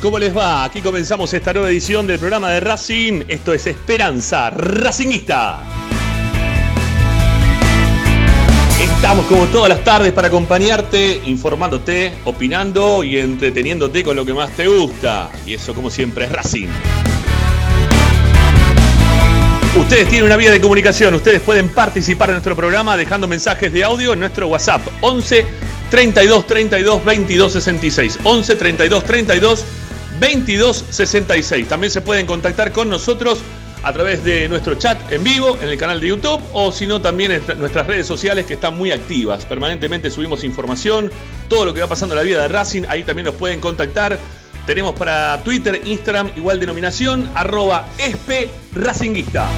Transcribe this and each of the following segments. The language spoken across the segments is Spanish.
¿cómo les va? Aquí comenzamos esta nueva edición del programa de Racing. Esto es Esperanza Racingista. Estamos como todas las tardes para acompañarte, informándote, opinando y entreteniéndote con lo que más te gusta. Y eso como siempre es Racing. Ustedes tienen una vía de comunicación, ustedes pueden participar en nuestro programa dejando mensajes de audio en nuestro WhatsApp 11 32 32 22 66. 11 32 32 22 66. También se pueden contactar con nosotros a través de nuestro chat en vivo en el canal de YouTube o si no también en nuestras redes sociales que están muy activas. Permanentemente subimos información, todo lo que va pasando en la vida de Racing, ahí también nos pueden contactar. Tenemos para Twitter, Instagram, igual denominación, arroba esp racinguista.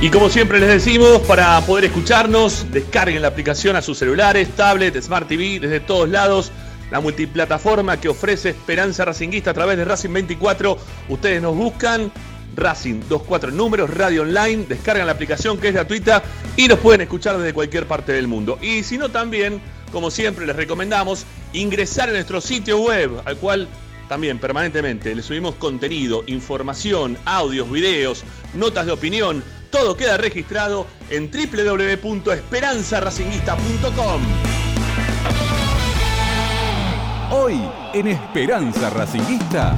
Y como siempre les decimos, para poder escucharnos, descarguen la aplicación a sus celulares, tablet, Smart TV, desde todos lados. La multiplataforma que ofrece Esperanza Racinguista a través de Racing 24. Ustedes nos buscan, Racing 24 números, radio online, descargan la aplicación que es gratuita y nos pueden escuchar desde cualquier parte del mundo. Y si no, también, como siempre, les recomendamos ingresar a nuestro sitio web, al cual también permanentemente les subimos contenido, información, audios, videos, notas de opinión todo queda registrado en www.esperanzaracinguista.com. Hoy en Esperanza Racinguista.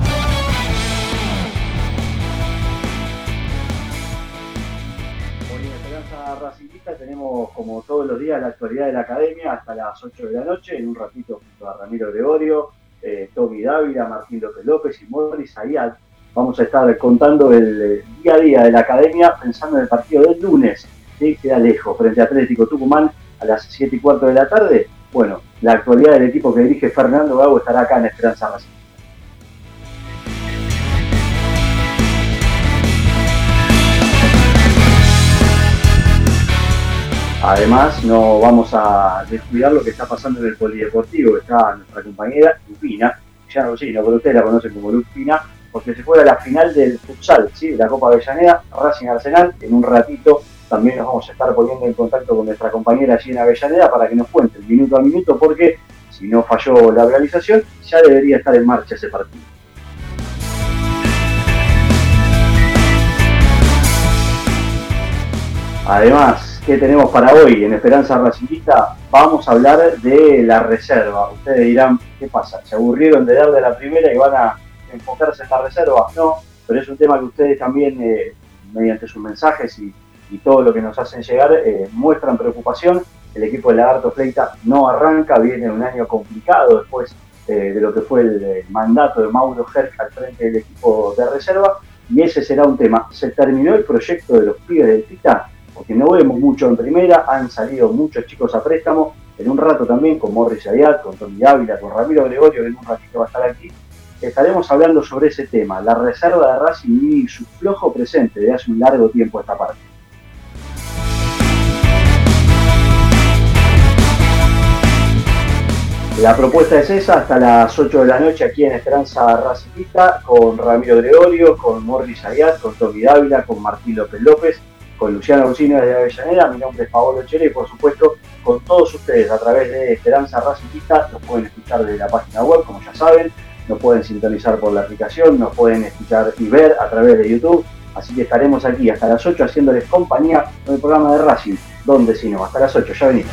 Hoy en Esperanza Racinguista tenemos como todos los días la actualidad de la academia hasta las 8 de la noche, en un ratito junto a Ramiro Gregorio, eh, Tommy Dávila, Martín López López y Morris Ayat vamos a estar contando el eh, día a día de la academia pensando en el partido del lunes, que queda lejos, frente a Atlético Tucumán a las 7 y cuarto de la tarde. Bueno, la actualidad del equipo que dirige Fernando Gago estará acá en Esperanza Racing. Además, no vamos a descuidar lo que está pasando en el polideportivo, está nuestra compañera Lupina, ya no sé, no, pero ustedes la conocen como Lupina, porque se juega la final del futsal, ¿sí? de la Copa Avellaneda, Racing Arsenal. En un ratito también nos vamos a estar poniendo en contacto con nuestra compañera allí en Avellaneda para que nos cuente minuto a minuto, porque si no falló la realización, ya debería estar en marcha ese partido. Además, ¿qué tenemos para hoy en Esperanza Racingista? Vamos a hablar de la reserva. Ustedes dirán, ¿qué pasa? ¿Se aburrieron de dar de la primera y van a enfocarse en la reserva. No, pero es un tema que ustedes también, eh, mediante sus mensajes y, todo lo que nos hacen llegar, eh, muestran preocupación. El equipo de Lagarto Fleita no arranca, viene un año complicado después de lo que fue el, mandato de Mauro Herc al frente del equipo de reserva, y ese será un tema. Se terminó el proyecto de los pibes del Titán, porque no vemos mucho en primera, han salido muchos chicos a préstamo, en un rato también con Morris Ayat, con Tommy Ávila, con Ramiro Gregorio, que en un ratito va a estar aquí, estaremos hablando sobre ese tema, la reserva de Racing y su flojo presente de hace un largo tiempo esta parte. La propuesta es esa, hasta las 8 de la noche aquí en Esperanza Racingista, con Ramiro Gregorio, con Morris Ayat, con Tommy Dávila, con Martín López López, con Luciano Rosino de Avellaneda, mi nombre es Paolo Chele y por supuesto con todos ustedes a través de Esperanza Racingista, los pueden escuchar desde la página web, como ya saben, nos pueden sintonizar por la aplicación, nos pueden escuchar y ver a través de YouTube. Así que estaremos aquí hasta las 8 haciéndoles compañía con el programa de Racing. Donde si no, hasta las 8, ya venimos.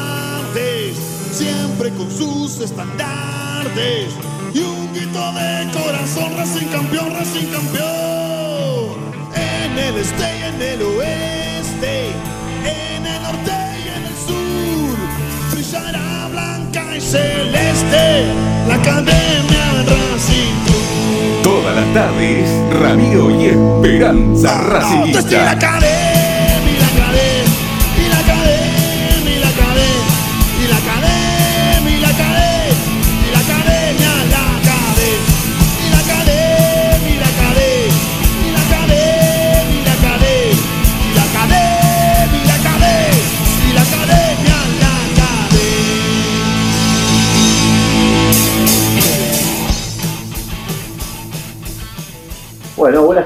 siempre con sus estandartes y un grito de corazón, Racing campeón, Racing campeón. En el este y en el oeste, en el norte y en el sur, brillará blanca y celeste la academia Racing. Todas las tardes, Ramiro y Esperanza Racingista.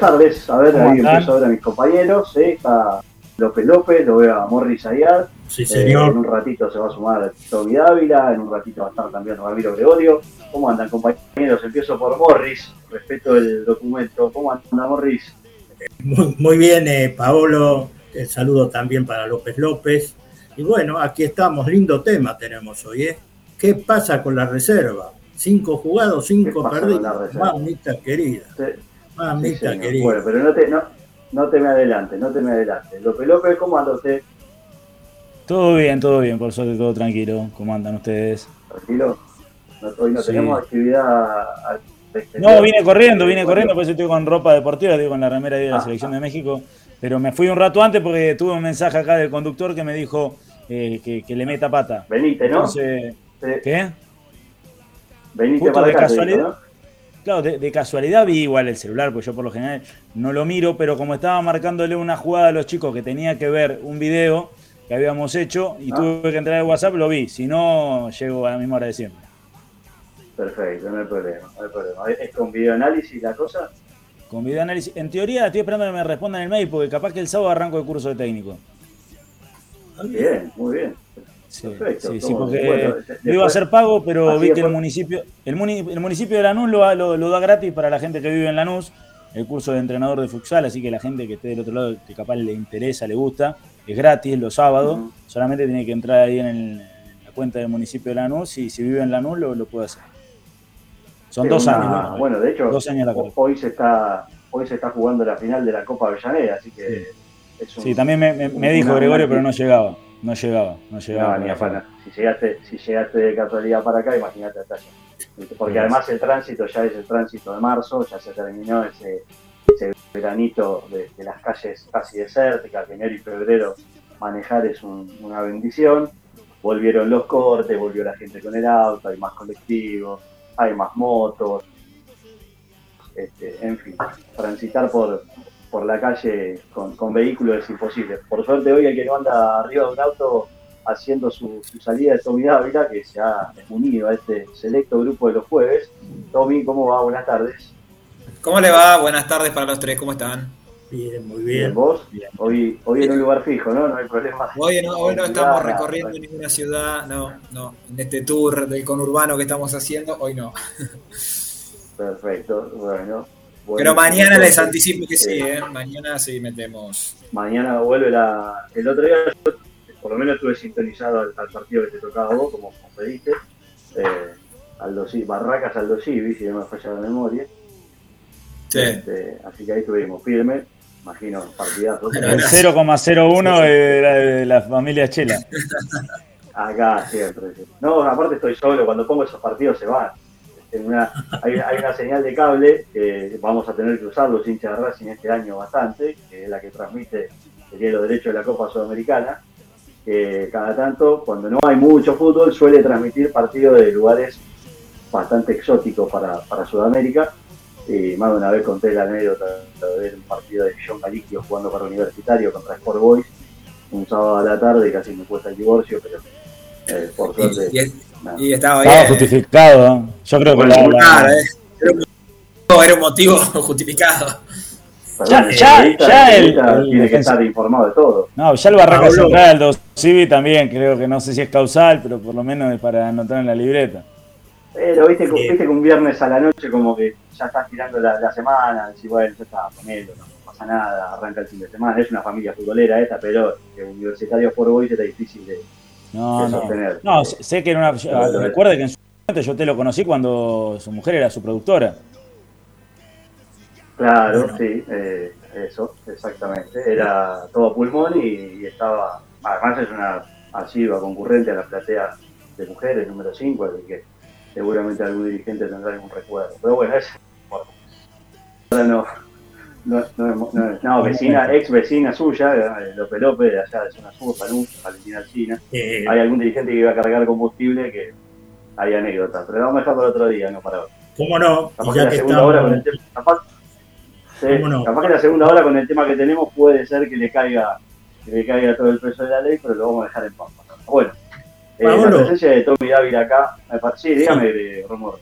Tardes. A ver, ahí empiezo a ver a mis compañeros. ¿eh? Está López López, lo veo a Morris Ayad. Sí, eh, señor. en un ratito se va a sumar Tommy Dávila, en un ratito va a estar también Ramiro Gregorio. ¿Cómo andan, compañeros? Empiezo por Morris, respeto el documento. ¿Cómo anda, Morris? Muy, bien, eh, Paolo. El saludo también para López López. Y bueno, aquí estamos, lindo tema tenemos hoy, ¿eh? ¿Qué pasa con la reserva? Cinco jugados, cinco perdidos. Mamita querida. Mamita ah, querida. Bueno, pero no te, no, no te me adelante, no te me adelante. López López, ¿cómo anda usted? Todo bien, todo bien, por suerte todo tranquilo. ¿Cómo andan ustedes? Tranquilo. hoy no tenemos actividad. No, vine corriendo, vine corriendo, por eso estoy con ropa deportiva, estoy con la remera de la ah, selección de México. Pero me fui un rato antes porque tuve un mensaje acá del conductor que me dijo eh, que, le meta pata. Venite, ¿no? Entonces, ¿Qué? Venite para de casualidad. Claro, de, casualidad vi igual el celular, pues yo por lo general no lo miro, pero como estaba marcándole una jugada a los chicos que tenía que ver un video que habíamos hecho y ah. tuve que entrar al WhatsApp, lo vi. Si no, llego a la misma hora de siempre. Perfecto, no hay problema, no hay problema. ¿Es con videoanálisis la cosa? Con videoanálisis. En teoría estoy esperando que me respondan el mail porque capaz que el sábado arranco el curso de técnico. Bien, muy bien. Sí, sí, porque lo iba a hacer pago, pero vi que el municipio, el, municipio de Lanús lo, lo, da gratis para la gente que vive en Lanús, el curso de entrenador de futsal, así que la gente que esté del otro lado, que capaz le interesa, le gusta, es gratis los sábados, solamente tiene que entrar ahí en, la cuenta del municipio de Lanús y si vive en Lanús lo, lo puede hacer. Son dos años. Bueno, de hecho, hoy, se está, hoy se está jugando la final de la Copa Avellaneda, así que... Sí, también me, me dijo Gregorio, pero no llegaba. No llegaba, no llegaba. ni Si llegaste, si llegaste de casualidad para acá, imagínate hasta allá. Porque además el tránsito ya es el tránsito de marzo, ya se terminó ese, ese veranito de, las calles casi desérticas, que enero y febrero manejar es una bendición. Volvieron los cortes, volvió la gente con el auto, hay más colectivos, hay más motos. Este, en fin, transitar por, por la calle con, con, vehículos es imposible. Por suerte hoy el que no anda arriba de un auto haciendo su, salida de Tommy Dávila, que se ha unido a este selecto grupo de los jueves. Tommy, ¿cómo va? Buenas tardes. ¿Cómo le va? Buenas tardes para los tres, ¿cómo están? Bien, muy bien. ¿Vos? Hoy, hoy en un lugar fijo, ¿no? No hay problema. Hoy no, hoy no estamos recorriendo ninguna ciudad, no, no. En este tour del conurbano que estamos haciendo, hoy no. Perfecto, bueno. Pero mañana les anticipo que sí, ¿eh? Mañana sí metemos. Mañana vuelve la. El otro día, por lo menos estuve sintonizado al, partido que te tocaba vos, como, pediste. Eh, Aldo, Barracas Aldo Civi, si no me falla la memoria. Sí. Este, así que ahí estuvimos firme, imagino, partidazo. El 0,01 de la familia Chela. Acá siempre. No, aparte estoy solo, cuando pongo esos partidos se van hay, una señal de cable que vamos a tener que usar los hinchas de Racing este año bastante, que es la que transmite el hielo derecho de la Copa Sudamericana, que cada tanto, cuando no hay mucho fútbol, suele transmitir partidos de lugares bastante exóticos para, Sudamérica. Y más de una vez conté la anécdota de ver un partido de John Calicchio jugando para Universitario contra Sport Boys un sábado a la tarde, casi me cuesta el divorcio, pero eh, por suerte. Y estaba, justificado. Yo creo que la, eh. era, un motivo justificado. Ya, ya, ya el, tiene que estar informado de todo. No, ya el Barraca Central, el Civi también, creo que no sé si es causal, pero por lo menos es para anotar en la libreta. Pero viste, viste que un viernes a la noche como que ya estás tirando la, semana, decís, bueno, ya está, ponelo, no pasa nada, arranca el fin de semana, es una familia futbolera esta, pero que universitario por hoy está difícil de, no, no. No, sé que era una. Recuerde que en su momento yo te lo conocí cuando su mujer era su productora. Claro, sí, eh, eso, exactamente. Era todo pulmón y, estaba. Además, es una asiva concurrente a la platea de mujeres número 5, así que seguramente algún dirigente tendrá algún recuerdo. Pero bueno, es. Ahora no, no, no, no, vecina, ex vecina suya, eh, López López, de allá de zona sur, Lanús, Valentina China. Hay algún dirigente que iba a cargar combustible que hay anécdotas, pero vamos a dejarlo el otro día, no para hoy. ¿Cómo no? Capaz que la segunda hora con el tema, capaz, capaz que la segunda hora con el tema que tenemos puede ser que le caiga, que le caiga todo el peso de la ley, pero lo vamos a dejar en paz. Bueno, eh, la presencia de Tommy Dávila acá, sí, dígame, sí. Romor.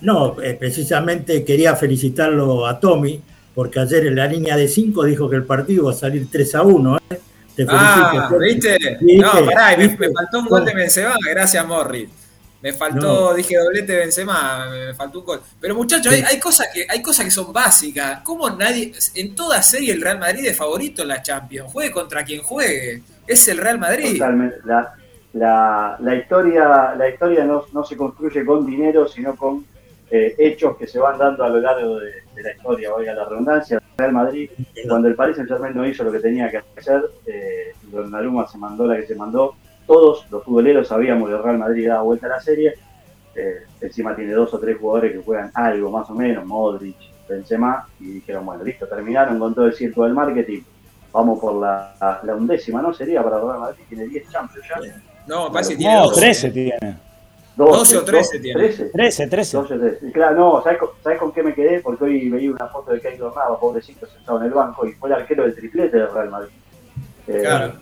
No, eh, precisamente quería felicitarlo a Tommy porque ayer en la línea de 5 dijo que el partido va a salir 3 a 1. ¿eh? Te ah, ¿viste? No, pará, me, faltó un gol de Benzema, gracias Morris. Me faltó, dije doblete Benzema, me faltó un gol. Pero muchachos, hay, cosas que, hay cosas que son básicas. ¿Cómo nadie, en toda serie el Real Madrid es favorito en la Champions? Juegue contra quien juegue. Es el Real Madrid. Totalmente. La, la, historia, la historia no, no se construye con dinero, sino con eh, hechos que se van dando a lo largo de, la historia, oiga la redundancia. Real Madrid, cuando el Paris Saint Germain no hizo lo que tenía que hacer, eh, Donnarumma se mandó la que se mandó. Todos los futboleros sabíamos que el Real Madrid daba vuelta a la serie. Eh, encima tiene dos o tres jugadores que juegan algo más o menos, Modric, Benzema, y dijeron, bueno, listo, terminaron con todo el circo del marketing. Vamos por la, undécima, ¿no? Sería para el Real Madrid, tiene 10 champions ya. No, parece que tiene 13 tiene. 12, o 13 tiene. 13, 13. Claro, no, ¿sabes con, ¿sabes con, qué me quedé? Porque hoy veía una foto de Keylor Navas, pobrecito, sentado en el banco, y fue el arquero del triplete del Real Madrid. Eh, claro.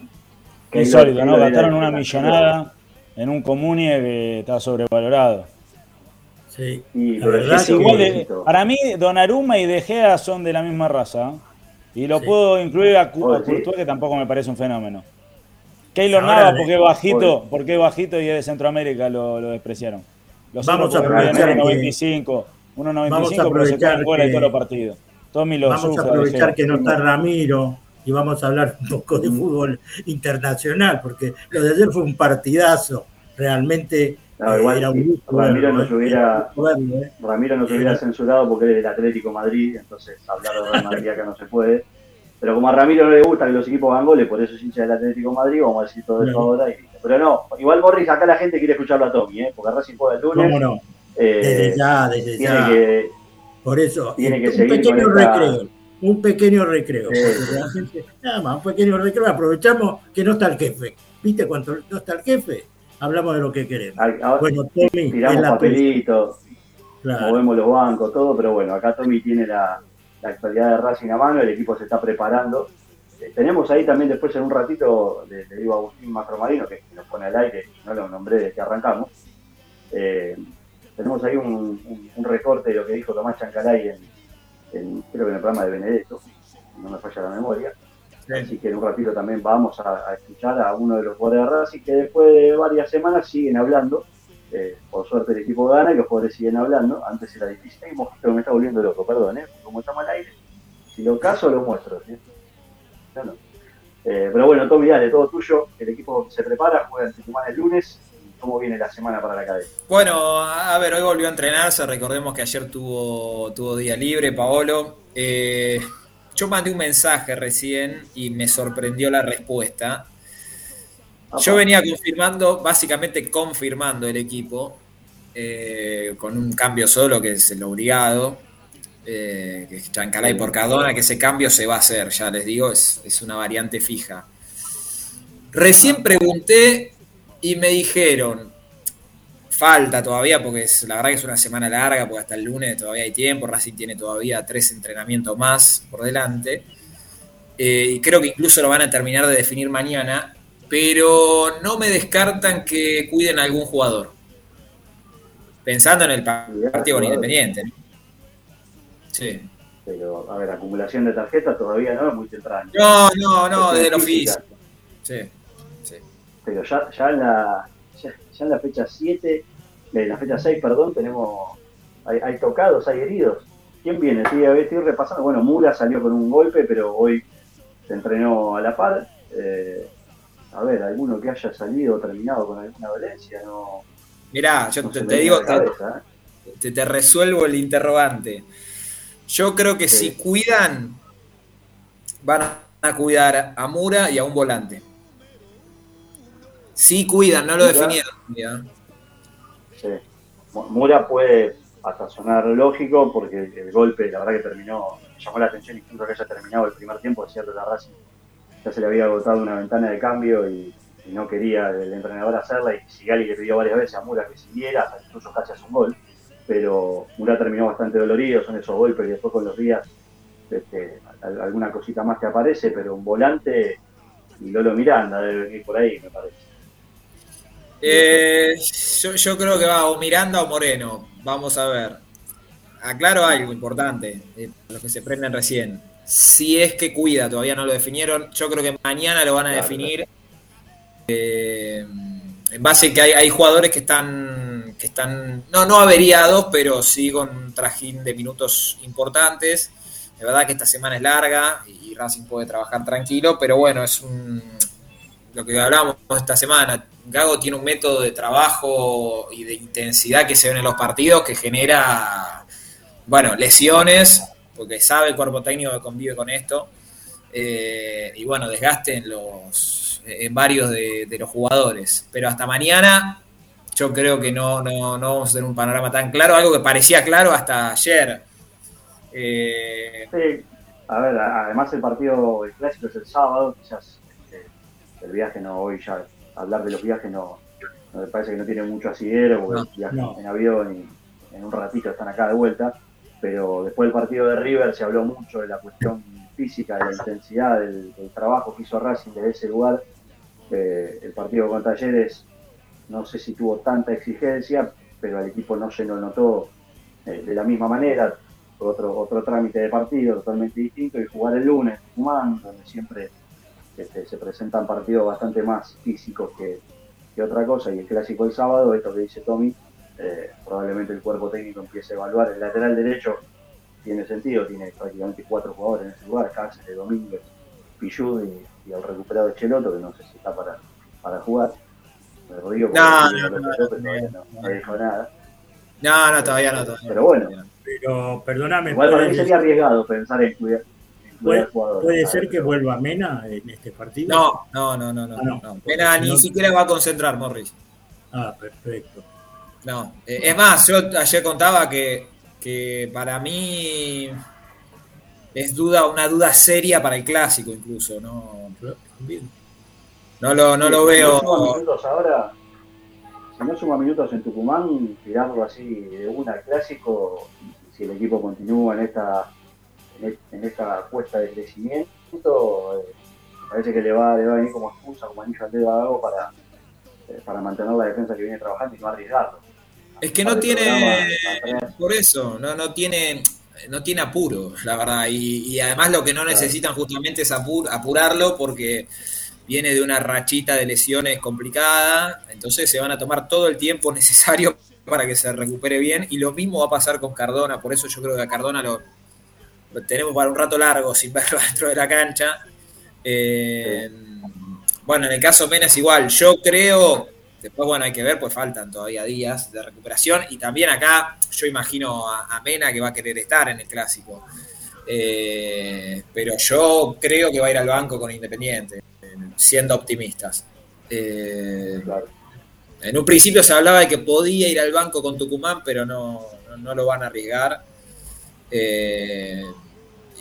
Qué sólido, ¿no? Gastaron una millonada en un comunie que está sobrevalorado. Sí. Y, igual para mí, Donnarumma y De Gea son de la misma raza. ¿eh? Y lo puedo incluir a, a Courtois, que tampoco me parece un fenómeno. Keylor Navas, porque es bajito, porque es bajito y es de Centroamérica, lo, lo despreciaron. Los vamos a aprovechar 1.95, 1.95, pero se quedan fuera de todos los partidos. Tommy lo vamos a aprovechar que no está Ramiro y vamos a hablar un poco de fútbol internacional, porque lo de ayer fue un partidazo. Realmente no, igual, era un Ramiro no se hubiera, ¿eh? Ramiro no se hubiera censurado porque es del Atlético Madrid, entonces hablar de Real Madrid acá no se puede. Pero como a Ramiro no le gusta que los equipos hagan goles, por eso es hincha del Atlético Madrid, vamos a decir todo eso ahora. pero no, igual Morris, acá la gente quiere escucharlo a Tommy, ¿eh? porque Racing juega el lunes. ¿Cómo no? Eh, desde ya, desde tiene ya. Que, por eso, tiene que un pequeño recreo. Un pequeño recreo. nada más, un pequeño recreo. Aprovechamos que no está el jefe. ¿Viste cuánto no está el jefe? Hablamos de lo que queremos. bueno, Tommy. Tiramos papelitos, movemos los bancos, todo, pero bueno, acá Tommy tiene la la actualidad de Racing a mano, el equipo se está preparando. Eh, tenemos ahí también después en un ratito, le, digo a Agustín Macromarino, que, nos pone al aire, no lo nombré desde que arrancamos. Eh, tenemos ahí un, recorte de lo que dijo Tomás Chancalay en, creo que en el programa de Benedetto, no me falla la memoria. Así que en un ratito también vamos a, escuchar a uno de los jugadores de Racing que después de varias semanas siguen hablando. Eh, por suerte el equipo gana y los jugadores siguen hablando. Antes era difícil, pero me está volviendo loco, perdón, ¿eh? como estamos al aire. Si lo caso, lo muestro. Eh, pero bueno, Tommy, dale, todo tuyo. El equipo se prepara, juega en Tucumán el lunes. ¿Cómo viene la semana para la cadena? Bueno, a ver, hoy volvió a entrenarse. Recordemos que ayer tuvo, tuvo día libre, Paolo. Eh, yo mandé un mensaje recién y me sorprendió la respuesta. Yo venía confirmando, básicamente confirmando el equipo, eh, con un cambio solo que es el obligado, eh, que es Chancalay por Cardona, que ese cambio se va a hacer, ya les digo, es, es una variante fija. Recién pregunté y me dijeron, falta todavía, porque es, la verdad que es una semana larga, porque hasta el lunes todavía hay tiempo, Racing tiene todavía tres entrenamientos más por delante, eh, y creo que incluso lo van a terminar de definir mañana, pero no me descartan que cuiden a algún jugador, pensando en el partido con Independiente. Sí. Pero, a ver, acumulación de tarjetas todavía no es muy temprano. No, no, no, desde el oficio. Sí, sí. Pero ya, ya la, ya en la fecha 7, en eh, la fecha 6, perdón, tenemos, hay, tocados, hay heridos. ¿Quién viene? Sí, estoy repasando. Bueno, Mura salió con un golpe, pero hoy se entrenó a la par. Eh, a ver, alguno que haya salido o terminado con alguna dolencia, no. Mirá, yo te, digo, ¿eh? te, te, resuelvo el interrogante. Yo creo que si cuidan, van a cuidar a Mura y a un volante. Sí cuidan, no lo definieron. Sí. Mura puede hasta sonar lógico porque el golpe, la verdad que terminó, llamó la atención incluso que haya terminado el primer tiempo, es cierto, la Racing ya se le había agotado una ventana de cambio y, no quería el entrenador hacerla y Sigali le pidió varias veces a Mura que siguiera, hasta incluso casi hace un gol, pero Mura terminó bastante dolorido, son esos golpes y después con los días este, alguna cosita más que aparece, pero un volante y Lolo Miranda debe venir por ahí, me parece. Eh, yo, creo que va o Miranda o Moreno. Vamos a ver. Aclaro algo importante, eh, los que se prenden recién. Si es que cuida, todavía no lo definieron. Yo creo que mañana lo van a definir. Eh, en base a que hay, jugadores que están, que están, no, no averiados, pero sí con un trajín de minutos importantes. De verdad que esta semana es larga y Racing puede trabajar tranquilo, pero bueno, es un, lo que hablábamos esta semana, Gago tiene un método de trabajo y de intensidad que se ve en los partidos que genera, bueno, lesiones, porque sabe el cuerpo técnico que convive con esto, eh, y bueno, desgaste en, los, en varios de, los jugadores. Pero hasta mañana yo creo que no, no, no, vamos a tener un panorama tan claro, algo que parecía claro hasta ayer. Eh, sí, a ver, además el partido, el clásico es el sábado, quizás el viaje no, hoy ya hablar de los viajes no, me parece que no tiene mucho asidero, porque en avión y en un ratito están acá de vuelta, pero después del partido de River se habló mucho de la cuestión física, de la intensidad del, trabajo que hizo Racing desde ese lugar. Eh, el partido con Talleres no sé si tuvo tanta exigencia, pero el equipo no se lo notó eh, de la misma manera. Otro, otro trámite de partido totalmente distinto y jugar el lunes, donde siempre este, se presentan partidos bastante más físicos que, otra cosa, y el clásico el sábado, esto que dice Tommy, eh, probablemente el cuerpo técnico empiece a evaluar. El lateral derecho tiene sentido, tiene prácticamente cuatro jugadores en ese lugar, Cáceres, Domínguez, Pillud y, el recuperado Cheloto, que no sé si está para, para jugar. no, no, no, no, dijo nada. No, no, todavía no. Todavía. Pero bueno. Pero perdóname. Igual para mí sería arriesgado pensar en cuidar, ¿Puede, ser que vuelva Mena en este partido? No, no, no, no. no, ah, Mena ni siquiera va a concentrar, Morris. Ah, perfecto. No, eh, es más, yo ayer contaba que, que para mí es duda, una duda seria para el clásico incluso, ¿no? No lo, no lo veo. minutos ahora, si no suma minutos en Tucumán, tirarlo así de una al clásico, si el equipo continúa en esta en, esta cuesta de crecimiento, eh, parece que le va, le va a venir como excusa, como anillo al dedo a para, eh, para mantener la defensa que viene trabajando y no arriesgarlo. Es que no tiene, por eso, no, no tiene no tiene apuro, la verdad. Y, además lo que no necesitan justamente es apurarlo porque viene de una rachita de lesiones complicada, entonces se van a tomar todo el tiempo necesario para que se recupere bien. Y lo mismo va a pasar con Cardona, por eso yo creo que a Cardona lo, tenemos para un rato largo sin verlo dentro de la cancha. Eh, bueno, en el caso Mena es igual, yo creo, después bueno, hay que ver, pues faltan todavía días de recuperación y también acá yo imagino a, Mena que va a querer estar en el clásico. Eh, pero yo creo que va a ir al banco con Independiente siendo optimistas. Eh, en un principio se hablaba de que podía ir al banco con Tucumán, pero no, lo van a arriesgar. Eh,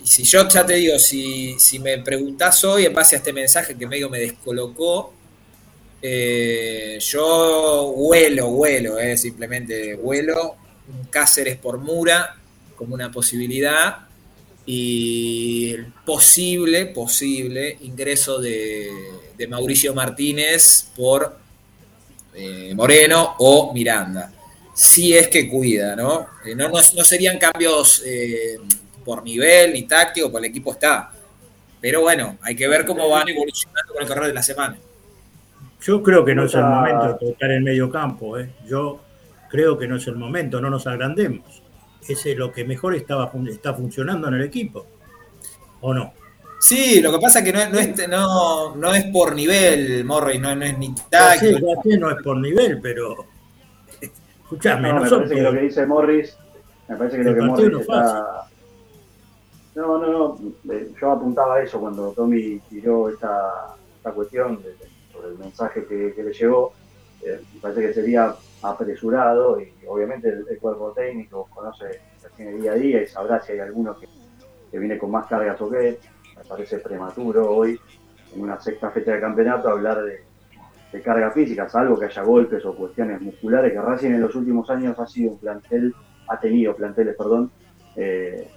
y si yo ya te digo, si, me preguntás hoy en base a este mensaje que medio me descolocó, eh, yo vuelo, vuelo, simplemente vuelo Cáceres por Mura como una posibilidad y el posible, posible ingreso de, Mauricio Martínez por eh, Moreno o Miranda. Si es que cuida, ¿no? Eh, no, no, serían cambios eh, por nivel ni táctico, porque el equipo está. Pero bueno, hay que ver cómo van evolucionando con el correr de la semana. Yo creo que no es el momento de tocar el medio campo. Yo creo que no es el momento, no nos agrandemos ese es lo que mejor estaba, está funcionando en el equipo. ¿O no? Sí, lo que pasa es que no, es, no, no es por nivel, Morris, no, es ni táctico. no es por nivel, pero. Escuchame, no, me parece que lo que dice Morris, me parece que lo que Morris está. No, no, no, eh, yo apuntaba a eso cuando Tommy tiró esta, esta cuestión sobre el mensaje que, le llegó. Eh, parece que sería apresurado y obviamente el, cuerpo técnico conoce, tiene día a día y sabrá si hay alguno que, viene con más cargas o qué. Me parece prematuro hoy, en una sexta fecha de campeonato, hablar de, carga física, salvo que haya golpes o cuestiones musculares, que Racing en los últimos años ha sido un plantel, ha tenido planteles, perdón, eh,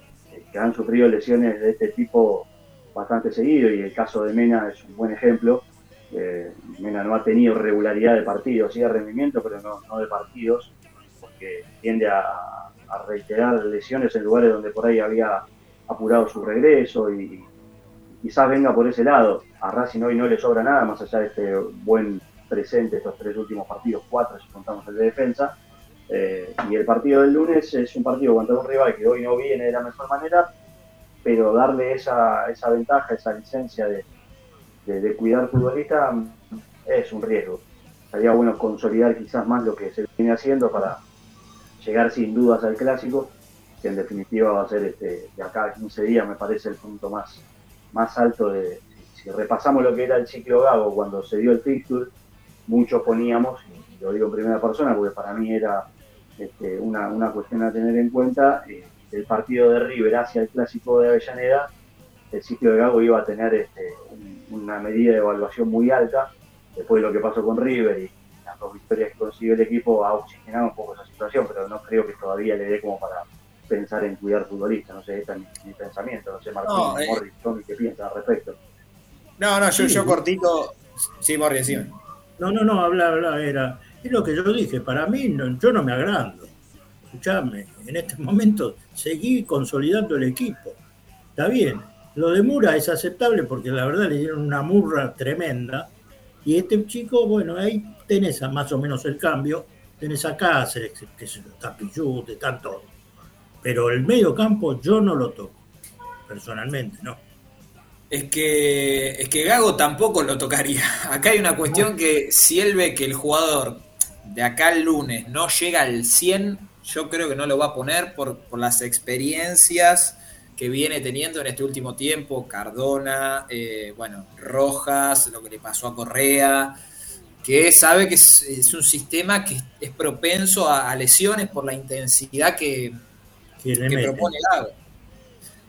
que han sufrido lesiones de este tipo bastante seguido y el caso de Mena es un buen ejemplo eh, Mena no ha tenido regularidad de partidos, sí de rendimiento, pero no, de partidos, porque tiende a, reiterar lesiones en lugares donde por ahí había apurado su regreso y, quizás venga por ese lado. A Racing hoy no le sobra nada, más allá de este buen presente, estos tres últimos partidos, cuatro si contamos el de defensa. Eh, y el partido del lunes es un partido contra un rival que hoy no viene de la mejor manera, pero darle esa, esa ventaja, esa licencia de, de, cuidar futbolista es un riesgo. Sería bueno consolidar quizás más lo que se viene haciendo para llegar sin dudas al clásico, que en definitiva va a ser este, de acá a 15 días, me parece el punto más, más alto de. Si repasamos lo que era el ciclo Gago cuando se dio el fixture, muchos poníamos, y lo digo en primera persona porque para mí era este, una, una, cuestión a tener en cuenta, eh, el partido de River hacia el clásico de Avellaneda el sitio de Gago iba a tener este, una medida de evaluación muy alta. Después de lo que pasó con River y las dos victorias que consiguió el equipo, ha oxigenado un poco esa situación, pero no creo que todavía le dé como para pensar en cuidar futbolistas. No sé, este es mi, pensamiento. No sé, Martín, no, eh. Morris, ¿qué piensa al respecto? No, no, yo, yo cortito. Sí, Morris, sí. No, no, no, habla, habla, era. Es lo que yo dije, para mí yo no me agrando. Escuchame, en este momento seguí consolidando el equipo. Está bien, lo de Mura es aceptable porque la verdad le dieron una murra tremenda. Y este chico, bueno, ahí tenés más o menos el cambio. Tenés a Cáceres, que es Tapillute, están todos. Pero el medio campo yo no lo toco, personalmente, no. Es que, es que Gago tampoco lo tocaría. Acá hay una cuestión que si él ve que el jugador de acá el lunes no llega al 100, yo creo que no lo va a poner por, por las experiencias que viene teniendo en este último tiempo, Cardona, eh, bueno, Rojas, lo que le pasó a Correa, que sabe que es, un sistema que es propenso a, lesiones por la intensidad que, propone el agua.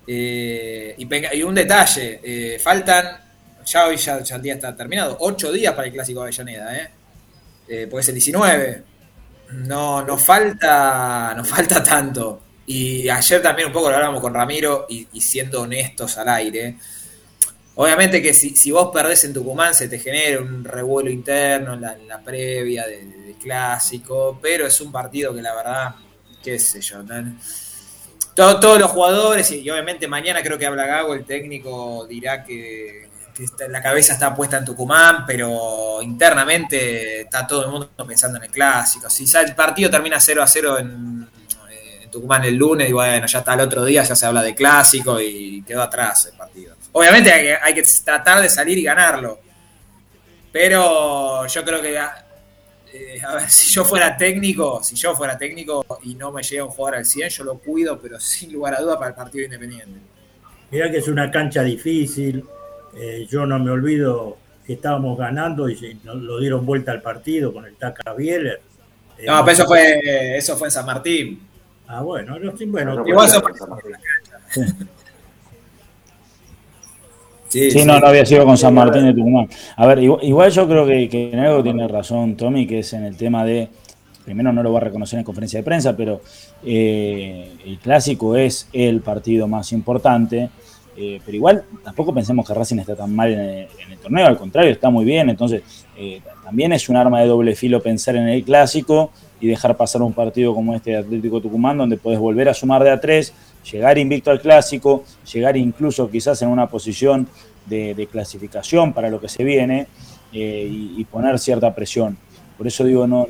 Eh, y, un detalle, eh, faltan, ya hoy ya, el día está terminado, ocho días para el Clásico de Avellaneda, ¿eh? puede ser 19. No, no falta, no falta tanto. Y ayer también un poco lo hablábamos con Ramiro y, siendo honestos al aire. Obviamente que si, vos perdés en Tucumán se te genera un revuelo interno en la, previa de, clásico, pero es un partido que la verdad, qué sé yo, todos los jugadores y, obviamente mañana creo que habla Gago, el técnico dirá que, la cabeza está puesta en Tucumán, pero internamente está todo el mundo pensando en el clásico. Si el partido termina 0 a 0 en Tucumán el lunes y bueno, ya está el otro día, ya se habla de clásico y quedó atrás el partido. Obviamente hay, que tratar de salir y ganarlo. Pero yo creo que, eh, a ver, si yo fuera técnico, si yo fuera técnico y no me llega un jugador al 100, yo lo cuido, pero sin lugar a duda para el partido independiente. Mira que es una cancha difícil. Eh, yo no me olvido que estábamos ganando y lo dieron vuelta al partido con el Taca Bieler. no, pero eso fue, eso fue en San Martín. Ah, bueno, bueno. Igual Sí, sí, no, no había sido con San Martín de Tucumán. A ver, igual, yo creo que, en algo tiene razón Tommy, que es en el tema de, primero no lo va a reconocer en conferencia de prensa, pero eh, el clásico es el partido más importante, eh, pero igual tampoco pensemos que Racing está tan mal en el, torneo, al contrario, está muy bien, entonces eh, también es un arma de doble filo pensar en el clásico y dejar pasar un partido como este de Atlético Tucumán, donde puedes volver a sumar de a tres, llegar invicto al clásico, llegar incluso quizás en una posición de, clasificación para lo que se viene eh, y, poner cierta presión. Por eso digo, no,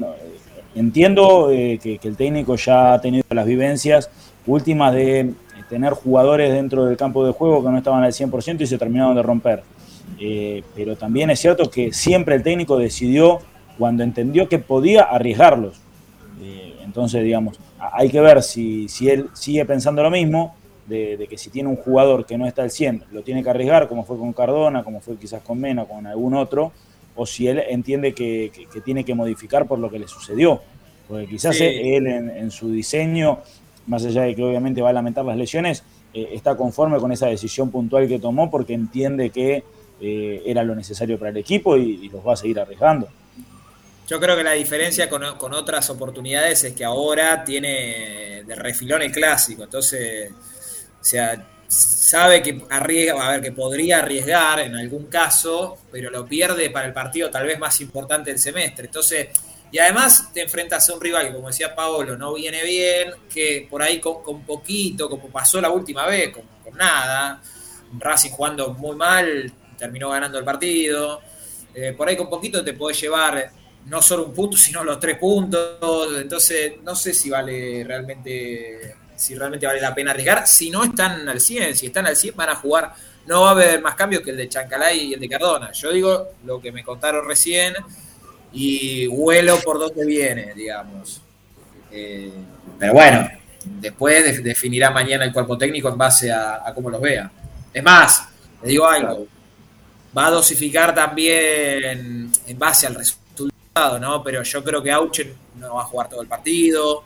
entiendo eh, que, el técnico ya ha tenido las vivencias últimas de eh, tener jugadores dentro del campo de juego que no estaban al 100% y se terminaron de romper. pero también es cierto que siempre el técnico decidió cuando entendió que podía arriesgarlos. Entonces, digamos, hay que ver si, si él sigue pensando lo mismo, de, que si tiene un jugador que no está al 100, lo tiene que arriesgar, como fue con Cardona, como fue quizás con Mena, con algún otro, o si él entiende que, tiene que modificar por lo que le sucedió. Porque quizás él en, su diseño, más allá de que obviamente va a lamentar las lesiones, eh, está conforme con esa decisión puntual que tomó porque entiende que eh, era lo necesario para el equipo y los va a seguir arriesgando. Yo creo que la diferencia con, otras oportunidades es que ahora tiene de refilón el clásico, entonces, o sea, sabe que arriesga, a ver, que podría arriesgar en algún caso, pero lo pierde para el partido tal vez más importante del semestre. Entonces, y además te enfrentas a un rival que, como decía Paolo, no viene bien, que por ahí con, poquito, como pasó la última vez, con, nada, Racing jugando muy mal, terminó ganando el partido. Eh, por ahí con poquito te puede llevar no solo un punto, sino los tres puntos. Entonces, no sé si vale realmente, si realmente vale la pena arriesgar. Si no están al 100, si están al 100 van a jugar. No va a haber más cambios que el de Chancalay y el de Cardona. Yo digo lo que me contaron recién y huelo por dónde viene, digamos. Eh, pero bueno, después definirá mañana el cuerpo técnico en base a, cómo los vea. Es más, le digo algo, va a dosificar también en base al resultado Pero yo creo que Auchen no va a jugar todo el partido.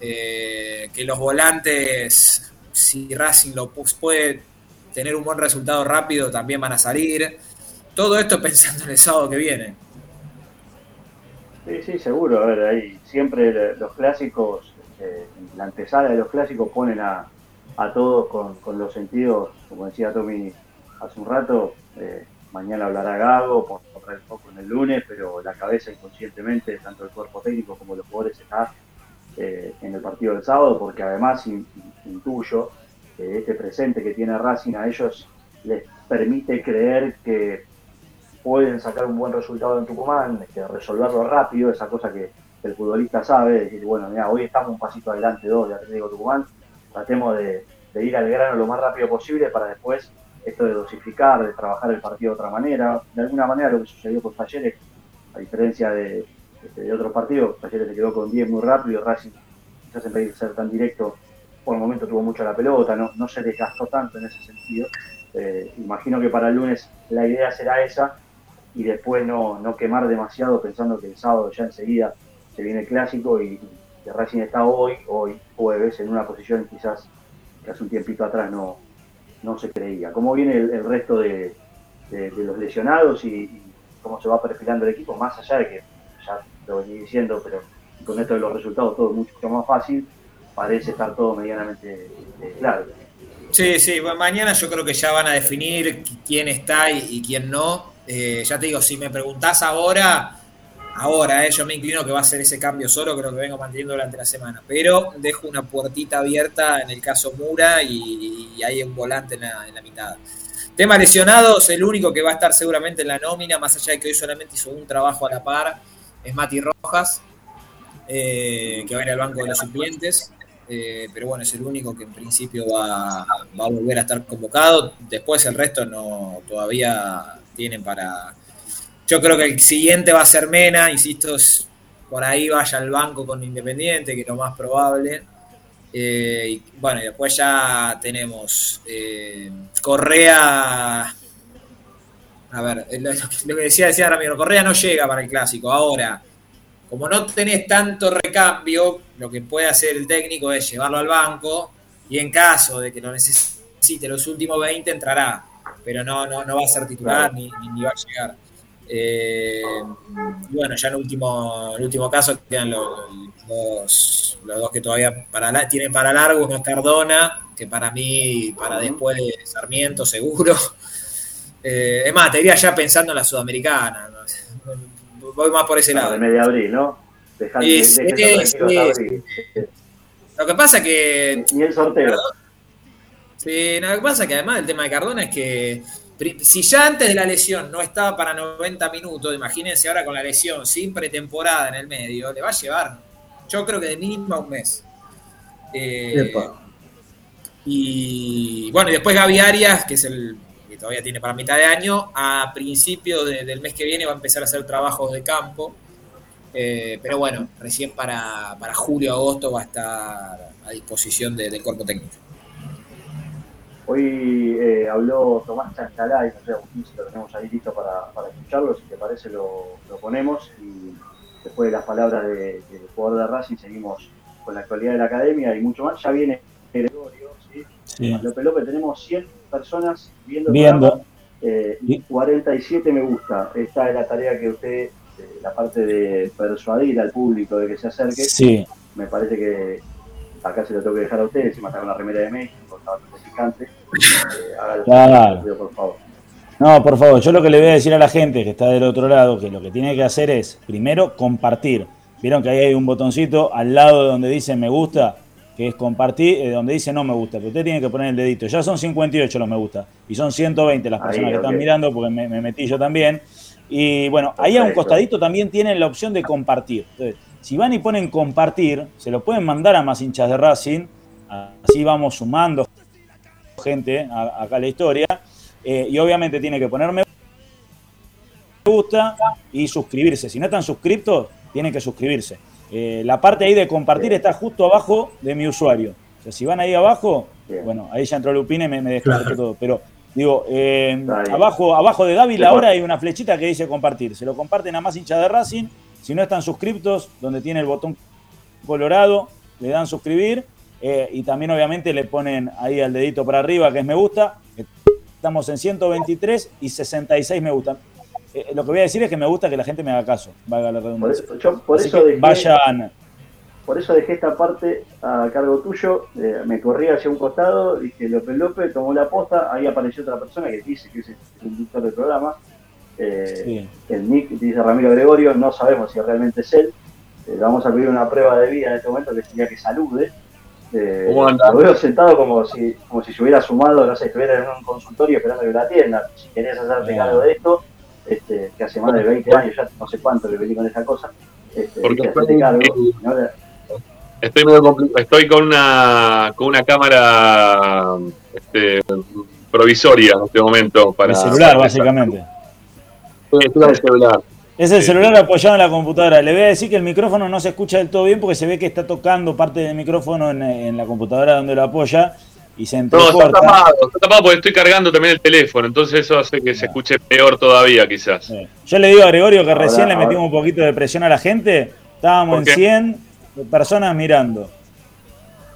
Eh, que los volantes, si Racing lo puede tener un buen resultado rápido, también van a salir. Todo esto pensando en el sábado que viene. Sí, sí, seguro. A ver, ahí siempre los clásicos, eh, la antesala de los clásicos ponen a, todos con, los sentidos, como decía Tommy hace un rato, eh, mañana hablará Gago, por el foco en el lunes, pero la cabeza inconscientemente, tanto el cuerpo técnico como los jugadores, está eh, en el partido del sábado, porque además intuyo que este presente que tiene Racing a ellos les permite creer que pueden sacar un buen resultado en Tucumán, que resolverlo rápido, esa cosa que el futbolista sabe, decir, bueno, mira, hoy estamos un pasito adelante, dos de Atlético Tucumán, tratemos de ir al grano lo más rápido posible para después esto de dosificar, de trabajar el partido de otra manera. De alguna manera lo que sucedió con Talleres, a diferencia de, de otros partidos, Talleres se quedó con 10 muy rápido, Racing quizás en vez de ser tan directo, por el momento tuvo mucho la pelota, no, no se desgastó tanto en ese sentido. Eh, imagino que para el lunes la idea será esa y después no, no quemar demasiado pensando que el sábado ya enseguida se viene el clásico y, que Racing está hoy, hoy jueves, en una posición quizás que hace un tiempito atrás no, no se creía. ¿Cómo viene el, resto de, los lesionados y, cómo se va perfilando el equipo? Más allá de que ya lo venía diciendo, pero con esto de los resultados todo mucho más fácil. parece estar todo medianamente eh, claro. Sí, sí, mañana yo creo que ya van a definir quién está y, quién no. Eh, ya te digo, si me preguntás ahora, ahora, eh, yo me inclino que va a ser ese cambio solo, creo que vengo manteniendo durante la semana. Pero dejo una puertita abierta en el caso Mura y, hay un volante en la, mitad. Tema lesionados, el único que va a estar seguramente en la nómina, más allá de que hoy solamente hizo un trabajo a la par, es Mati Rojas, eh, que va a ir al banco de los suplentes. Eh, pero bueno, es el único que en principio va, a volver a estar convocado. Después el resto no todavía tienen para. Yo creo que el siguiente va a ser Mena, insisto, por ahí vaya al banco con Independiente, que es lo más probable. Eh, y bueno, y después ya tenemos eh, Correa. A ver, lo que decía, decía Ramiro, Correa no llega para el clásico. Ahora, como no tenés tanto recambio, lo que puede hacer el técnico es llevarlo al banco y en caso de que lo necesite los últimos 20 entrará, pero no, no, no va a ser titular ni, ni, va a llegar. Eh, y bueno, ya en el último, el último caso quedan los, los, dos que todavía para, tienen para largo, uno es Cardona, que para mí, para después de Sarmiento, seguro. Eh, es más, te diría ya pensando en la Sudamericana. Voy más por ese lado. De media abril, ¿no? Lo que pasa que. Ni el sorteo. Sí, lo que pasa que además el tema de Cardona es que si ya antes de la lesión no estaba para 90 minutos, imagínense ahora con la lesión sin pretemporada en el medio, le va a llevar, yo creo que de mínimo un mes. Eh, y bueno, y después Gaby Arias, que es el que todavía tiene para mitad de año, a principio del mes que viene va a empezar a hacer trabajos de campo. Eh, pero bueno, recién para, para julio, agosto va a estar a disposición del cuerpo técnico. Hoy eh, habló Tomás Chancalay, no sé, Agustín, si lo tenemos ahí listo para, para escucharlo, si te parece lo, lo, ponemos y después de las palabras del jugador de Racing seguimos con la actualidad de la academia y mucho más. Ya viene Gregorio, ¿sí? sí. López López, tenemos 100 personas viendo, viendo. Eh, y 47 me gusta. Esta es la tarea que usted, eh, la parte de persuadir al público de que se acerque. Sí. Me parece que acá se lo tengo que dejar a ustedes, encima está con la remera de México, Eh, claro. por favor. No, por favor, yo lo que le voy a decir a la gente que está del otro lado, que lo que tiene que hacer es, primero, compartir. Vieron que ahí hay un botoncito al lado de donde dice me gusta, que es compartir, eh, donde dice no me gusta, pero usted tiene que poner el dedito. Ya son 58 los me gusta, y son 120 las personas que están mirando, porque me, metí yo también. Y bueno, ahí a un costadito también tienen la opción de compartir. Entonces, si van y ponen compartir, se lo pueden mandar a más hinchas de Racing, así vamos sumando gente acá a la historia, eh, y obviamente tiene que ponerme gusta y suscribirse. Si no están suscriptos, tienen que suscribirse. Eh, la parte ahí de compartir está justo abajo de mi usuario. O sea, si van ahí abajo, bueno, ahí ya entró Lupine y me, me todo. Pero digo, eh, abajo, abajo de Dávila ahora hay una flechita que dice compartir. Se lo comparten a más hinchas de Racing si no están suscriptos, donde tiene el botón colorado, le dan suscribir eh, y también obviamente le ponen ahí al dedito para arriba que es me gusta. Estamos en 123 y 66 me gustan. Eh, lo que voy a decir es que me gusta que la gente me haga caso, valga la redundancia. Por eso, dejé, vayan. Por eso dejé esta parte a cargo tuyo, eh, me corrí hacia un costado, dije López López, tomó la posta, ahí apareció otra persona que dice que es el conductor del programa, eh, el nick dice Ramiro Gregorio, no sabemos si realmente es él. Vamos a pedir una prueba de vida en este momento que sería que salude. Eh, lo veo sentado como si, como si se hubiera sumado, no sé, estuviera en un consultorio esperando que la atienda. Si querés hacerte cargo de esto, este, que hace más de 20 años, ya no sé cuánto que vení con esa cosa. Este, Porque estoy, cargo, estoy, medio estoy con una con una cámara este, provisoria en este momento para el celular básicamente es el celular apoyado en la computadora. Le voy a decir que el micrófono no se escucha del todo bien porque se ve que está tocando parte del micrófono en, la computadora donde lo apoya y se entrecorta. No, está tapado, está tapado porque estoy cargando también el teléfono, entonces eso hace que se escuche peor todavía quizás. Yo le digo a Gregorio que recién le metimos un poquito de presión a la gente, estábamos en 100 personas mirando.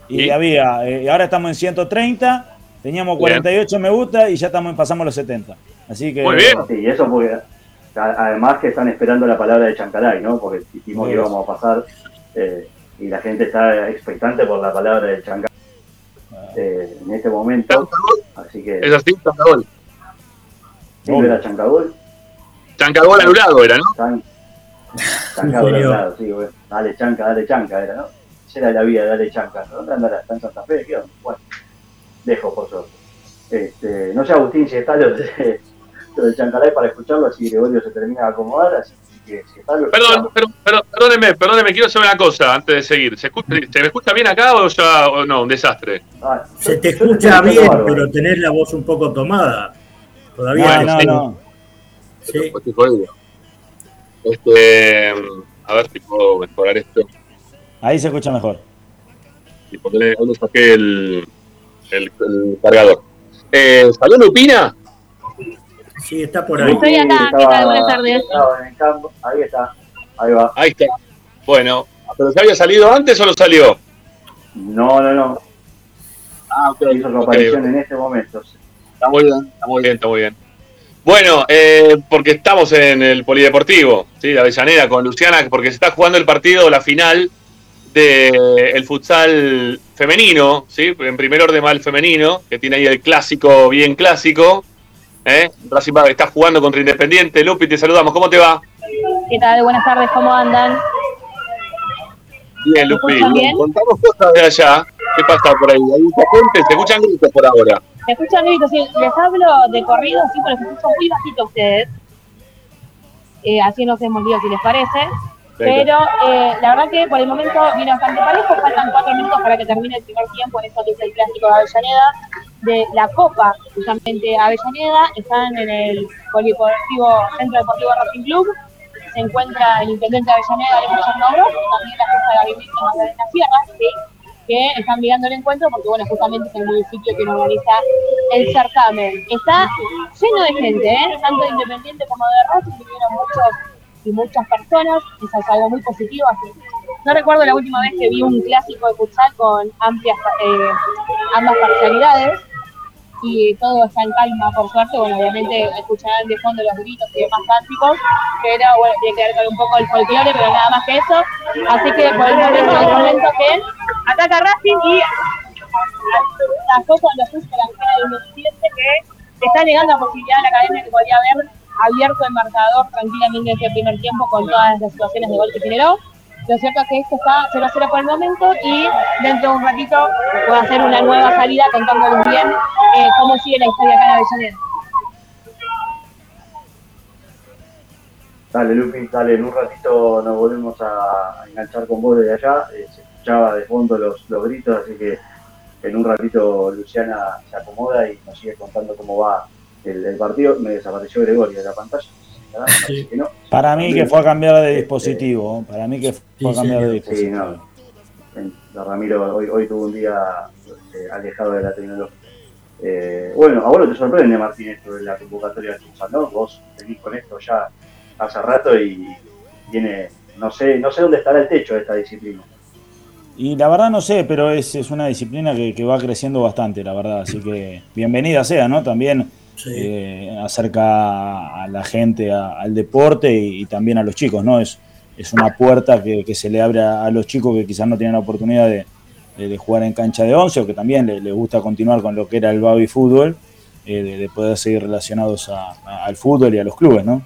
Y, había, eh, ahora estamos en 130, teníamos 48 me gusta y ya estamos pasamos los 70. Así que... Muy bien. Sí, eso muy bien. Además que están esperando la palabra de Chancalay, ¿no? Porque dijimos que íbamos a pasar eh, y la gente está expectante por la palabra del Chancagol eh, en este momento. Así que. Es así, Chancagol. ¿Sí era Chancagol? Chancagol anulado era, ¿no? Chan, Chancagol anulado, sí, bueno. Dale Chanca, dale Chanca era, ¿no? Esa era la vida, dale Chanca. ¿Dónde andará? ¿Está en Santa Fe? ¿Qué onda? Bueno, dejo por suerte. Este, no sé, Agustín, si está lo de, lo de Chancalay para escucharlo, así Gregorio se termina de acomodar, así que si está lo Perdón, perdón, perdón, perdóneme, perdóneme, quiero saber una cosa antes de seguir. ¿Se, escucha, ¿Se me escucha bien acá o ya o no? Un desastre. Ah, se te escucha bien, bárbaro. pero tenés la voz un poco tomada. Todavía no, no. Sí. Este, a ver si puedo mejorar esto. Ahí se escucha mejor. Y ponerle, ¿dónde saqué el, el, el cargador? Eh, ¿Salud Lupina? Sí, está por ahí. Estoy acá, ¿qué tal? Buenas tardes. En el campo. Ahí está, ahí va. Ahí está. Bueno, ¿pero se había salido antes o lo salió? No, no, no. Ah, ok. Hizo su aparición okay. en este momento. Está muy bien, está muy bien, está muy bien. Bueno, eh, porque estamos en el Polideportivo, ¿sí? de Avellaneda, con Luciana, porque se está jugando el partido, la final del el futsal femenino, ¿sí? en primer orden mal femenino, que tiene ahí el clásico, bien clásico. ¿Eh? Racing está jugando contra Independiente. Lupi, te saludamos, ¿cómo te va? ¿Qué tal? Buenas tardes, ¿cómo andan? Bien, Lupi. Bien? Contamos cosas de allá. ¿Qué pasa por ahí? ¿Hay mucha gente? ¿Se escuchan gritos por ahora? Se escuchan gritos, sí. Les hablo de corrido, sí, pero se escuchan muy bajito ustedes. Eh, así no hacemos lío si les parece. Pero eh, la verdad que por el momento viene bastante parejo, faltan cuatro minutos para que termine el primer tiempo en esto que es el clásico de Avellaneda, de la Copa, justamente Avellaneda, están en el Polideportivo Centro Deportivo Racing Club, se encuentra el intendente de Avellaneda, Chernobrov, también la jefa de gabinete Magdalena Sierra, ¿sí? que están mirando el encuentro porque bueno, justamente es el municipio que organiza el certamen. Está lleno de gente, ¿eh? tanto de Independiente como de Racing, vinieron muchos y muchas personas, eso es algo muy positivo. Así. No recuerdo la última vez que vi un clásico de futsal con amplias eh, ambas parcialidades y todo está en calma, por suerte. Bueno, obviamente escucharán de fondo los gritos y demás cánticos, pero bueno, tiene que ver con un poco el folclore, pero nada más que eso. Así que por el momento, el momento que ataca Racing y sacó cuando sucio la cara del presidente que está negando la posibilidad a la academia que podría haber abierto el marcador tranquilamente en este primer tiempo con todas las situaciones de gol que generó. Lo cierto es que esto está 0 a 0 por el momento y dentro de un ratito puedo hacer una nueva salida contándoles bien eh, cómo sigue la historia acá en Avellaneda. Dale, Lupi, dale, en un ratito nos volvemos a, enganchar con vos desde allá. Eh, se escuchaba de fondo los, los gritos, así que en un ratito Luciana se acomoda y nos sigue contando cómo va el, partido, me desapareció Gregorio de la pantalla. Sí. Que no. Para mí que fue a cambiar de dispositivo, para mí que fue a cambiar de dispositivo. Sí, no. Ramiro hoy, hoy tuvo un día eh, alejado de la tecnología. Eh, bueno, a vos no te sorprende, Martín, esto de la convocatoria de futsal, ¿no? Vos venís con esto ya hace rato y viene, no sé, no sé dónde estará el techo de esta disciplina. Y la verdad no sé, pero es, es una disciplina que, que, va creciendo bastante, la verdad. Así que bienvenida sea, ¿no? También sí. eh, acerca a la gente a, al deporte y, y, también a los chicos, ¿no? Es, es una puerta que, que, se le abre a, a, los chicos que quizás no tienen la oportunidad de, de, de jugar en cancha de once o que también les le gusta continuar con lo que era el baby fútbol, eh, de, poder seguir relacionados a, al fútbol y a los clubes, ¿no?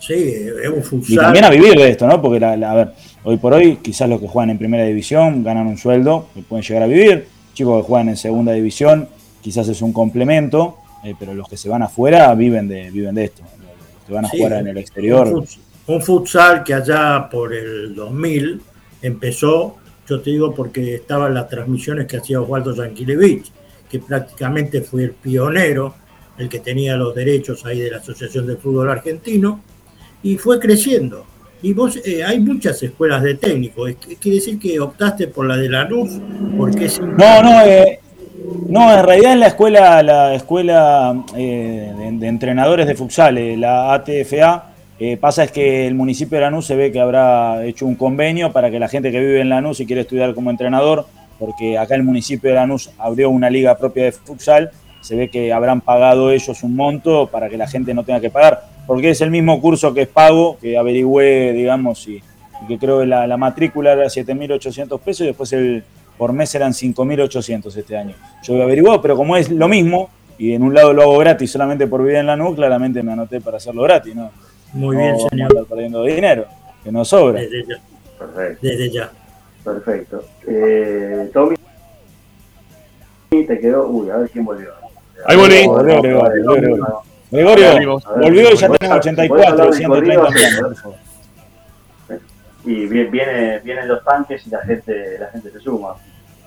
Sí, es un futsal. Y también a vivir de esto, ¿no? Porque, la, la, a ver, hoy por hoy, quizás los que juegan en primera división ganan un sueldo que pueden llegar a vivir. Chicos que juegan en segunda división, quizás es un complemento, eh, pero los que se van afuera viven de, viven de esto. Los que van a sí, jugar en el exterior. Un, un, futsal que allá por el 2000 empezó, yo te digo, porque estaban las transmisiones que hacía Osvaldo Yanquilevich, que prácticamente fue el pionero, el que tenía los derechos ahí de la Asociación de Fútbol Argentino y fue creciendo. Y vos, eh, hay muchas escuelas de técnicos. ¿Quiere decir que optaste por la de la luz? Porque es no, no, eh, no, en realidad en la escuela, la escuela eh, de, entrenadores de futsal, eh, la ATFA, eh, pasa es que el municipio de Lanús se ve que habrá hecho un convenio para que la gente que vive en Lanús y quiere estudiar como entrenador, porque acá el municipio de Lanús abrió una liga propia de futsal, se ve que habrán pagado ellos un monto para que la gente no tenga que pagar porque es el mismo curso que es pago, que averigüé, digamos, y, que creo que la, matrícula era 7.800 pesos y después el por mes eran 5.800 este año. Yo había averiguado, pero como es lo mismo, y en un lado lo hago gratis solamente por vivir en la NU, claramente me anoté para hacerlo gratis, ¿no? Muy bien, señor. No perdiendo dinero, que no sobra. Desde ya. Perfecto. Desde ya. Perfecto. Eh, Tommy, te quedó. Uy, a ver quién volvió. Ahí volví. Volvió, Gregorio. Gregorio, volvió y ya tenemos 84, 130 Y viene, vienen los tanques y la gente, la gente se suma.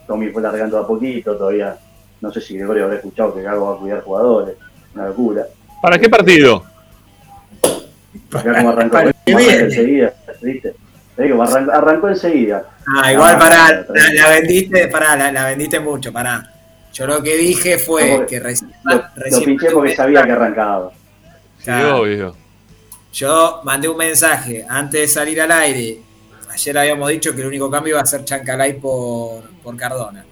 Tommy fue largando a poquito, todavía no sé si Gregorio habrá escuchado que Gago va a cuidar jugadores, una locura. ¿Para qué partido? Acá como arrancó, enseguida, ¿viste? digo, arrancó, enseguida. Ah, igual para la, vendiste, pará, la, vendiste mucho, pará. Yo lo que dije fue que recién. Lo, pinché porque sabía que arrancaba. Sí, obvio. Yo mandé un mensaje antes de salir al aire. Ayer habíamos dicho que el único cambio iba a ser Chancalay por, por Cardona.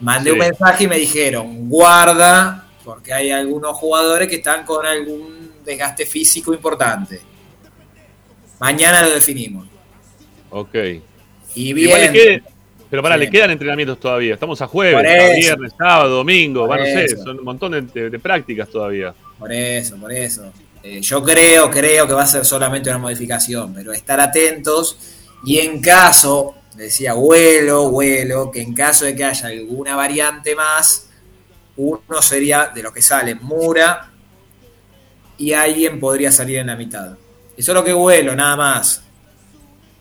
Mandé un mensaje y me dijeron, guarda, porque hay algunos jugadores que están con algún desgaste físico importante. Mañana lo definimos. Ok. Y bien. pero para, le quedan entrenamientos todavía. Estamos a jueves, viernes, sábado, domingo. No sé, son un montón de, prácticas todavía. Por eso, por eso. Eh, yo creo, creo que va a ser solamente una modificación, pero estar atentos y en caso, decía vuelo, vuelo, que en caso de que haya alguna variante más, uno sería de lo que sale Mura y alguien podría salir en la mitad. Eso es lo que vuelo, nada más.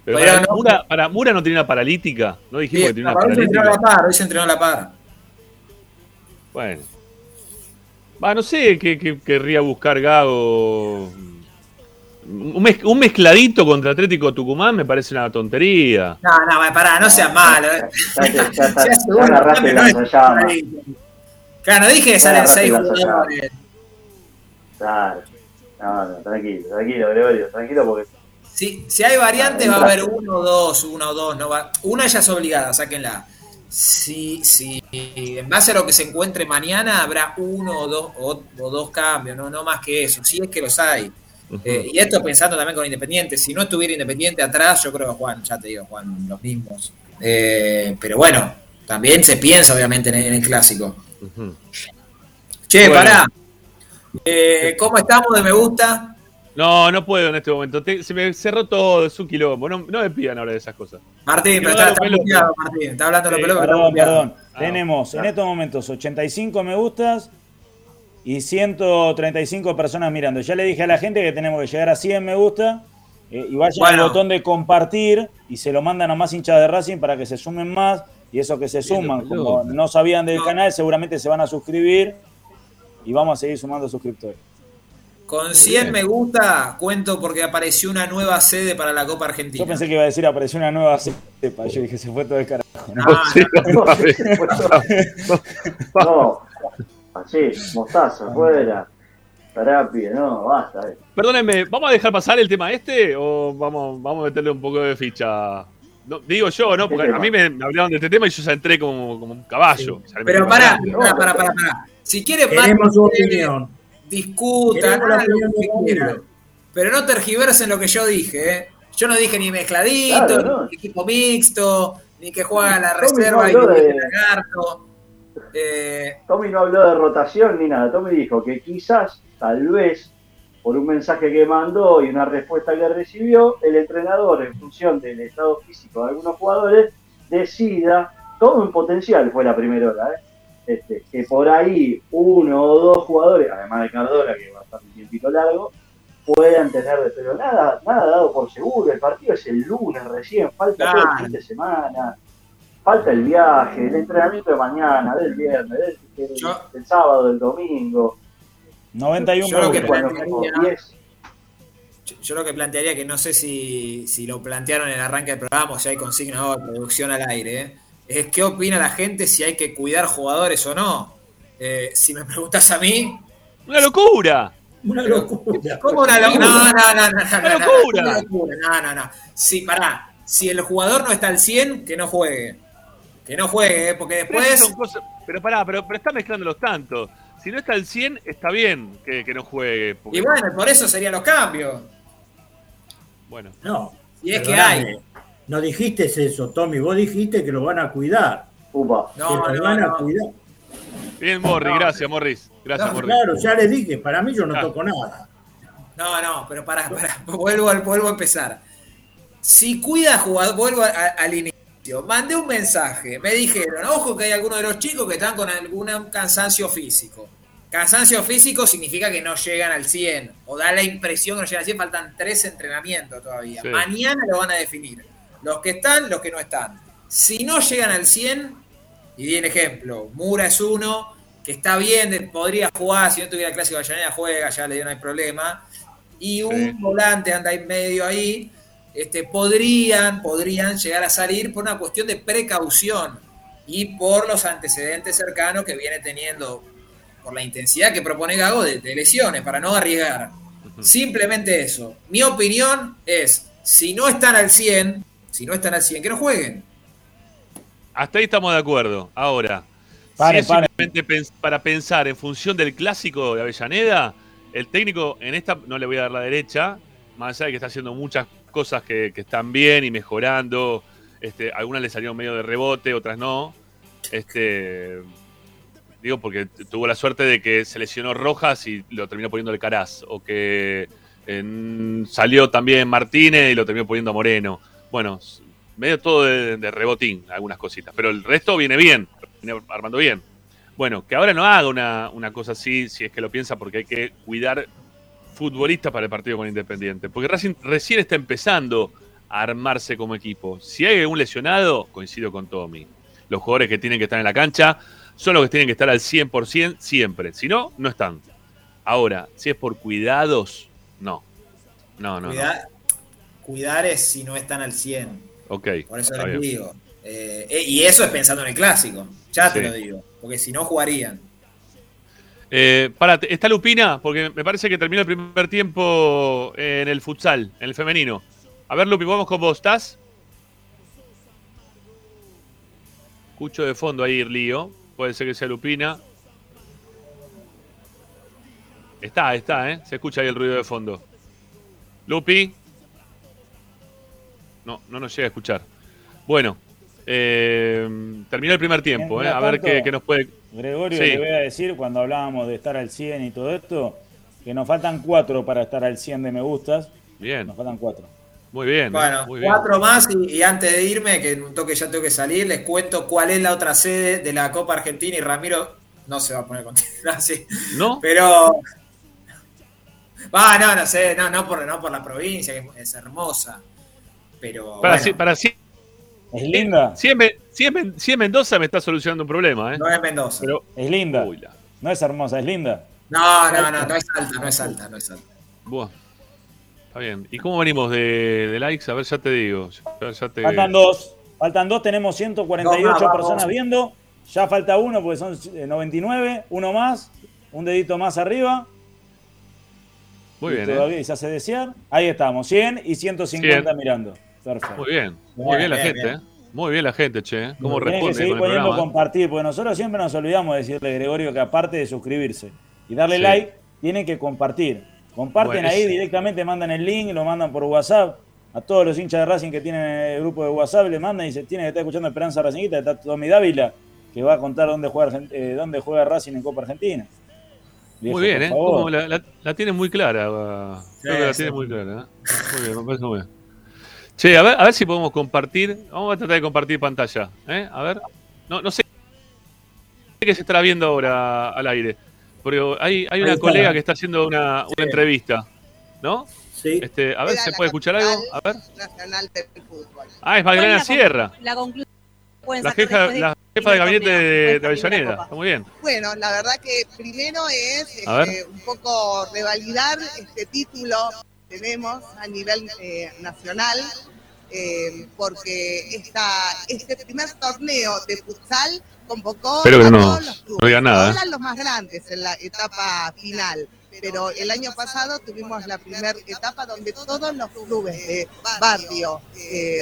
Pero, para, no, Mura, para, Mura no tiene una paralítica. No dijimos que tiene una paralítica. Hoy se entrenó a la par, hoy se entrenó a la par. Bueno. Va, no sé qué, querría buscar Gago. Un, mezcladito contra Atlético Tucumán me parece una tontería. No, no, pará, no seas malo. Eh. Claro, dije que salen seis jugadores. Claro. No, no, tranquilo, tranquilo, Gregorio, tranquilo porque si, si hay variantes, va a haber uno o dos, uno o dos. No va, una ya es obligada, sáquenla. Si, si en base a lo que se encuentre mañana, habrá uno o dos, o, dos cambios, no, no más que eso. Si es que los hay. Eh, y esto pensando también con Independiente. Si no estuviera Independiente atrás, yo creo que Juan, ya te digo, Juan, los mismos. Eh, pero bueno, también se piensa obviamente en el, clásico. Che, pará. Eh, ¿Cómo estamos de me gusta? No, no puedo en este momento. se me cerró todo, es un quilombo. No, me pidan ahora de esas cosas. Martín, pero está, está Martín. Está hablando de los pelotas. Perdón, perdón. Ah, Tenemos en estos momentos 85 me gustas y 135 personas mirando. Ya le dije a la gente que tenemos que llegar a 100 me gusta eh, y vayan al botón de compartir y se lo mandan a más hinchas de Racing para que se sumen más. Y esos que se suman, como no sabían del canal, seguramente se van a suscribir y vamos a seguir sumando suscriptores. Con 100 me gusta, cuento porque apareció una nueva sede para la Copa Argentina. Yo pensé que iba a decir apareció una nueva sede. Yo dije, se fue todo el carajo. No, no, así, mostaza, fuera. Terapia, no, basta. Eh. Perdónenme, ¿vamos a dejar pasar el tema este o vamos, vamos a meterle un poco de ficha? digo yo, ¿no? Porque a mí me hablaron de este tema y yo ya entré como, como un caballo. Pero pará, pará, pará, pará, Si quieres más. su opinión discutan, pero no tergiversen lo que yo dije. ¿eh? Yo no dije ni mezcladito, ni equipo mixto, ni que juega la reserva y de... lagarto. Eh... Tommy no habló de rotación ni nada. Tommy dijo que quizás, tal vez, por un mensaje que mandó y una respuesta que recibió, el entrenador, en función del estado físico de algunos jugadores, decida, todo en potencial fue la primera hora, ¿eh? Este, que por ahí uno o dos jugadores, además de Cardona, que va a estar un tiempito largo, puedan tener, pero nada, nada dado por seguro, el partido es el lunes recién, falta todo el fin de semana, falta el viaje, el entrenamiento de mañana, del viernes, del, sábado, del domingo. 91 yo lo, que plantearía, yo lo que plantearía, que no sé si, si lo plantearon en el arranque del programa o si hay consigna de producción al aire, ¿eh? es qué opina la gente si hay que cuidar jugadores o no. Eh, si me preguntas a mí. ¡Una locura! Una locura. ¿Cómo una locura? No, no, no, no. ¡Una locura! No, no, no. Sí, pará. Si el jugador no está al 100, que no juegue. Que no juegue, porque después. Pero, pará, pero, pero está mezclándolos tanto. Si no está al 100, está bien que, que no juegue. Y bueno, por eso serían los cambios. Bueno. No. Y es que hay. no dijiste eso, Tommy, vos dijiste que lo van a cuidar. Upa. No, que lo van a cuidar. Bien, Morris, gracias, Morris. Gracias, Morris. Claro, ya le dije, para mí yo no toco nada. No, no, pero para, para vuelvo, vuelvo a empezar. Si cuida jugador, vuelvo al inicio. Mandé un mensaje, me dijeron, ojo que hay algunos de los chicos que están con algún cansancio físico. Cansancio físico significa que no llegan al 100, o da la impresión que no llegan al 100, faltan tres entrenamientos todavía. Mañana lo van a definir. Los que están, los que no están. Si no llegan al 100, y bien ejemplo, Mura es uno, que está bien, podría jugar, si no tuviera clase de Vallaneda juega, ya le dio no hay problema. Y un volante anda en medio ahí, este, podrían, podrían llegar a salir por una cuestión de precaución y por los antecedentes cercanos que viene teniendo, por la intensidad que propone Gago de, lesiones, para no arriesgar. Simplemente eso. Mi opinión es, si no están al 100, si no están al 100, que no jueguen. Hasta ahí estamos de acuerdo. Ahora, simplemente para pensar en función del clásico de Avellaneda, el técnico en esta no le voy a dar la derecha, más allá de que está haciendo muchas cosas que, están bien y mejorando. Este, algunas le salieron medio de rebote, otras no. Este, digo porque tuvo la suerte de que se lesionó Rojas y lo terminó poniendo el Caraz, o que salió también Martínez y lo terminó poniendo Moreno. Bueno, medio todo de, rebotín, algunas cositas, pero el resto viene bien, viene armando bien. Bueno, que ahora no haga una, una cosa así, si es que lo piensa, porque hay que cuidar futbolistas para el partido con Independiente. Porque Racing recién está empezando a armarse como equipo. Si hay un lesionado, coincido con Tommy. Los jugadores que tienen que estar en la cancha son los que tienen que estar al 100% siempre. Si no, no están. Ahora, si es por cuidados, no. No, no. Cuidar es si no están al 100. Ok. Por eso les digo. Eh, eh, y eso es pensando en el clásico. Ya te lo digo. Porque si no, jugarían. Eh, para, ¿está Lupina? Porque me parece que terminó el primer tiempo en el futsal, en el femenino. A ver, Lupi, vamos con vos. ¿Estás? Escucho de fondo ahí lío. Puede ser que sea Lupina. Está, está, ¿eh? Se escucha ahí el ruido de fondo. Lupi. No, no nos llega a escuchar. Bueno, eh, terminó el primer tiempo, ¿eh? A ver qué, qué nos puede Gregorio, le voy a decir, cuando hablábamos de estar al 100 y todo esto, que nos faltan cuatro para estar al 100 de me gustas. Bien. Nos faltan cuatro. Muy bien. Bueno, cuatro más y, antes de irme, que en un toque ya tengo que salir, les cuento cuál es la otra sede de la Copa Argentina y Ramiro no se va a poner contigo así. ¿No? Pero... Va, no, no sé, no, no, por, no por la provincia, que es hermosa. Pero... Para, para sí es linda. Si es, Mendoza, me está solucionando un problema. ¿eh? No es Mendoza. Pero, es linda. No es hermosa, es linda. No, no, no, no es alta, no es alta, no es alta. Buah. Está bien. ¿Y cómo venimos de, likes? A ver, ya te digo. Faltan dos. Faltan dos, tenemos 148 personas viendo. Ya falta uno porque son 99. Eh, uno más. Un dedito más arriba. Muy bien. Todavía se hace desear. Ahí estamos, 100 y 150 mirando. Muy bien, muy bien, la gente, ¿eh? Muy bien la gente, che. ¿eh? ¿Cómo responde? Que seguir poniendo compartir, porque nosotros siempre nos olvidamos de decirle, Gregorio, que aparte de suscribirse y darle like, tienen que compartir. Comparten ahí directamente, mandan el link, lo mandan por WhatsApp. A todos los hinchas de Racing que tienen el grupo de WhatsApp le mandan y se tiene que estar escuchando Esperanza Racingita, está Tommy Dávila, que va a contar dónde juega, eh, dónde juega Racing en Copa Argentina. muy bien, ¿eh? la, la, tiene muy clara. Creo que la tiene muy clara. ¿eh? Muy bien, me parece muy bien. Che, a ver, a ver si podemos compartir. Vamos a tratar de compartir pantalla. ¿eh? A ver. No, no sé qué se estará viendo ahora al aire. Pero hay, hay una colega que está haciendo una, una entrevista. ¿No? Sí. Este, a ver, ¿se puede escuchar algo? A ver. Ah, es Magdalena Sierra. La conclusión. La jefa, la jefa de gabinete de, Avellaneda. Está muy bien. Bueno, la verdad que primero es este, un poco revalidar este título tenemos a nivel eh, nacional, eh, porque esta, este primer torneo de futsal convocó a todos los clubes, nada. ¿eh? los más grandes en la etapa final. Pero el año pasado tuvimos la primera etapa donde todos los clubes de barrio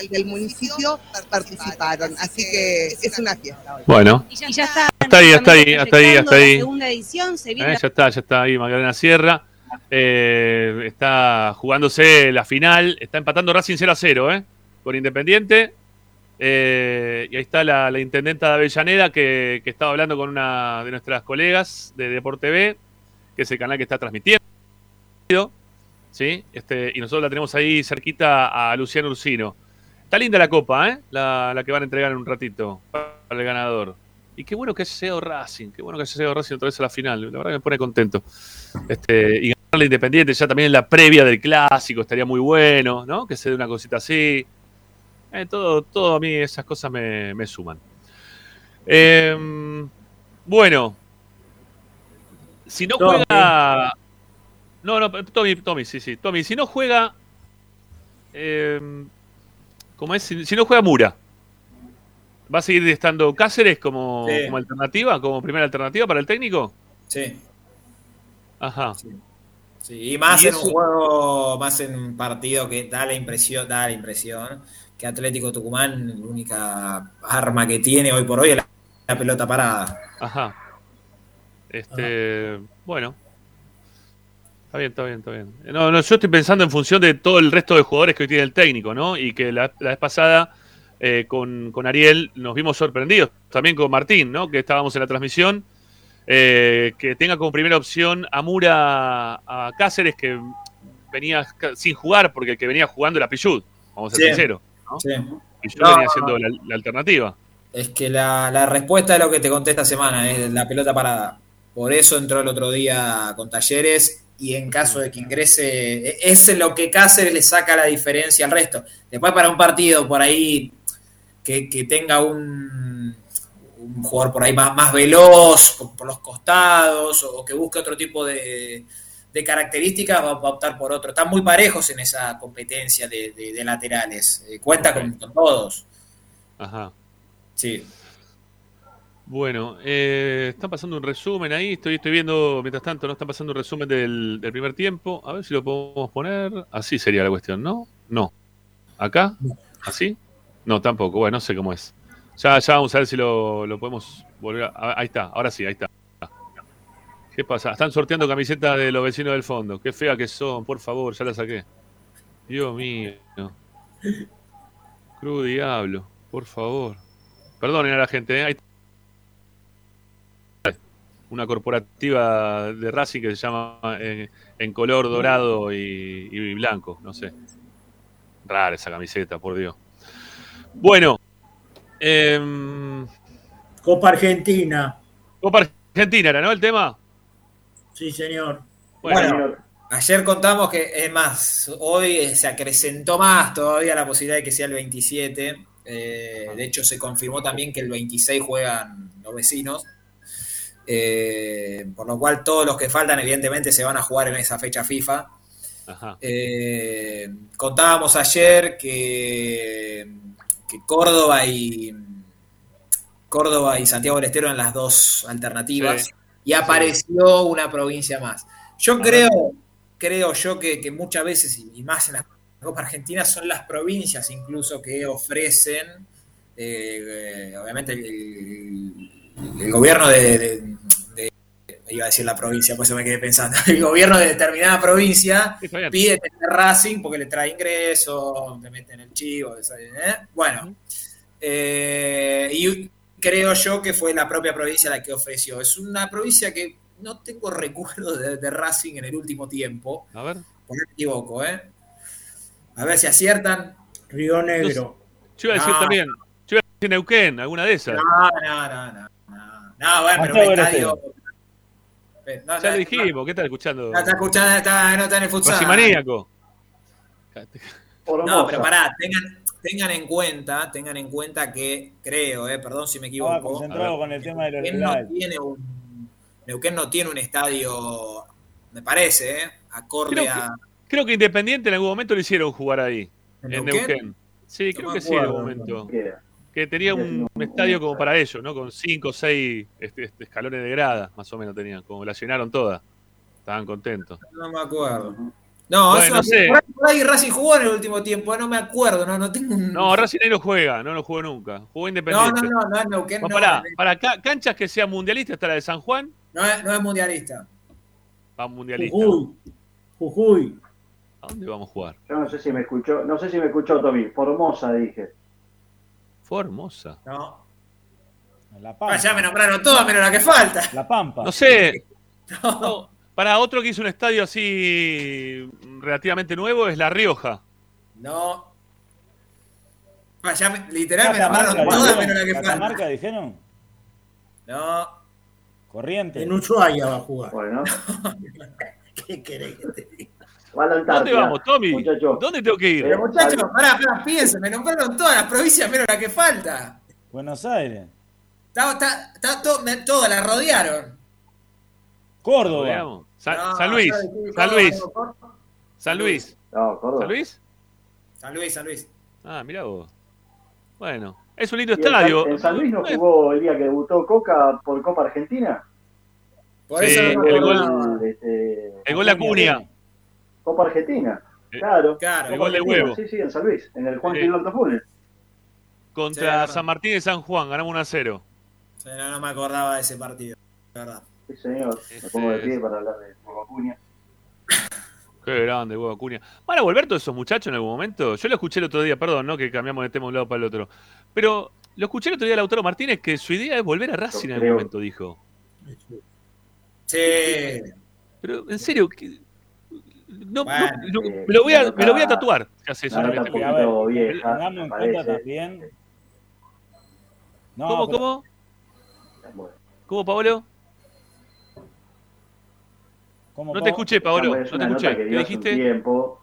del municipio participaron. Así que es una fiesta. Bueno, y ya, está, está ahí, está ahí, está ahí, está ahí. Segunda edición, se ya está, ya está ahí Magdalena Sierra. Eh, está jugándose la final. Está empatando Racing 0 a 0, ¿eh? con Independiente. Eh, y ahí está la, intendenta de Avellaneda que, estaba hablando con una de nuestras colegas de Deporte B, que es el canal que está transmitiendo. ¿sí? Este, y nosotros la tenemos ahí cerquita a Luciano Ursino. Está linda la copa, la, que van a entregar en un ratito para el ganador. Y qué bueno que haya sido Racing, qué bueno que haya sido Racing otra vez a la final. La verdad me pone contento. Este, ganarle Independiente ya también en la previa del clásico estaría muy bueno, ¿no? Que se dé una cosita así. Eh, todo, todo a mí esas cosas me, suman. Em, bueno, si no juega. No, no, Tommy, Tommy, sí, sí. Tommy, si no juega. Em, ¿Cómo es? Si, no juega Mura, ¿va a seguir estando Cáceres como, como, alternativa, como primera alternativa para el técnico? Sí. Ajá. Sí. Y más en un juego, más en un partido que da la impresión, da la impresión que Atlético Tucumán, la única arma que tiene hoy por hoy es la, pelota parada. Ajá. Este, bueno. Está bien, está bien, está bien. No, no, yo estoy pensando en función de todo el resto de jugadores que hoy tiene el técnico, ¿no? Y que la, vez pasada eh, con, Ariel nos vimos sorprendidos. También con Martín, ¿no? Que estábamos en la transmisión. Eh, que tenga como primera opción a Mura a Cáceres, que venía sin jugar, porque el que venía jugando era Pichud, vamos a ser sinceros. Y yo venía siendo la, alternativa. Es que la, respuesta es lo que te conté esta semana, es la pelota parada. Por eso entró el otro día con Talleres y en caso de que ingrese, e, es lo que Cáceres le saca la diferencia al resto. Después para un partido por ahí que, tenga un, un, jugador por ahí más, más veloz por, los costados o que busque otro tipo de, de características va, a optar por otro. Están muy parejos en esa competencia de, laterales. Eh, cuenta con, todos. Ajá. Sí. Bueno, eh, están pasando un resumen ahí. Estoy, estoy viendo, mientras tanto, no están pasando un resumen del, primer tiempo. A ver si lo podemos poner. Así sería la cuestión, ¿no? No. ¿Acá? ¿Así? No, tampoco. Bueno, no sé cómo es. Ya, ya vamos a ver si lo, lo podemos volver a. Ahí está, ahora sí, ahí está. ¿Qué pasa? Están sorteando camisetas de los vecinos del fondo. Qué fea que son, por favor, ya la saqué. Dios mío. Cruz diablo, por favor. Perdonen a la gente, ¿eh? Hay una corporativa de Racing que se llama eh, en, color dorado y, blanco, no sé. Rara esa camiseta, por Dios. Bueno. Em, Copa Argentina. Copa Argentina era, ¿no? El tema. Sí, señor. Bueno, ayer contamos que, es más, hoy se acrecentó más todavía la posibilidad de que sea el 27. Eh, de hecho, se confirmó también que el 26 juegan los vecinos. Eh, por lo cual, todos los que faltan, evidentemente, se van a jugar en esa fecha FIFA. Eh, contábamos ayer que, que Córdoba y Córdoba y Santiago del Estero eran las dos alternativas y apareció una provincia más. Yo creo, creo yo que, muchas veces, y más en la Copa Argentina, son las provincias incluso que ofrecen, eh, obviamente, el, gobierno de, iba a decir la provincia, pues se me quedé pensando, el gobierno de determinada provincia pide tener Racing porque le trae ingresos, te meten el chivo, ¿eh? bueno, eh, y creo yo que fue la propia provincia la que ofreció. Es una provincia que no tengo recuerdo de, Racing en el último tiempo. A ver. Por me equivoco, ¿eh? A ver si aciertan. Río Negro. Yo iba a decir también. Yo iba a decir Neuquén, alguna de esas. No, no, no, no. No, bueno, pero un estadio. No, ya lo dijimos, ¿qué estás escuchando? está escuchando, está, no está en el futsal. maníaco. No, pero pará, tengan, tengan en cuenta, tengan en cuenta que creo, eh, perdón si me equivoco. concentrado con el tema de los Neuquén no, tiene un, Neuquén no tiene un estadio, me parece, eh, acorde creo a. creo que Independiente en algún momento lo hicieron jugar ahí, en, Neuquén? Sí, creo que sí, en algún momento. Que tenía un, estadio como para ellos, ¿no? Con cinco o seis este, este, escalones de grada, más o menos tenían, como la llenaron todas. Estaban contentos. No me acuerdo. No, eso no sé. Por ahí Racing jugó en el último tiempo, no me acuerdo, no, no tengo No, Racing ahí no juega, no lo jugó nunca. Jugó independiente. No, no, no, no, no, no. Para canchas que sean mundialistas, está la de San Juan. No es, no es mundialista. Va mundialista. Jujuy. Jujuy. ¿A dónde vamos a jugar? Yo no sé si me escuchó, no sé si me escuchó Tommy. Formosa dije. Formosa. No. La Ah, Pampa. ya me nombraron todas menos la que falta. La Pampa. No sé. No, para otro que hizo un estadio así relativamente nuevo es La Rioja. No. Ah, ya me- literal me nombraron todas dijeron. menos la que falta. Catamarca, dijeron. No. Corriente. En Ushuaia va a jugar. Bueno, ¿Qué querés que te diga? Va a la ¿Dónde vamos, Tommy? Muchacho. ¿Dónde tengo que ir? Pero- muchachos, pará, pará, piensen, me nombraron todas las provincias menos la que falta. Buenos Aires. Está, está, está to- me- todas las rodearon. Córdoba. Veamos. San, No, San Luis. San Luis. San Luis. No, Córdoba. ¿San Luis? San Luis, San Luis. Ah, mira vos. Bueno, es un lindo ¿Y en San- estadio. ¿En San Luis no Eh, jugó el día que debutó Coca por Copa Argentina? Por Sí, eso el gol- este, El gol de Acuña. Copa Argentina. Eh, Claro. claro, el gol de huevo. Sí, sí, en San Luis, en el Juan Sí. Quirón Funes. Contra. San Martín y San Juan. Ganamos 1 a 0. Sí, no, no me acordaba de ese partido, la verdad. Sí, señor. Me pongo de pie para hablar de Huevo Acuña. Qué grande, huevo Acuña. ¿Van a volver todos esos muchachos en algún momento? Yo lo escuché el otro día, perdón, ¿no? Que cambiamos de tema de un lado para el otro. Pero lo escuché el otro día a Lautaro Martínez que su idea es volver a Racing en algún momento, dijo. Sí. Pero, en serio, no, Bueno, no- no, eh, me, lo voy a, me lo voy a tatuar. hace eso, ¿no? poquito vieja, tengamos cuenta también. No, ¿Cómo, pero- cómo? ¿Cómo, Pablo? ¿cómo, No te escuché, Pablo. es No te una escuché. nota que ¿Qué dio hace un dijiste? tiempo.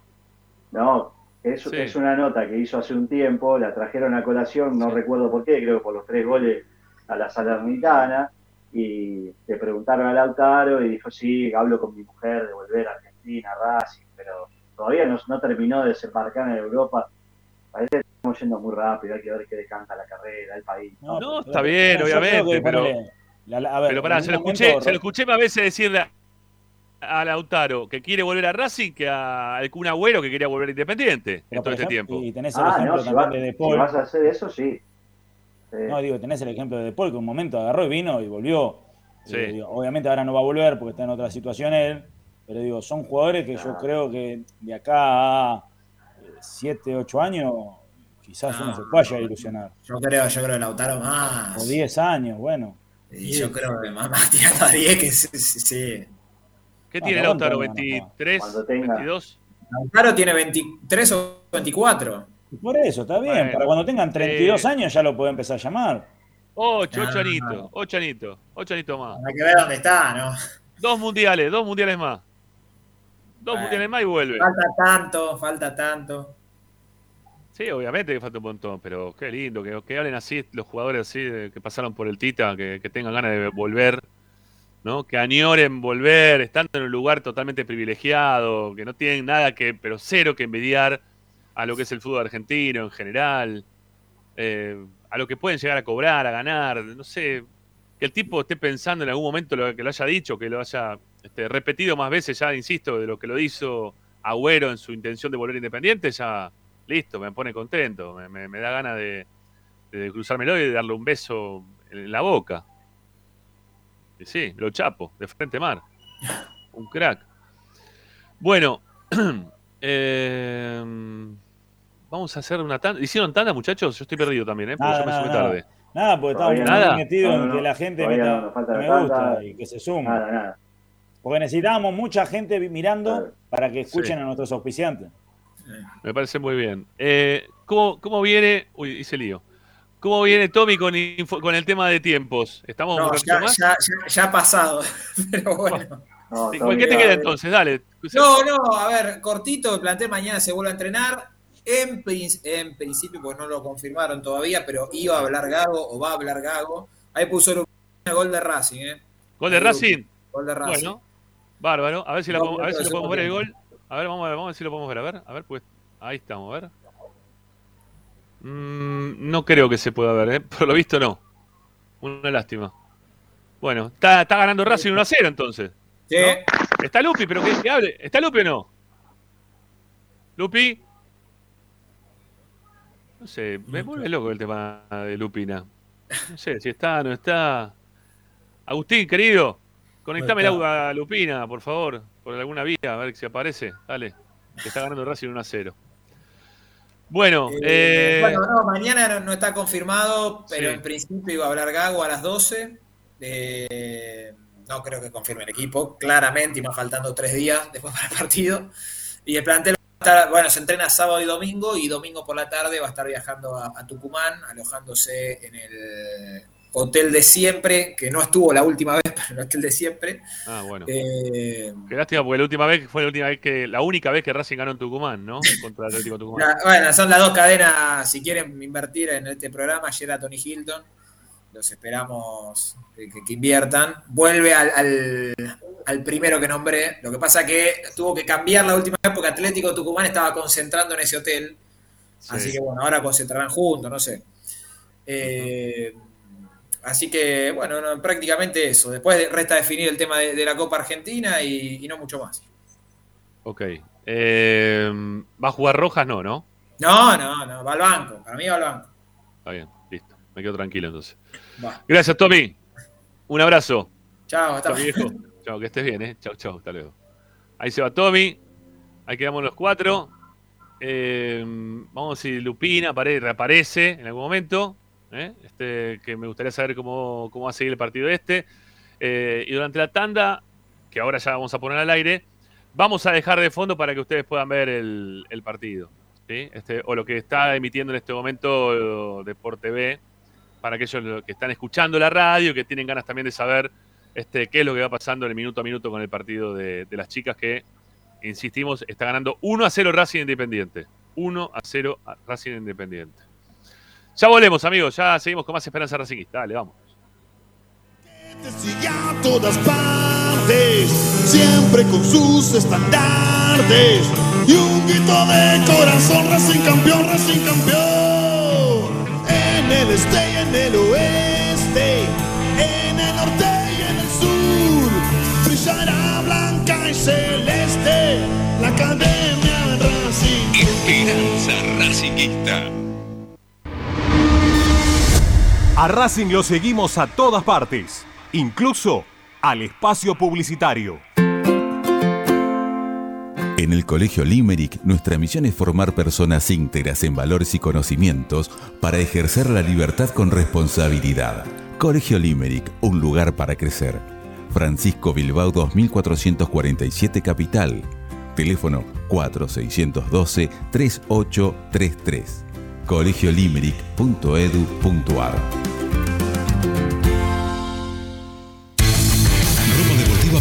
No, es, Sí. es una nota que hizo hace un tiempo, la trajeron a colación, no Sí. recuerdo por qué, creo que por los tres goles a la Salernitana, y le preguntaron a Lautaro y dijo, sí, hablo con mi mujer de volver a Argentina, Racing, pero todavía no, no terminó de desembarcar en Europa. Parece que estamos yendo muy rápido, hay que ver qué decanta la carrera, el país. No, pero- está bien, obviamente, que, pero- la- la- a ver, Pero pará, se lo escuché, se lo escuché más veces decirle a, a Lautaro que quiere volver a Racing que a al Kun Agüero que quería volver a Independiente pero, en todo este tiempo. Y tenés el Ah, ejemplo no, si, va- de De si Paul. vas a hacer eso, sí. No, digo, tenés el ejemplo de De Paul que un momento agarró y vino y volvió. Sí. Eh, digo, obviamente ahora no va a volver porque está en otra situación él, pero digo, son jugadores que yo Ah. creo que de acá a 7, 8 años quizás Ah. uno se vaya a ilusionar. Yo creo, yo creo que Lautaro más. O 10 años, bueno. Y yo creo que más, más tirando a 10 que sí, sí, sí. ¿Qué No, tiene no, Lautaro? no, no, no. ¿23? Cuando tenga- ¿22? Lautaro tiene 23 o 24. Y por eso, está bien. Bueno, para cuando tengan 32 sí. años ya lo puede empezar a llamar. 8, 8 Ah. anitos, 8 anitos, 8 anitos más. Hay que ver dónde está, ¿no? Dos mundiales, dos mundiales más. Dos Bueno. mundiales más y vuelve. Falta tanto, falta tanto. Sí, obviamente que falta un montón, pero qué lindo que, que hablen así los jugadores así de- que pasaron por el Tita, que, que tengan ganas de volver, ¿no? Que añoren volver, estando en un lugar totalmente privilegiado, que no tienen nada que, pero cero que envidiar a lo que es el fútbol argentino en general, eh, a lo que pueden llegar a cobrar, a ganar, no sé, que el tipo esté pensando en algún momento lo que lo haya dicho, que lo haya este, repetido más veces, ya insisto, de lo que lo hizo Agüero en su intención de volver independiente, ya listo, me pone contento, me, me- me da ganas de, de cruzármelo y de darle un beso en la boca. Y sí, lo chapo, de frente mar. Un crack. Bueno, eh, vamos a hacer una tanda. ¿Hicieron tanda, muchachos? Yo estoy perdido también, ¿eh? Porque yo me nada. tarde. Nada, porque estamos muy nada. metidos No, en que la gente todavía meta no, nos falta me gusta y que se sume. Nada, nada. Porque necesitábamos mucha gente mirando Claro. para que escuchen Sí. a nuestros auspiciantes. Me parece muy bien. Eh, ¿cómo, ¿Cómo viene? Uy, hice lío. ¿Cómo viene Tommy con, info- con el tema de tiempos? ¿Estamos un No, ya, más? ya, ya, ya ha pasado. Pero bueno. No, ¿Qué te queda entonces? Dale. No, no, a ver, cortito, el plantel mañana se vuelve a entrenar. En, en principio, pues no lo confirmaron todavía, pero iba a hablar Gago o va a hablar Gago. Ahí puso el gol de Racing, ¿eh? ¿Gol de Racing? Gol de Racing. Bueno, bárbaro. A ver si, No, podemos- a ver si no, lo podemos ver el gol. A ver, vamos a ver, vamos a ver si lo podemos ver. A ver, a ver, pues. Ahí estamos, a ver. Mm, no creo que se pueda ver, ¿eh? Por lo visto, no. Una lástima. Bueno, está, está ganando Racing 1 a 0 entonces. Sí. Está Lupi, pero que hable. ¿Está Lupi o no? ¿Lupi? No sé, me vuelve loco el tema de Lupina. No sé si está, no está. Agustín, querido, conectame el No audio a Lupina, por favor, por alguna vía, a ver si aparece. Dale. que está ganando Racing 1 a 0. Bueno, eh, eh, bueno no, mañana no, está confirmado, pero en principio iba a hablar Gago a las 12. Eh, no creo que confirme el equipo, claramente, y más faltando tres días después para el partido. Y el plantel bueno, se entrena sábado y domingo, y domingo por la tarde va a estar viajando a Tucumán, alojándose en el hotel de siempre, que no estuvo la última vez, pero el hotel de siempre. Ah, bueno. Eh, Qué lástima, porque la última vez fue la última vez que, la única vez que Racing ganó en Tucumán, ¿no? Contra el Atlético Tucumán. bueno, son las dos cadenas, si quieren invertir en este programa, a Tony Hilton, los esperamos que, inviertan. Vuelve al, al, primero que nombré, lo que pasa que tuvo que cambiar la última vez porque Atlético Tucumán estaba concentrando en ese hotel. Así que bueno, ahora concentrarán juntos, no sé. Eh, Así que, bueno, prácticamente eso. Después resta definir el tema de, la Copa Argentina y, no mucho más. Ok. Eh, ¿Va a jugar Rojas? No, ¿no? No, no, no. Va al banco. Para mí va al banco. Está bien, listo. Me quedo tranquilo entonces. Gracias, Tommy. Un abrazo. Chao, hasta luego. Chao, que estés bien, ¿eh? Chao, chao, hasta luego. Ahí se va Tommy. Ahí quedamos los cuatro. Eh, vamos a si Lupina reaparece en algún momento. ¿eh? este, que me gustaría saber cómo, va a seguir el partido este. Eh, y durante la tanda, que ahora ya vamos a poner al aire, vamos a dejar de fondo para que ustedes puedan ver el, partido. Este, o lo que está emitiendo en este momento Deporte TV, para aquellos que están escuchando la radio, que tienen ganas también de saber este, qué es lo que va pasando en el minuto a minuto con el partido de, de las chicas que, insistimos, está ganando 1 a 0 Racing Independiente. 1 a 0 Racing Independiente. Ya volvemos, amigos. Ya seguimos con más Esperanza Racingista. Dale, vamos. a todas partes, siempre con sus estandartes y un grito de corazón, Racing campeón, Racing campeón. En el este y en el oeste, y celeste la academia Racing. Esperanza Racingista. A Racing lo seguimos a todas partes, incluso al espacio publicitario. En el Colegio Limerick, nuestra misión es formar personas íntegras en valores y conocimientos para ejercer la libertad con responsabilidad. Colegio Limerick, un lugar para crecer. Francisco Bilbao 2447 Capital. Teléfono 4612-3833 colegiolimeric.edu.ar.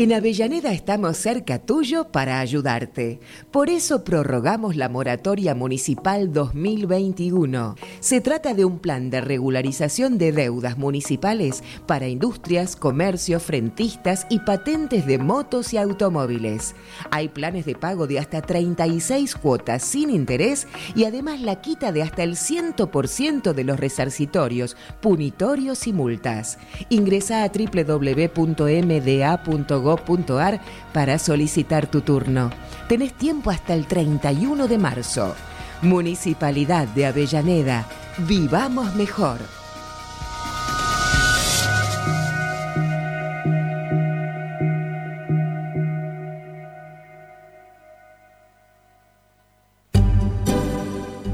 En Avellaneda estamos cerca tuyo para ayudarte. Por eso prorrogamos la moratoria municipal 2021. Se trata de un plan de regularización de deudas municipales para industrias, comercios, frentistas y patentes de motos y automóviles. Hay planes de pago de hasta 36 cuotas sin interés y además la quita de hasta el 100% de los resarcitorios, punitorios y multas. Ingresa a www.mda.gov para solicitar tu turno. Tenés tiempo hasta el 31 de marzo. Municipalidad de Avellaneda. Vivamos mejor.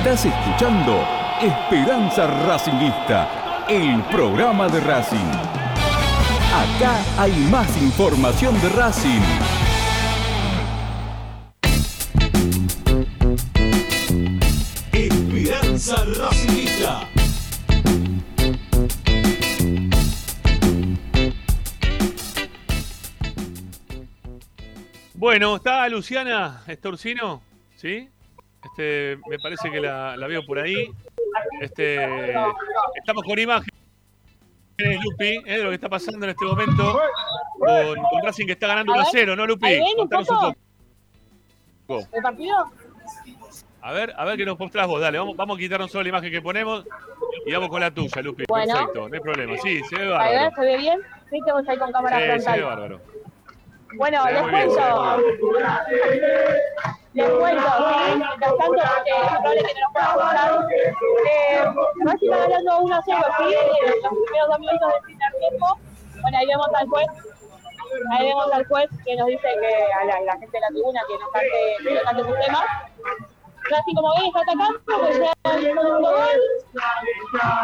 Estás escuchando Esperanza Racingista, el programa de Racing. Acá hay más información de Racing. Esperanza Racingista. Bueno, ¿está Luciana Estorcino? ¿Sí? Este, me parece que la, veo por ahí. Este, estamos con imágenes, Lupi, ¿eh? de lo que está pasando en este momento con, Racing que está ganando 1 a 0, ¿no, Lupi? Contanos un poco. ¿El partido? A ver, a ver qué nos mostrás vos, dale, vamos, vamos a quitarnos solo la imagen que ponemos y vamos con la tuya, Lupi. Perfecto, no hay problema. Sí, se ve bárbaro. A ver, ¿se ve bien? Sí, estamos ahí con cámara sí, frontal. Se ve bárbaro. Bueno, les cuento. Les cuento, ¿sí? Mientras tanto, porque es probable que no nos pueda contar. Eh, Racing va ganando 1 a 0, ¿sí? En los primeros dos minutos del primer tiempo. Bueno, ahí vemos al juez. Ahí vemos al juez que nos dice que a la, la gente de la tribuna que nos cante, que nos cante su tema. Racing, como ven, está atacando, pues ya el segundo gol.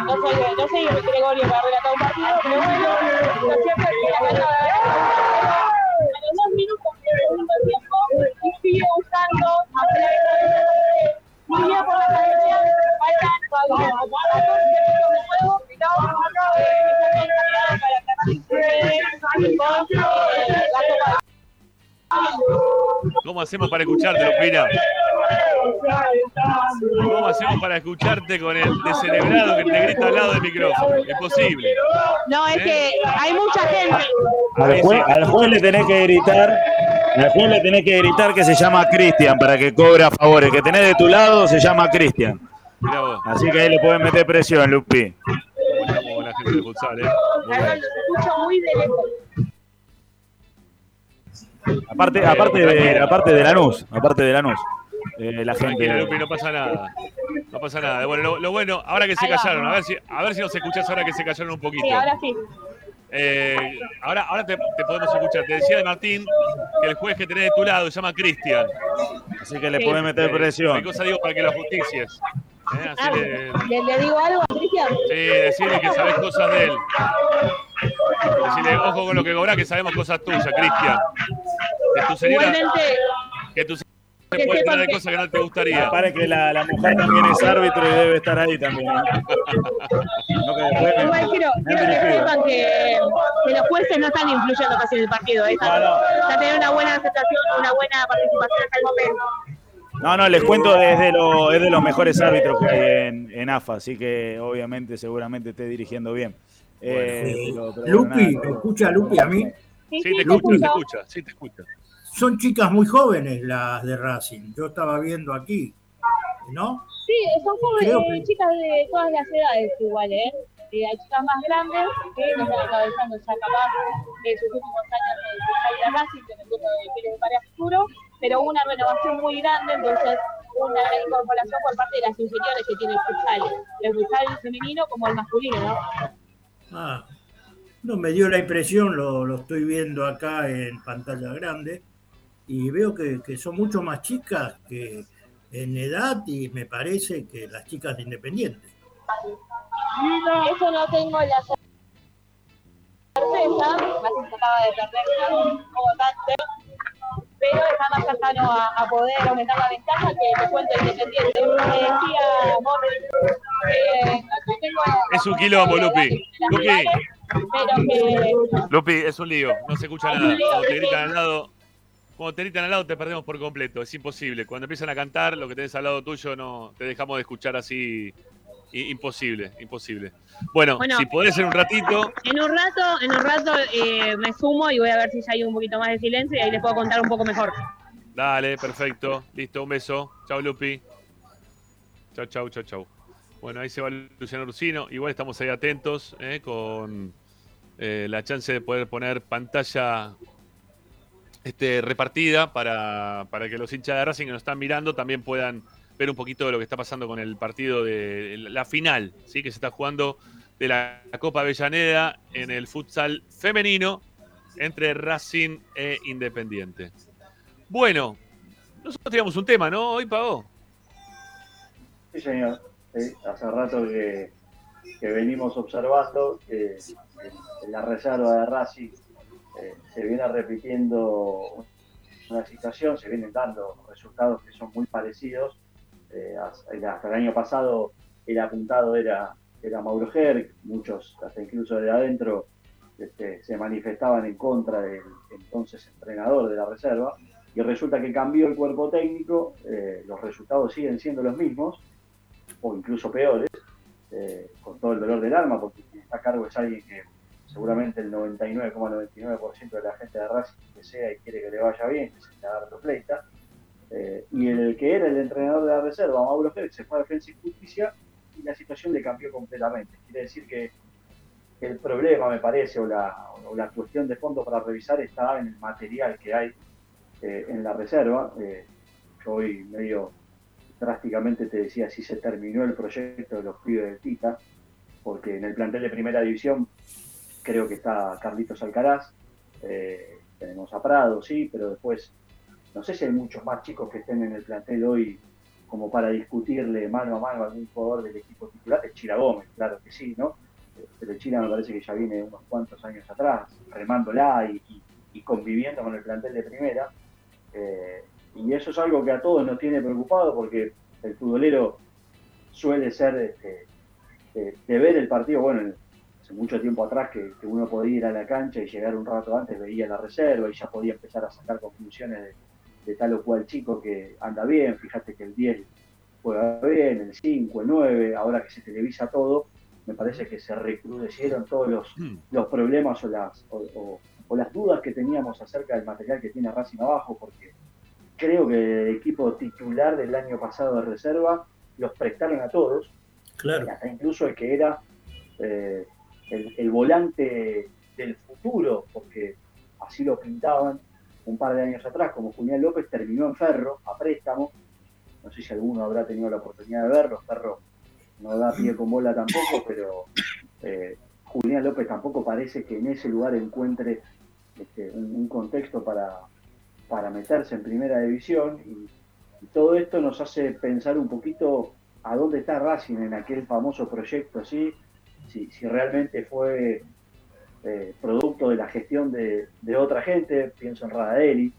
No soy, no soy Gregorio para relatar un partido, pero bueno, lo cierto es que la gana a los minutos del segundo tiempo y sigue buscando muy bien por la academia faltan todavía como a 14 minutos de juego pero ¿Cómo hacemos para escucharte, Lupina? ¿Cómo hacemos para escucharte con el descerebrado que te grita al lado del micrófono? Es posible. No, es que hay mucha gente. Al juez, al juez le tenés que gritar, al juez le tenés que gritar que se llama Cristian para que cobre a favor. El que tenés de tu lado se llama Cristian. Así que ahí le pueden meter presión, Lupi. Como la gente de futsal, ¿eh? escucho muy de lejos. Aparte, aparte de, aparte de Lanús, aparte de Lanús. Eh, la gente. Lupi, no pasa nada. No pasa nada. Bueno, lo, bueno, ahora que se callaron, a ver si, a ver si nos escuchás ahora que se callaron un poquito. Sí, ahora sí. Eh, ahora ahora te, podemos escuchar. Te decía de Martín que el juez que tenés de tu lado se llama Cristian. Así que le pueden meter presión. ¿Qué cosa digo para que lo justicies? ¿Eh? Ah, le... ¿Le, digo algo a Cristian? Sí, decirle que sabes cosas de él. Decirle, ojo con lo que cobra, que sabemos cosas tuyas, Cristian. Que tu señora, Igualmente, que tu se puede entrar de cosas que no te gustaría. Para que la, la, mujer también es árbitro y debe estar ahí también. ¿no? Igual quiero, quiero que sepan que, que, los jueces no están influyendo casi en el partido. ¿eh? Están, no, no. están teniendo una buena aceptación, una buena participación hasta el momento. No, no, les cuento desde lo, es de los mejores árbitros que hay en, en AFA, así que obviamente seguramente esté dirigiendo bien. Eh, bueno, pero, pero Lupi, nada, ¿me escucha Lupi a mí? Sí, te, escucha, te escucha, sí te escucha son chicas muy jóvenes las de Racing. Yo estaba viendo aquí, ¿no? Sí, son jóvenes, que... chicas de todas las edades igual, ¿eh? eh, hay chicas más grandes que no están atravesando ya capaz de sus últimos años de, de Racing, en el grupo de Pérez de Futuro, pero una renovación muy grande, entonces una gran incorporación por parte de las inferiores que tiene el futsal, el futsal femenino como el masculino, ¿no? Ah, no, me dio la impresión, lo, lo estoy viendo acá en pantalla grande, y veo que, que, son mucho más chicas que en edad y me parece que las chicas de Independiente. Eso no tengo la certeza, más acaba de perder un votante, pero está más cercano a, a, poder aumentar la ventaja que el cuento Independiente. Me decía Morris, eh, es un quilombo, Lupi. Lupi. Que... Lupi, es un lío, no se escucha nada. Cuando te gritan al lado, cuando te gritan al lado te perdemos por completo, es imposible. Cuando empiezan a cantar, lo que tenés al lado tuyo no te dejamos de escuchar así. Imposible, imposible. Bueno, si podés ser un ratito. En un rato, en un rato eh, me sumo y voy a ver si ya hay un poquito más de silencio y ahí les puedo contar un poco mejor. Dale, perfecto. Listo, un beso. Chau, Lupi. Chau, chau, chau, chau. Bueno, ahí se va Luciano Rusino. Igual estamos ahí atentos eh, con eh, la chance de poder poner pantalla este, repartida para, para que los hinchas de Racing que nos están mirando también puedan ver un poquito de lo que está pasando con el partido de la final, ¿sí? que se está jugando de la Copa Avellaneda en el futsal femenino entre Racing e Independiente. Bueno, nosotros teníamos un tema, ¿no? Hoy pagó. Sí, señor. hace rato que, venimos observando que en la reserva de Racing eh, se viene repitiendo una situación, se vienen dando resultados que son muy parecidos eh, hasta el año pasado el apuntado era, era Mauro Gerg, muchos, hasta incluso de adentro, este, se manifestaban en contra del entonces entrenador de la reserva, y resulta que cambió el cuerpo técnico, eh, los resultados siguen siendo los mismos, o incluso peores, eh, con todo el dolor del alma, porque quien está a cargo es alguien que seguramente el 99,99% de la gente de Racing desea y quiere que le vaya bien, que se Lagarto Pleita, eh, y el que era el entrenador de la reserva, Mauro Félix, se fue a Defensa y Justicia y la situación le cambió completamente. Quiere decir que el problema, me parece, o la, la cuestión de fondo para revisar está en el material que hay eh, en la reserva. Eh, yo hoy medio drásticamente te decía si se terminó el proyecto de los pibes de Tita, porque en el plantel de primera división creo que está Carlitos Alcaraz, tenemos a Prado, sí, pero después no sé si hay muchos más chicos que estén en el plantel hoy como para discutirle mano a mano a algún jugador del equipo titular. Es Chira Gómez, claro que sí, ¿no? Pero Chira me parece que ya viene unos cuantos años atrás, remándola y, y, conviviendo con el plantel de primera. Eh, y eso es algo que a todos nos tiene preocupado porque el futbolero suele ser este, de, ver el partido, bueno, hace mucho tiempo atrás que, que, uno podía ir a la cancha y llegar un rato antes, veía la reserva y ya podía empezar a sacar conclusiones de, de tal o cual chico que anda bien, fíjate que el 10 juega bien, el 5, el 9, ahora que se televisa todo, me parece que se recrudecieron todos los, mm. los problemas o las, o, las dudas que teníamos acerca del material que tiene Racing abajo, porque creo que el equipo titular del año pasado de reserva los prestaron a todos, claro. hasta incluso el que era eh, el, el volante del futuro, porque así lo pintaban, un par de años atrás, como Julián López, terminó en Ferro, a préstamo. No sé si alguno habrá tenido la oportunidad de verlo. Ferro no da pie con bola tampoco, pero eh, Julián López tampoco parece que en ese lugar encuentre este, un, contexto para, para meterse en primera división. Y, todo esto nos hace pensar un poquito a dónde está Racing en aquel famoso proyecto, ¿sí? si, si realmente fue eh, producto de la gestión de, otra gente, pienso en Radaeli,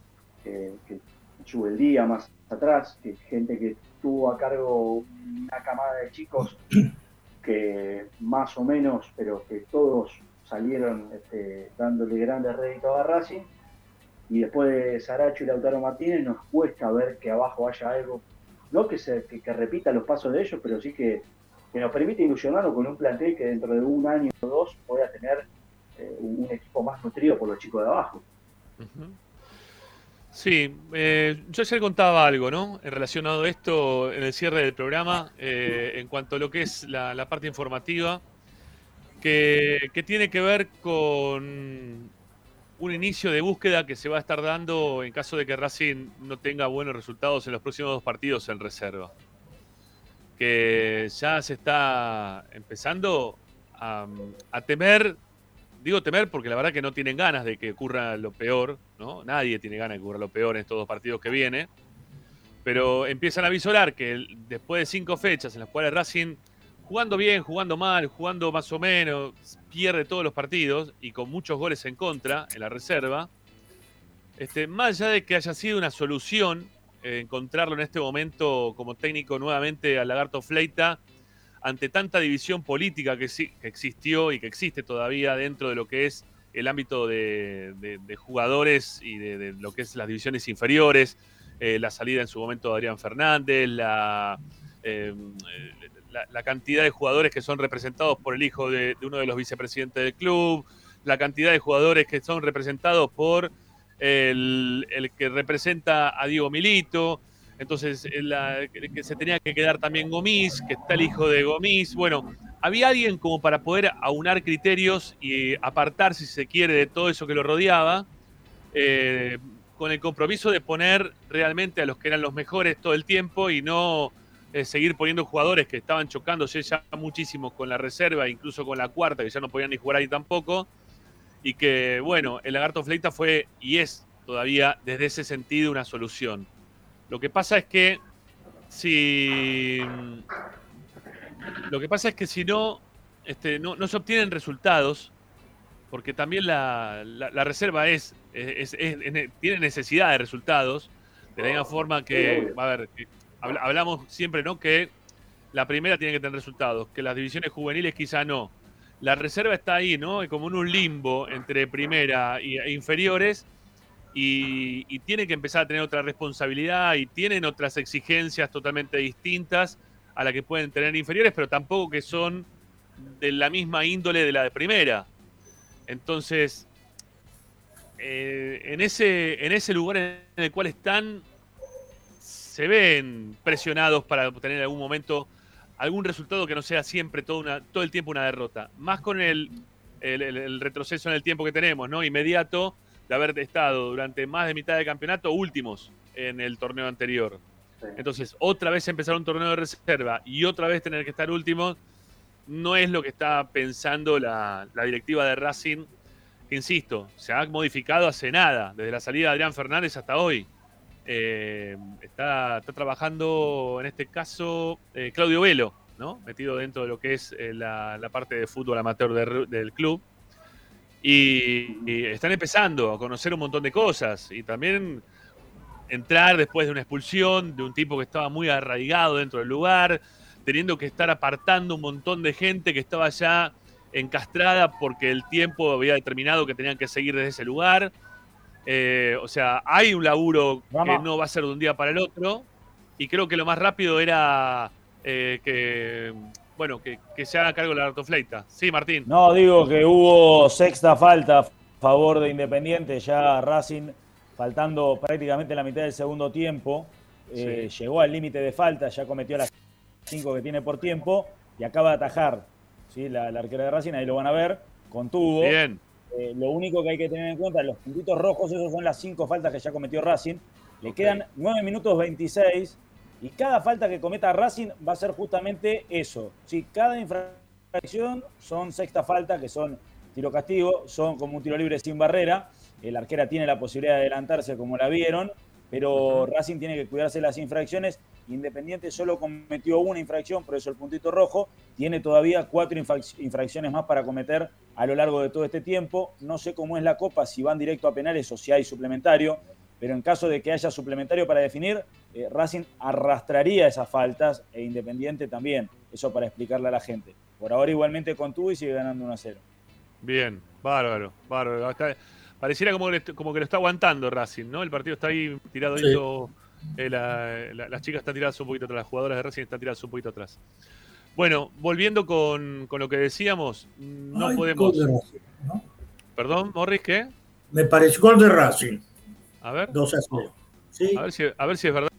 que sube el día más atrás, que gente que tuvo a cargo una camada de chicos que más o menos, pero que todos salieron este, dándole grandes réditos a Racing. Y después de Saracho y Lautaro Martínez nos cuesta ver que abajo haya algo, no que, se, que, repita los pasos de ellos, pero sí que, que nos permite ilusionarnos con un plantel que dentro de un año o dos pueda tener un equipo más nutrido por los chicos de abajo. Sí, eh, yo ayer contaba algo, ¿no? Relacionado a esto, en el cierre del programa, eh, en cuanto a lo que es la, parte informativa. que, que tiene que ver con un inicio de búsqueda que se va a estar dando en caso de que Racing no tenga buenos resultados en los próximos dos partidos en reserva. Que ya se está empezando a, temer, digo temer porque la verdad que no tienen ganas de que ocurra lo peor, ¿no? Nadie tiene ganas de que ocurra lo peor en estos dos partidos que viene. Pero empiezan a visorar que después de cinco fechas en las cuales Racing jugando bien, jugando mal, jugando más o menos, pierde todos los partidos y con muchos goles en contra en la reserva. Este, más allá de que haya sido una solución eh, encontrarlo en este momento como técnico nuevamente al Lagarto Fleita, ante tanta división política que, que existió y que existe todavía dentro de lo que es el ámbito de, jugadores y de, lo que es las divisiones inferiores, eh, la salida en su momento de Adrián Fernández, la, eh, la, cantidad de jugadores que son representados por el hijo de, uno de los vicepresidentes del club, la cantidad de jugadores que son representados por el, que representa a Diego Milito. Entonces, que se tenía que quedar también Gomis, que está el hijo de Gomis. Bueno, había alguien como para poder aunar criterios y apartar, si se quiere, de todo eso que lo rodeaba, eh, con el compromiso de poner realmente a los que eran los mejores todo el tiempo y no eh, seguir poniendo jugadores que estaban chocándose ya muchísimo con la reserva, incluso con la cuarta, que ya no podían ni jugar ahí tampoco. Y que, bueno, el Lagarto Fleita fue y es todavía desde ese sentido una solución. Lo que pasa es que si. Lo que pasa es que si no, este, no, no se obtienen resultados, porque también la, la, reserva es, tiene necesidad de resultados, de la misma forma que, a ver, hablamos siempre, ¿no? Que la primera tiene que tener resultados, que las divisiones juveniles quizá no. La reserva está ahí, ¿no? Como en un limbo entre primera e inferiores y, tiene que empezar a tener otra responsabilidad y tienen otras exigencias totalmente distintas a las que pueden tener inferiores, pero tampoco que son de la misma índole de la de primera. Entonces, eh, en, ese, en ese lugar en el cual están, se ven presionados para obtener en algún momento algún resultado que no sea siempre todo, una, todo el tiempo una derrota. Más con el, el, retroceso en el tiempo que tenemos, ¿no? Inmediato de haber estado durante más de mitad del campeonato últimos en el torneo anterior. Entonces, otra vez empezar un torneo de reserva y otra vez tener que estar últimos, no es lo que está pensando la, la directiva de Racing, que insisto, se ha modificado hace nada, desde la salida de Adrián Fernández hasta hoy. Eh, está, trabajando en este caso eh, Claudio Velo, ¿no? metido dentro de lo que es eh, la, parte de fútbol amateur del club. Y, están empezando a conocer un montón de cosas y también entrar después de una expulsión de un tipo que estaba muy arraigado dentro del lugar, teniendo que estar apartando un montón de gente que estaba ya encastrada porque el tiempo había determinado que tenían que seguir desde ese lugar. Eh, o sea, hay un laburo que no va a ser de un día para el otro. Y creo que lo más rápido era eh, que, bueno, que, se haga cargo la artofleita. Sí, Martín. No, digo que hubo sexta falta a favor de Independiente, ya Racing faltando prácticamente la mitad del segundo tiempo. Eh, llegó al límite de falta, ya cometió las cinco que tiene por tiempo y acaba de atajar. ¿sí? La, la arquera de Racing, ahí lo van a ver, contuvo. Bien. Eh, lo único que hay que tener en cuenta, los puntitos rojos, esos son las cinco faltas que ya cometió Racing. Le quedan 9 minutos 26 y cada falta que cometa Racing va a ser justamente eso. Si cada infracción son sexta falta, que son tiro castigo, son como un tiro libre sin barrera. El arquera tiene la posibilidad de adelantarse como la vieron, pero Racing tiene que cuidarse las infracciones Independiente solo cometió una infracción, por eso el puntito rojo. Tiene todavía cuatro infracciones más para cometer a lo largo de todo este tiempo. No sé cómo es la Copa, si van directo a penales o si hay suplementario, pero en caso de que haya suplementario para definir, eh, Racing arrastraría esas faltas e Independiente también. Eso para explicarle a la gente. Por ahora igualmente contuvo y sigue ganando 1 a 0. Bien, bárbaro, bárbaro. pareciera como que, como que lo está aguantando Racing, ¿no? El partido está ahí tirado eh, las chicas están tiradas un poquito atrás, las jugadoras de Racing están tiradas un poquito atrás. Bueno, volviendo con, lo que decíamos, no podemos. Perdón, Morris, ¿qué? Me pareció gol de Racing. A ver. Dos a ¿Sí? A, ver si, a ver si es verdad.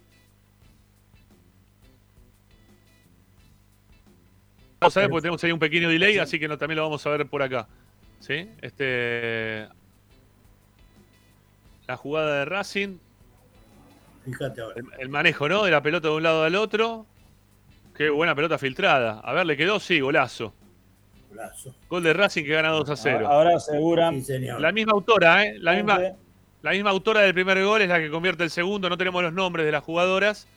vamos a ver porque tenemos ahí un pequeño delay, así que no, también lo vamos a ver por acá. ¿Sí? Este. La jugada de Racing. Fíjate ahora. El, manejo, ¿no? De la pelota de un lado al otro. Qué buena pelota filtrada. A ver, ¿le quedó? Sí, golazo. Golazo. Gol de Racing que gana 2 a 0. Ahora aseguran. la misma autora, ¿eh? La misma, la misma autora del primer gol es la que convierte el segundo. No tenemos los nombres de las jugadoras,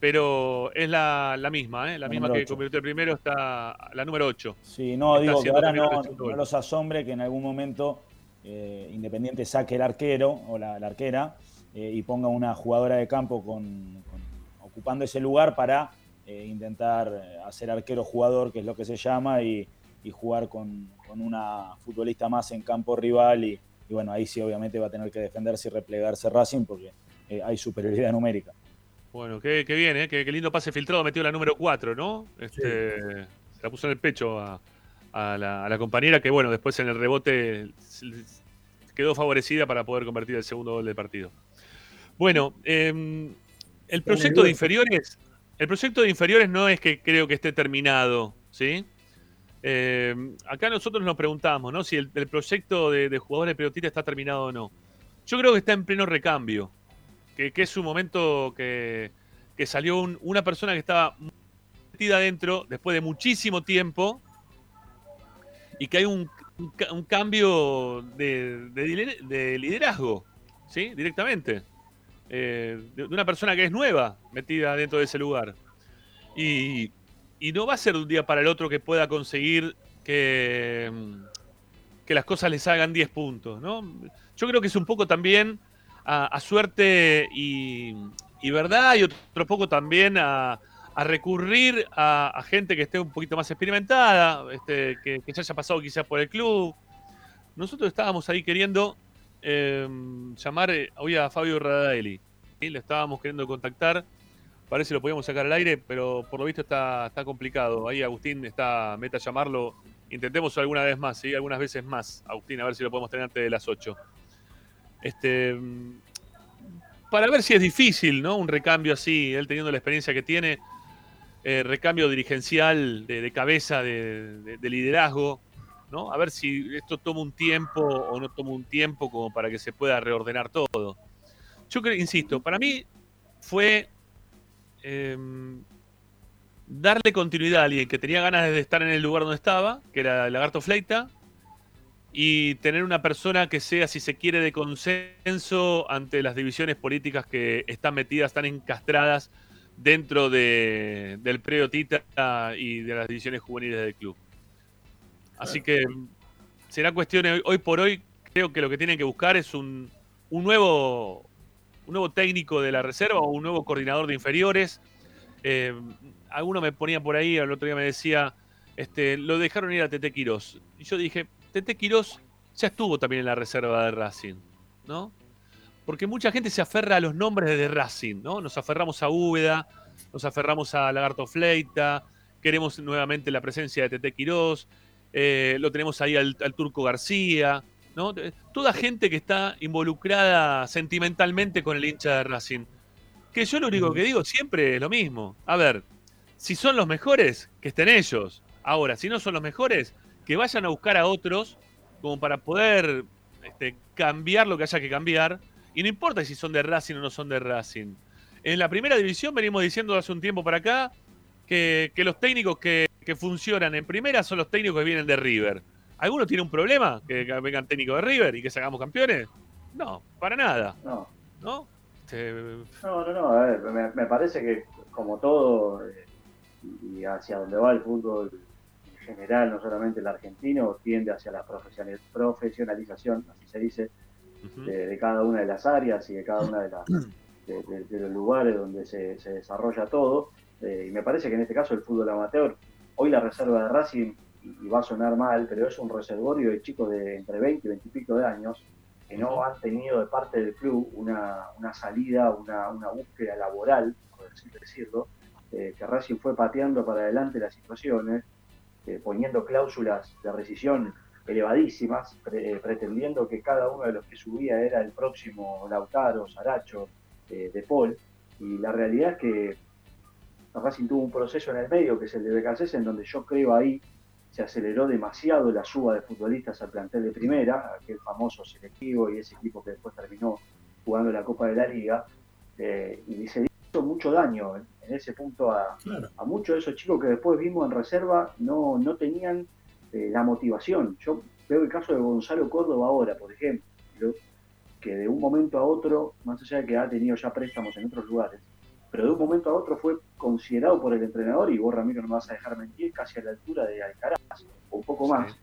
pero es la, misma, ¿eh? La, misma que convirtió el primero está la número 8. Sí, no, digo que ahora no, los asombre que en algún momento eh, Independiente saque el arquero o la, arquera eh, y ponga una jugadora de campo con, ocupando ese lugar para eh, intentar hacer arquero jugador, que es lo que se llama, y, jugar con, una futbolista más en campo rival y, y bueno, ahí sí obviamente va a tener que defenderse y replegarse Racing porque eh, hay superioridad numérica. Bueno, qué, qué bien, ¿eh? qué, lindo pase filtrado, metió la número 4, ¿no? Este, Se la puso en el pecho a, la, compañera que, bueno, después en el rebote quedó favorecida para poder convertir el segundo gol del partido. Bueno, em, el proyecto de inferiores, el proyecto de inferiores no es que creo que esté terminado, ¿sí? Eh, acá nosotros nos preguntamos, ¿no? Si el, proyecto de, jugadores de pelotita está terminado o no. Yo creo que está en pleno recambio. Que, es un momento que, salió una persona que estaba metida adentro después de muchísimo tiempo y que hay un, cambio de, liderazgo, ¿sí? Directamente. Eh, de, una persona que es nueva metida dentro de ese lugar. Y, y no va a ser de un día para el otro que pueda conseguir que, que las cosas les hagan 10 puntos, ¿no? Yo creo que es un poco también a, suerte y, verdad, y otro poco también a, recurrir a, gente que esté un poquito más experimentada, este, que, ya haya pasado quizás por el club. Nosotros estábamos ahí queriendo em, llamar eh, hoy a Fabio Radaeli. y Le estábamos queriendo contactar Parece que lo podíamos sacar al aire, pero por lo visto está, está complicado. Ahí Agustín está, meta llamarlo. Intentemos alguna vez más, ¿sí? algunas veces más, Agustín, a ver si lo podemos tener antes de las 8. Este, para ver si es difícil, ¿no? Un recambio así, él teniendo la experiencia que tiene, eh, recambio dirigencial, de, cabeza, de, de, liderazgo, ¿no? A ver si esto toma un tiempo o no toma un tiempo como para que se pueda reordenar todo. Yo creo, insisto, para mí fue Em, darle continuidad a alguien que tenía ganas de estar en el lugar donde estaba, que era el Lagarto Fleita, y tener una persona que sea, si se quiere, de consenso ante las divisiones políticas que están metidas, están encastradas dentro de, del predio Tita y de las divisiones juveniles del club. Así que será cuestión, hoy por hoy, creo que lo que tienen que buscar es un nuevo un nuevo técnico de la reserva o un nuevo coordinador de inferiores. Eh, alguno me ponía por ahí, el otro día me decía, este, lo dejaron ir a Tete Quirós. Y yo dije, Tete Quirós ya estuvo también en la reserva de Racing, ¿no? Porque mucha gente se aferra a los nombres de Racing, ¿no? Nos aferramos a Úbeda, nos aferramos a Lagarto Fleita, queremos nuevamente la presencia de Tete Quirós, eh, lo tenemos ahí al Turco García, Toda gente que está involucrada sentimentalmente con el hincha de Racing. Que yo lo único que digo siempre es lo mismo. A ver, si son los mejores, que estén ellos. Ahora, si no son los mejores, que vayan a buscar a otros como para poder este, cambiar lo que haya que cambiar. Y no importa si son de Racing o no son de Racing. En la primera división venimos diciendo hace un tiempo para acá que, los técnicos que, que funcionan en primera son los técnicos que vienen de River. ¿Alguno tiene un problema que vengan técnicos de River y que sacamos campeones? No, para nada. No. ¿No? Este, no, no, no. A ver, me, parece que como todo eh, y hacia donde va el fútbol en general, no solamente el argentino, tiende hacia la profesionalización, así se dice, de, cada una de las áreas y de cada una de, las, de, los lugares donde se, desarrolla todo. Eh, y me parece que en este caso el fútbol amateur, hoy la reserva de Racing y va a sonar mal, pero es un reservorio de chicos de entre 20 y 20 y pico de años que no han tenido de parte del club una, salida, una, búsqueda laboral, por así decirlo, eh, que Racing fue pateando para adelante las situaciones, eh, poniendo cláusulas de rescisión elevadísimas, eh, pretendiendo que cada uno de los que subía era el próximo Lautaro, Saracho, De Paul, y la realidad es que Racing tuvo un proceso en el medio, que es el de Becasés, en donde yo creo ahí se aceleró demasiado la suba de futbolistas al plantel de primera, aquel famoso selectivo y ese equipo que después terminó jugando la Copa de la Liga, eh, y se hizo mucho daño en, ese punto a, muchos de esos chicos que después vimos en reserva no, no tenían eh, la motivación. Yo veo el caso de Gonzalo Córdoba ahora, por ejemplo, que de un momento a otro, más allá de que ha tenido ya préstamos en otros lugares, pero de un momento a otro fue considerado por el entrenador, y vos Ramiro no me vas a dejar mentir, casi a la altura de Alcaraz, o un poco más,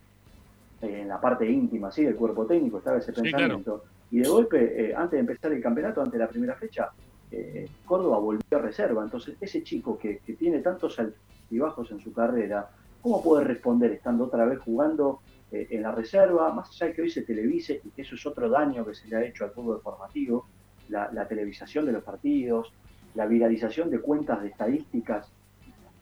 eh, en la parte íntima, ¿sí? del cuerpo técnico, estaba ese pensamiento. Y de golpe, eh, antes de empezar el campeonato, antes de la primera fecha, eh, Córdoba volvió a reserva. Entonces, ese chico que, que tiene tantos altibajos en su carrera, ¿cómo puede responder estando otra vez jugando en la reserva? Más allá de que hoy se televise, y que eso es otro daño que se le ha hecho al fútbol formativo, la, la televisación de los partidos, la viralización de cuentas de estadísticas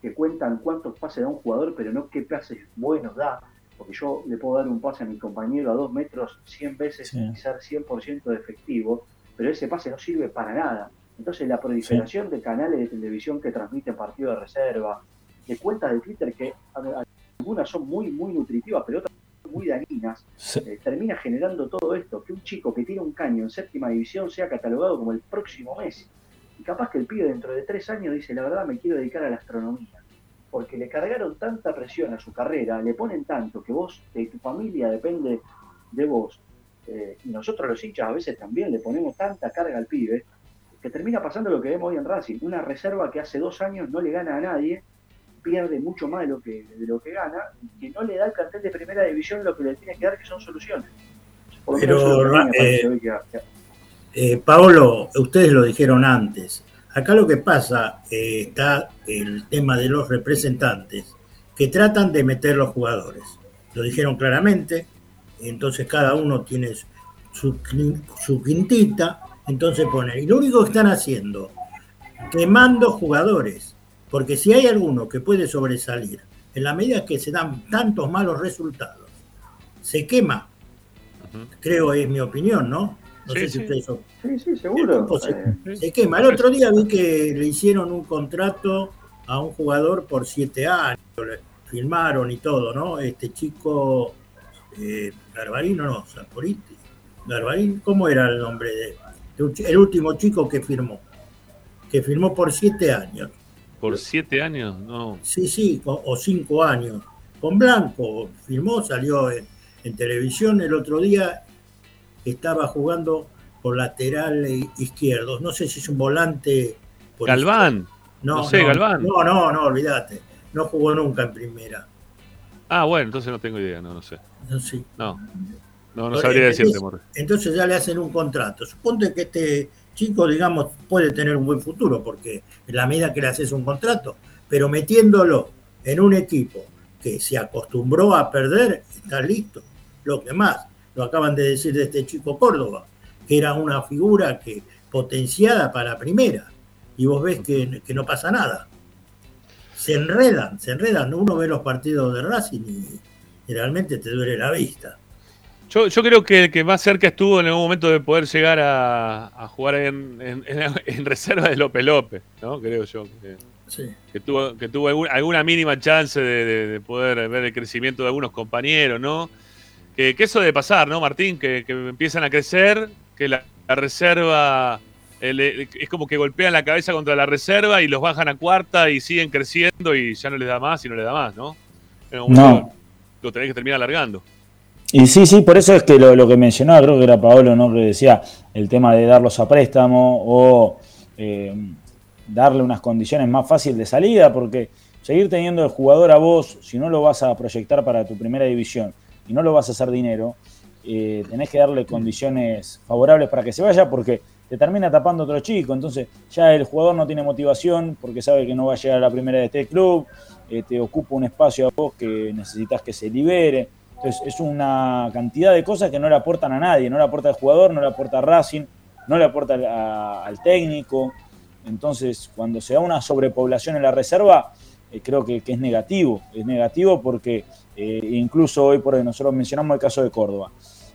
que cuentan cuántos pases da un jugador, pero no qué pases buenos da, porque yo le puedo dar un pase a mi compañero a dos metros 100 veces y ser 100% de efectivo, pero ese pase no sirve para nada. Entonces la proliferación de canales de televisión que transmiten partidos de reserva, de cuentas de Twitter que algunas son muy, muy nutritivas, pero otras muy dañinas, eh, termina generando todo esto, que un chico que tiene un caño en séptima división sea catalogado como el próximo Messi. Y capaz que el pibe dentro de tres años dice, la verdad me quiero dedicar a la astronomía. Porque le cargaron tanta presión a su carrera, le ponen tanto que vos, de tu familia depende de vos. Eh, y nosotros los hinchas a veces también le ponemos tanta carga al pibe, que termina pasando lo que vemos hoy en Racing. Una reserva que hace dos años no le gana a nadie, pierde mucho más de lo que, de lo que gana, y que no le da al cartel de primera división lo que le tiene que dar, que son soluciones. Pero, eh, Paolo, ustedes lo dijeron antes. Acá lo que pasa eh, está el tema de los representantes que tratan de meter los jugadores. Lo dijeron claramente, entonces cada uno tiene su, su quintita, entonces ponen. Y lo único que están haciendo, quemando jugadores, porque si hay alguno que puede sobresalir, en la medida que se dan tantos malos resultados, se quema. Creo es mi opinión, ¿no? No sé si ustedes Sí, sí, seguro. Se, quema. El otro día vi que le hicieron un contrato a un jugador por siete años, le firmaron y todo, ¿no? Este chico, eh, Garbarino, no, Saporiti. Garbarín, ¿cómo era el nombre de, el último chico que firmó? Que firmó por siete años. ¿Por siete años? No. Sí, sí, o, cinco años. Con Blanco firmó, salió en, en televisión el otro día estaba jugando por lateral izquierdo. No sé si es un volante. Galván. No, sé, Galván. No, no, no, olvídate. No jugó nunca en primera. Ah, bueno, entonces no tengo idea, no, no sé. No, sí. no, no, no sabría decirte, Entonces ya le hacen un contrato. Suponte que este chico, digamos, puede tener un buen futuro, porque en la medida que le haces un contrato, pero metiéndolo en un equipo que se acostumbró a perder, está listo. Lo que más, lo acaban de decir de este chico Córdoba, que era una figura que potenciada para primera, y vos ves que, no pasa nada. Se enredan, se enredan. Uno ve los partidos de Racing y, realmente te duele la vista. Yo, creo que el que más cerca estuvo en algún momento de poder llegar a, jugar en, reserva de López López, ¿no? Creo yo. Que, tuvo, que tuvo alguna mínima chance de, poder ver el crecimiento de algunos compañeros, ¿no? Que, eso debe pasar, ¿no, Martín? Que, empiezan a crecer, que la, reserva es como que golpean la cabeza contra la reserva y los bajan a cuarta y siguen creciendo y ya no les da más y no les da más, ¿no? no. Lo tenés que terminar alargando. Y sí, sí, por eso es que lo, que mencionaba, creo que era Paolo, ¿no? Que decía el tema de darlos a préstamo o eh, darle unas condiciones más fáciles de salida, porque seguir teniendo el jugador a vos, si no lo vas a proyectar para tu primera división, y no lo vas a hacer dinero, eh, tenés que darle condiciones favorables para que se vaya porque te termina tapando otro chico. Entonces ya el jugador no tiene motivación porque sabe que no va a llegar a la primera de este club, eh, te ocupa un espacio a vos que necesitas que se libere. Entonces es una cantidad de cosas que no le aportan a nadie, no le aporta al jugador, no le aporta a Racing, no le aporta al técnico. Entonces cuando se da una sobrepoblación en la reserva, eh, creo que, es negativo. Es negativo porque eh, incluso hoy por hoy nosotros mencionamos el caso de Córdoba.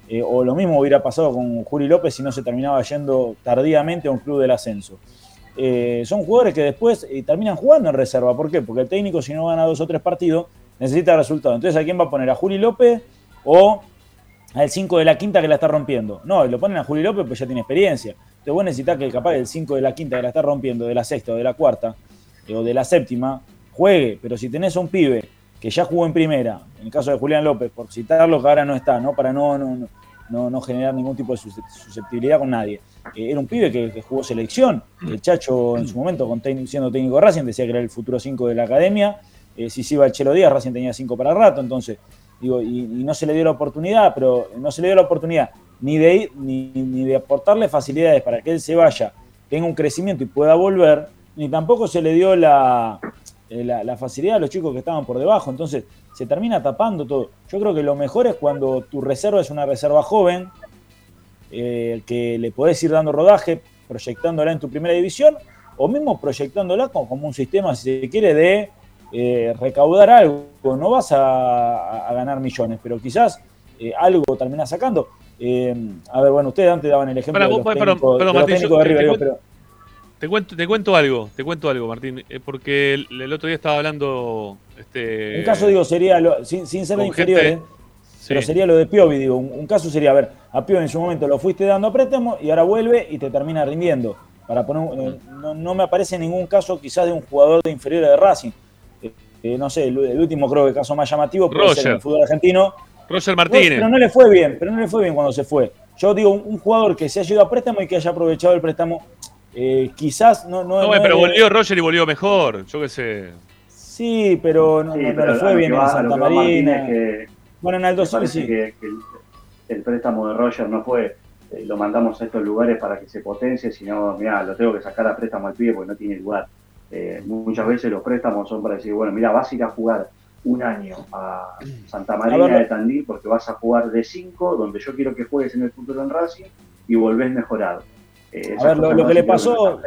Eh, o lo mismo hubiera pasado con Juli López si no se terminaba yendo tardíamente a un club del ascenso. eh, son jugadores que después terminan jugando en reserva. ¿Por qué? Porque el técnico, si no gana dos o tres partidos, necesita resultados. Entonces, ¿a quién va a poner? ¿A Juli López o al 5 de la quinta que la está rompiendo? No, lo ponen a Juli López pues ya tiene experiencia. Entonces, vos necesitas que capaz el 5 de la quinta que la está rompiendo, de la sexta o de la cuarta, o de la séptima, juegue. Pero si tenés un pibe que ya jugó en primera, en el caso de Julián López, por citarlo que ahora no está, ¿no? Para no, no, no, no generar ningún tipo de susceptibilidad con nadie. Eh, era un pibe que, jugó selección. El Chacho en su momento, con siendo técnico Racing, decía que era el futuro 5 de la academia. Eh, si se iba el Chelo Díaz, Racing tenía 5 para rato. Entonces, digo, y, no se le dio la oportunidad, pero no se le dio la oportunidad ni de ir, ni, ni de aportarle facilidades para que él se vaya, tenga un crecimiento y pueda volver, ni tampoco se le dio la, eh, la, facilidad a los chicos que estaban por debajo. Entonces, se termina tapando todo. Yo creo que lo mejor es cuando tu reserva es una reserva joven, eh, que le podés ir dando rodaje, proyectándola en tu primera división, o mismo proyectándola como, un sistema, si se quiere, de eh, recaudar algo. No vas a, ganar millones, pero quizás eh, algo terminás sacando. a ver, bueno, ustedes antes daban el ejemplo de los técnicos, de River, te cuento, te cuento algo, te cuento algo, Martín, porque el, otro día estaba hablando. Este, un caso, digo, sería, sin, ser de inferiores, pero sería lo de Piovi, digo, un, caso sería, a ver, a Piovi en su momento lo fuiste dando a préstamo y ahora vuelve y te termina rindiendo. Para poner, eh, no, me aparece ningún caso quizás de un jugador de inferior de Racing. Eh, eh, no sé, el, último creo que el caso más llamativo puede ser el fútbol argentino. Roger Martínez. pero no le fue bien, pero no le fue bien cuando se fue. Yo digo, un, jugador que se haya ido a préstamo y que haya aprovechado el préstamo, quizás no... No, no pero volvió Roger y volvió mejor, yo qué sé. Sí, pero no, le fue bien en Santa Marina. Bueno, en Aldo sí. Que, el, préstamo de Roger no fue, eh, lo mandamos a estos lugares para que se potencie, sino, mira, lo tengo que sacar a préstamo al pibe porque no tiene lugar. Eh, muchas veces los préstamos son para decir, bueno, mira, vas a ir a jugar un año a Santa Marina de Tandil porque vas a jugar de 5, donde yo quiero que juegues en el futuro en Racing y volvés mejorado. Eh, a ver, lo, que le pasó,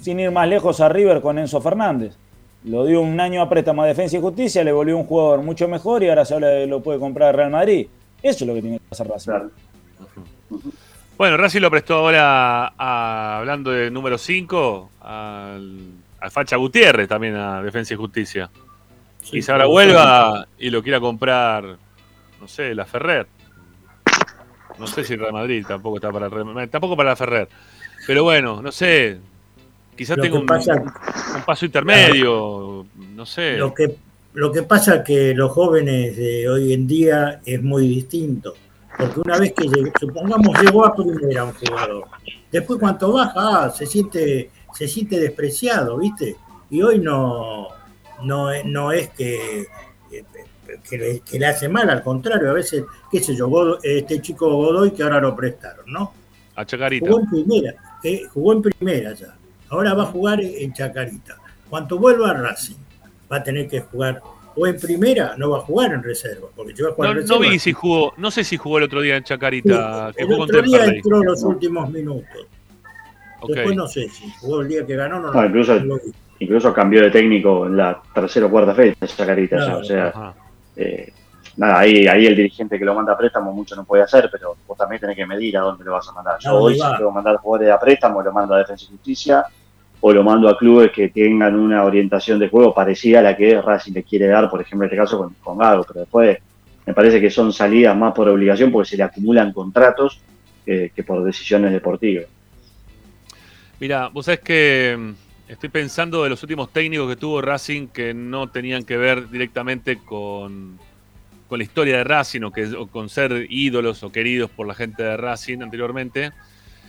sin ir más lejos a River con Enzo Fernández lo dio un año a préstamo a Defensa y Justicia, le volvió un jugador mucho mejor y ahora se habla de lo puede comprar Real Madrid. Eso es lo que tiene que hacer Racing. Bueno, Racing lo prestó ahora, hablando de número 5, al, Facha Gutiérrez también a Defensa y Justicia. y se ahora vuelva y lo quiera comprar, no sé, la Ferrer. No sé si Real Madrid tampoco está para tampoco para Ferrer. Pero bueno, no sé, Quizás tenga un, paso intermedio, no sé. Lo que, lo que pasa es que los jóvenes de hoy en día es muy distinto. Porque una vez que, supongamos, llegó a primera un jugador, después cuando baja, ah, se, siente, se siente despreciado, ¿viste? Y hoy no, no, no es que, que, le, hace mal, al contrario, a veces, qué sé yo, este chico Godoy que ahora lo prestaron, ¿no? A Chacarita. Jugó en primera, eh, jugó en primera ya Ahora va a jugar en Chacarita. Cuando vuelva a Racing, va a tener que jugar o en primera, no va a jugar en reserva. Porque yo no, no vi si jugó, no sé si jugó el otro día en Chacarita. el otro día entró los últimos minutos. Después no sé si jugó el día que ganó no, no incluso, incluso cambió de técnico en la tercera o cuarta fecha en Chacarita. o sea, eh, nada, ahí, ahí el dirigente que lo manda a préstamo mucho no puede hacer, pero vos también tenés que medir a dónde lo vas a mandar. Yo hoy si que mandar jugadores a préstamo, lo mando a Defensa y Justicia, o lo mando a clubes que tengan una orientación de juego parecida a la que Racing le quiere dar, por ejemplo, en este caso con, con Gago, pero después me parece que son salidas más por obligación porque se le acumulan contratos que por decisiones deportivas. Mira, vos sabés que estoy pensando de los últimos técnicos que tuvo Racing que no tenían que ver directamente con, con la historia de Racing o, que, o con ser ídolos o queridos por la gente de Racing anteriormente.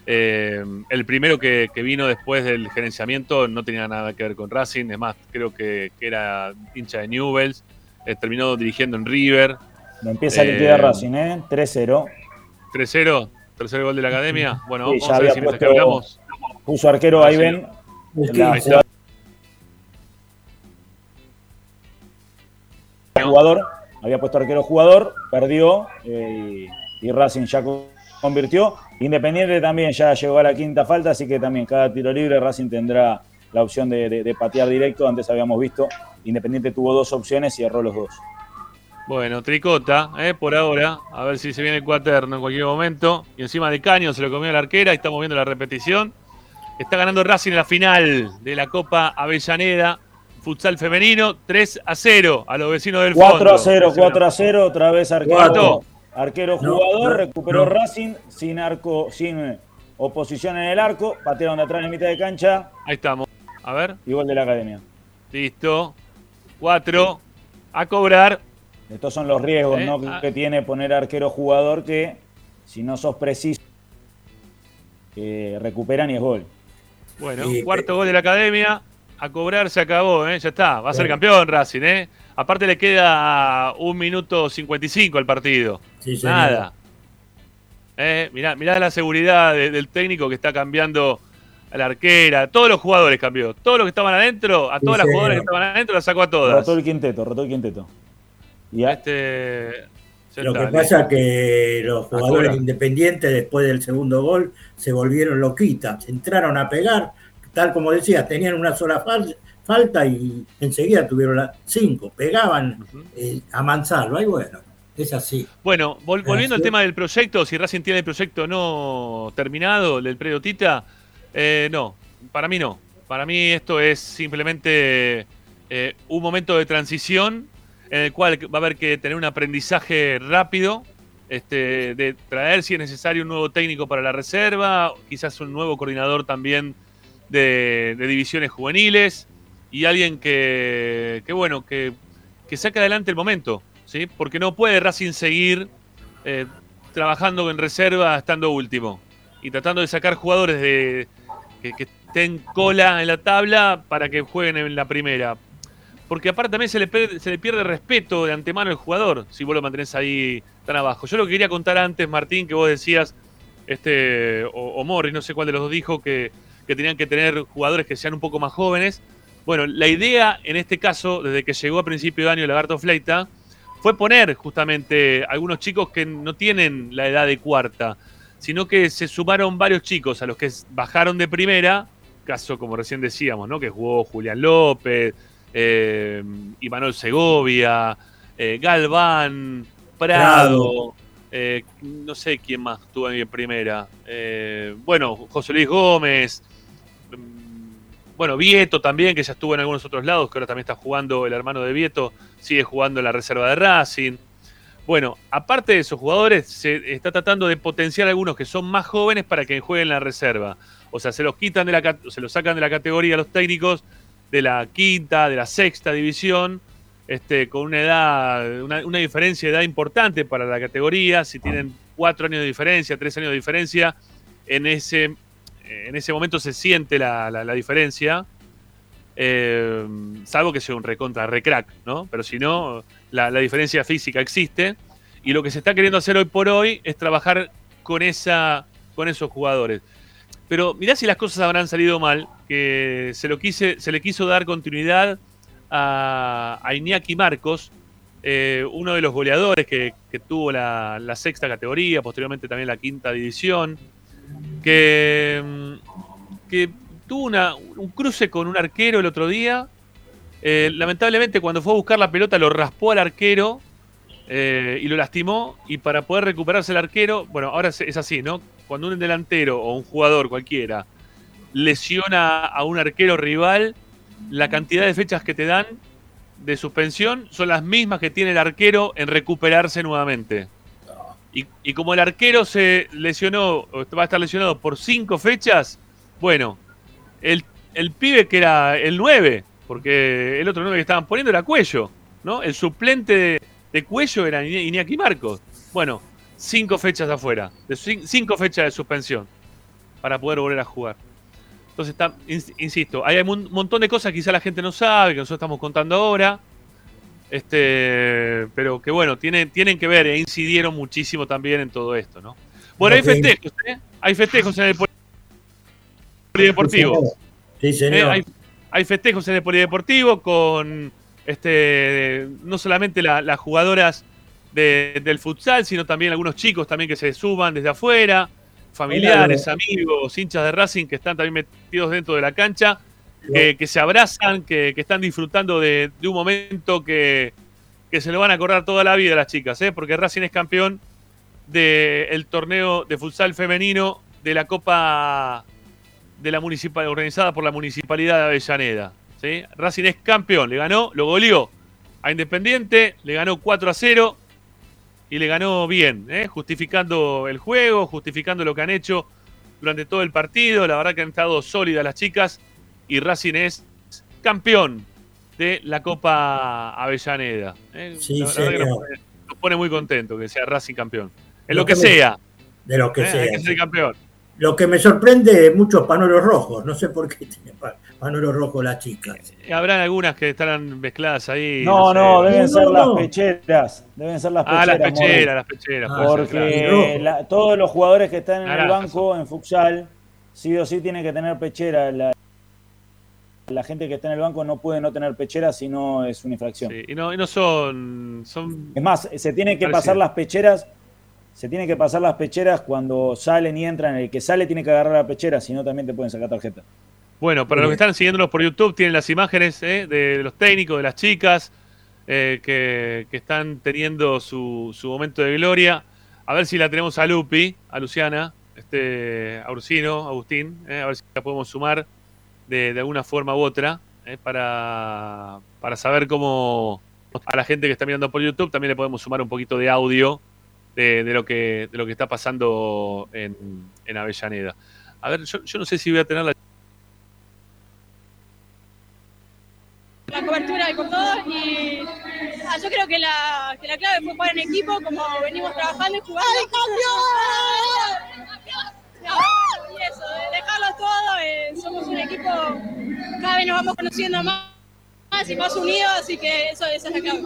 Eh, el primero que, vino después del gerenciamiento no tenía nada que ver con Racing, es más, creo que, era hincha de Newells, eh, terminó dirigiendo en River. No empieza a liquidar eh, Racing, ¿eh? 3-0. 3-0, tercer gol de la academia. Bueno, vamos a ver si puesto, hablamos. Puso arquero ahí ven. Jugador, había puesto arquero jugador, perdió y, y Racing ya convirtió. Independiente también ya llegó a la quinta falta, así que también cada tiro libre Racing tendrá la opción de, patear directo. Antes habíamos visto, Independiente tuvo dos opciones y erró los dos. Bueno, tricota, eh, por ahora. A ver si se viene el cuaterno en cualquier momento. Y encima de caño se lo comió la arquera y estamos viendo la repetición. Está ganando Racing en la final de la Copa Avellaneda, futsal femenino, 3 a 0 a los vecinos del 4 fondo. a 0, 4 a 0, otra vez arquero. Arquero No, jugador, no, recuperó no. Racing sin arco, sin eh, oposición en el arco, patearon de atrás en mitad de cancha Ahí estamos. A ver, y gol de la academia. listo. 4 a cobrar. Estos son los riesgos Eh, ¿no? ah. que tiene poner arquero jugador que si no sos preciso eh, recuperan y es gol. Bueno, Sí, cuarto gol de la academia. A cobrar se acabó, ¿eh? ya está. Va a ser campeón Racing. ¿eh? Aparte le queda un minuto 55 al partido. Sí. Nada. Eh, mirá, mirá la seguridad de- del técnico que está cambiando a la arquera. Todos los jugadores cambió. Todos los que estaban adentro, a Sí, todas las señor. jugadoras que estaban adentro las sacó a todas. Rotó el quinteto, rotó el quinteto. Y a- Este, Lo que pasa es que los jugadores independientes después del segundo gol se volvieron loquitas, entraron a pegar, tal como decía, tenían una sola fal- falta y enseguida tuvieron las cinco, pegaban eh, a manzarlo, y bueno, es así. Bueno, vol- volviendo al tema del proyecto, si Racing tiene el proyecto no terminado, del predio Tita, eh, no, para mí no. Para mí esto es simplemente eh, un momento de transición en el cual va a haber que tener un aprendizaje rápido, este, de traer si es necesario un nuevo técnico para la reserva, quizás un nuevo coordinador también de, divisiones juveniles y alguien que, que bueno, que, que saque adelante el momento, ¿sí? Porque no puede Racing seguir eh, trabajando en reserva estando último y tratando de sacar jugadores de que estén cola en la tabla para que jueguen en la primera. Porque aparte también se le, pierde, respeto de antemano al jugador si vos lo mantenés ahí tan abajo. Yo lo que quería contar antes, Martín, que vos decías, este, o, o Morris, no sé cuál de los dos dijo, que, que tenían que tener jugadores que sean un poco más jóvenes. Bueno, la idea en este caso, desde que llegó a principio de año Lagarto Fleita, fue poner justamente algunos chicos que no tienen la edad de cuarta, sino que se sumaron varios chicos a los que bajaron de primera, caso como recién decíamos, ¿no? Que jugó Julián López, eh, Imanol Segovia, eh, Galván, Prado, eh, no sé quién más estuvo ahí en primera. Eh, bueno, José Luis Gómez, mm, bueno, Vieto también, que ya estuvo en algunos otros lados, que ahora también está jugando el hermano de Vieto, sigue jugando en la reserva de Racing. Bueno, aparte de esos jugadores, se está tratando de potenciar algunos que son más jóvenes para que jueguen en la reserva. O sea, se los quitan de la se los sacan de la categoría los técnicos de la quinta, de la sexta división, este, con una edad, una, diferencia de edad importante para la categoría. Si tienen cuatro años de diferencia, tres años de diferencia, en ese, en ese momento se siente la, diferencia. Eh, salvo que sea un recontra recrack, ¿no? Pero si no, la, la diferencia física existe. Y lo que se está queriendo hacer hoy por hoy es trabajar con, esa, con esos jugadores. Pero mirá si las cosas habrán salido mal, que se, lo se le quiso dar continuidad a, a Iñaki Marcos, eh, uno de los goleadores que, tuvo la, sexta categoría, posteriormente también la quinta división, que, mm, que tuvo una- un cruce con un arquero el otro día. Eh, lamentablemente cuando fue a buscar la pelota lo raspó al arquero eh, y lo lastimó y para poder recuperarse el arquero, bueno, ahora es así, ¿no? Cuando un delantero o un jugador cualquiera lesiona a un arquero rival, la cantidad de fechas que te dan de suspensión son las mismas que tiene el arquero en recuperarse nuevamente. Y, como el arquero se lesionó, va a estar lesionado por cinco fechas, bueno, el, pibe que era el 9, porque el otro 9 que estaban poniendo era Cuello, ¿no? El suplente de, Cuello era Iña- Iñaki Marcos. Bueno, cinco fechas afuera, cinco fechas de suspensión para poder volver a jugar. Entonces, está, ins- insisto, hay un montón de cosas que quizá la gente no sabe, que nosotros estamos contando ahora, este, pero que bueno, tienen, tienen que ver e incidieron muchísimo también en todo esto, ¿no? Bueno, hay festejos, ¿eh? Hay festejos en el poli- polideportivo. Sí, señor. Eh, hay, hay festejos en el polideportivo con este no solamente la- las jugadoras de- del futsal, sino también algunos chicos también que se suman desde afuera, familiares, amigos, hinchas de Racing que están también metidos dentro de la cancha, que, que se abrazan, que, que están disfrutando de, de un momento que, que se lo van a acordar toda la vida las chicas, ¿eh? porque Racing es campeón del torneo de futsal femenino de la Copa de la municipal, organizada por la Municipalidad de Avellaneda. ¿sí? Racing es campeón, le ganó, lo goleó a Independiente, le ganó 4 a 0 y le ganó bien, ¿eh? justificando el juego, justificando lo que han hecho durante todo el partido. La verdad que han estado sólidas las chicas y Racing es campeón de la Copa Avellaneda. ¿eh? Sí, la, nos, pone, muy contento que sea Racing campeón. En lo, que, sea. De lo que ¿eh? sea. Hay que ser campeón. Lo que me sorprende es muchos panuelos rojos. No sé por qué tiene panuelos rojos las chicas. Habrán algunas que estarán mezcladas ahí. No, no, no deben ser las pecheras. Deben ser las pecheras. Ah, las pecheras, las pecheras. Porque la, todos los jugadores que están en el banco, en futsal, sí o sí tienen que tener pechera. La, la gente que está en el banco no puede no tener pechera si no es una infracción. Sí, y, no, y no son, son. Es más, se tienen que pasar las pecheras se tiene que pasar las pecheras cuando salen y entran. El que sale tiene que agarrar la pechera, si no también te pueden sacar tarjeta. Bueno, para los que están siguiéndonos por YouTube, tienen las imágenes eh, de los técnicos, de las chicas, eh, que, están teniendo su, momento de gloria. A ver si la tenemos a Lupi, a Luciana, este, a Ursino, Agustín, eh, a ver si la podemos sumar de, alguna forma u otra, para, para saber cómo a la gente que está mirando por YouTube también le podemos sumar un poquito de audio de, lo, que, de lo que está pasando en, en Avellaneda. A ver, yo, yo, no sé si voy a tener la... La cobertura con todos y ah, yo creo que la, que la clave fue jugar en equipo, como venimos trabajando y jugando. ¡Ay, campeón! y eso, dejarlo todo, eh, somos un equipo, cada vez nos vamos conociendo más y más unidos, así que eso, eso es la clave.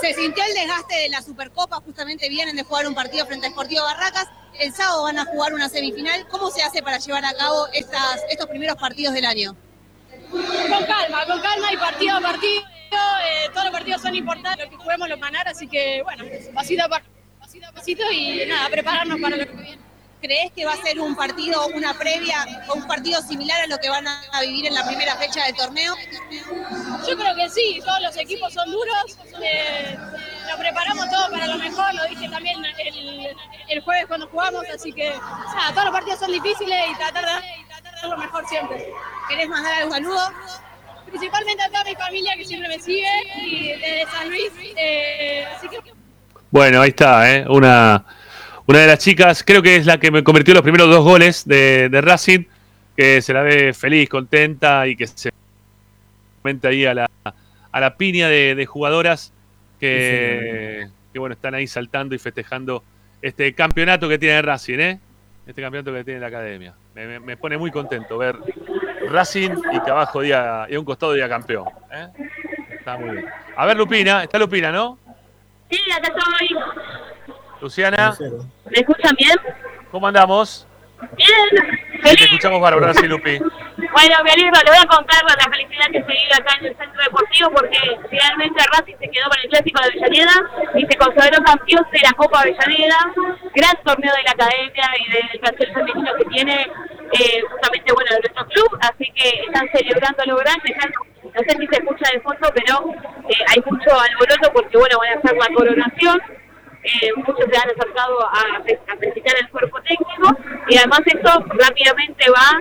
Se sintió el desgaste de la Supercopa, justamente vienen de jugar un partido frente a Sportivo Barracas, el sábado van a jugar una semifinal. ¿Cómo se hace para llevar a cabo estas, estos primeros partidos del año? Con calma, con calma y partido a partido. Eh, todos los partidos son importantes, lo que juguemos lo ganar, así que bueno, pasito a pasito, a pasito y nada, prepararnos para lo que viene. ¿Crees que va a ser un partido, una previa o un partido similar a lo que van a vivir en la primera fecha del torneo? Yo creo que sí, todos los equipos son duros, eh, lo preparamos todo para lo mejor, lo dije también el, jueves cuando jugamos, así que todos los partidos son difíciles y tratar de, dar lo mejor siempre. ¿Querés mandar algún saludo? Principalmente a toda mi familia que siempre me sigue y desde San Luis, eh, así que... Bueno, ahí está, ¿eh? una una de las chicas, creo que es la que me convirtió los primeros dos goles de, Racing, que se la ve feliz, contenta y que se comenta ahí a la, a la piña de, jugadoras que, bueno, están ahí saltando y festejando este campeonato que tiene Racing, ¿eh? Este campeonato que tiene la academia. Me, pone muy contento ver Racing y que abajo diga, y a un costado diga campeón. ¿eh? Está muy bien. A ver, Lupina, está Lupina, ¿no? Sí, acá estoy. Luciana. ¿Me escuchan bien? ¿Cómo andamos? Bien. Feliz. Te escuchamos bárbaro, sí, Lupi. Bueno, me alegro, le voy a contar la felicidad que se vive acá en el centro deportivo porque finalmente Racing se quedó con el clásico de Avellaneda y se consagró campeón de la Copa Avellaneda, gran torneo de la academia y del plantel femenino que tiene eh, justamente bueno de nuestro club, así que están celebrando lo grande, no sé si se escucha de fondo, pero eh, hay mucho alboroto porque bueno van a hacer la coronación eh, muchos se han acercado a, a felicitar el cuerpo técnico y además esto rápidamente va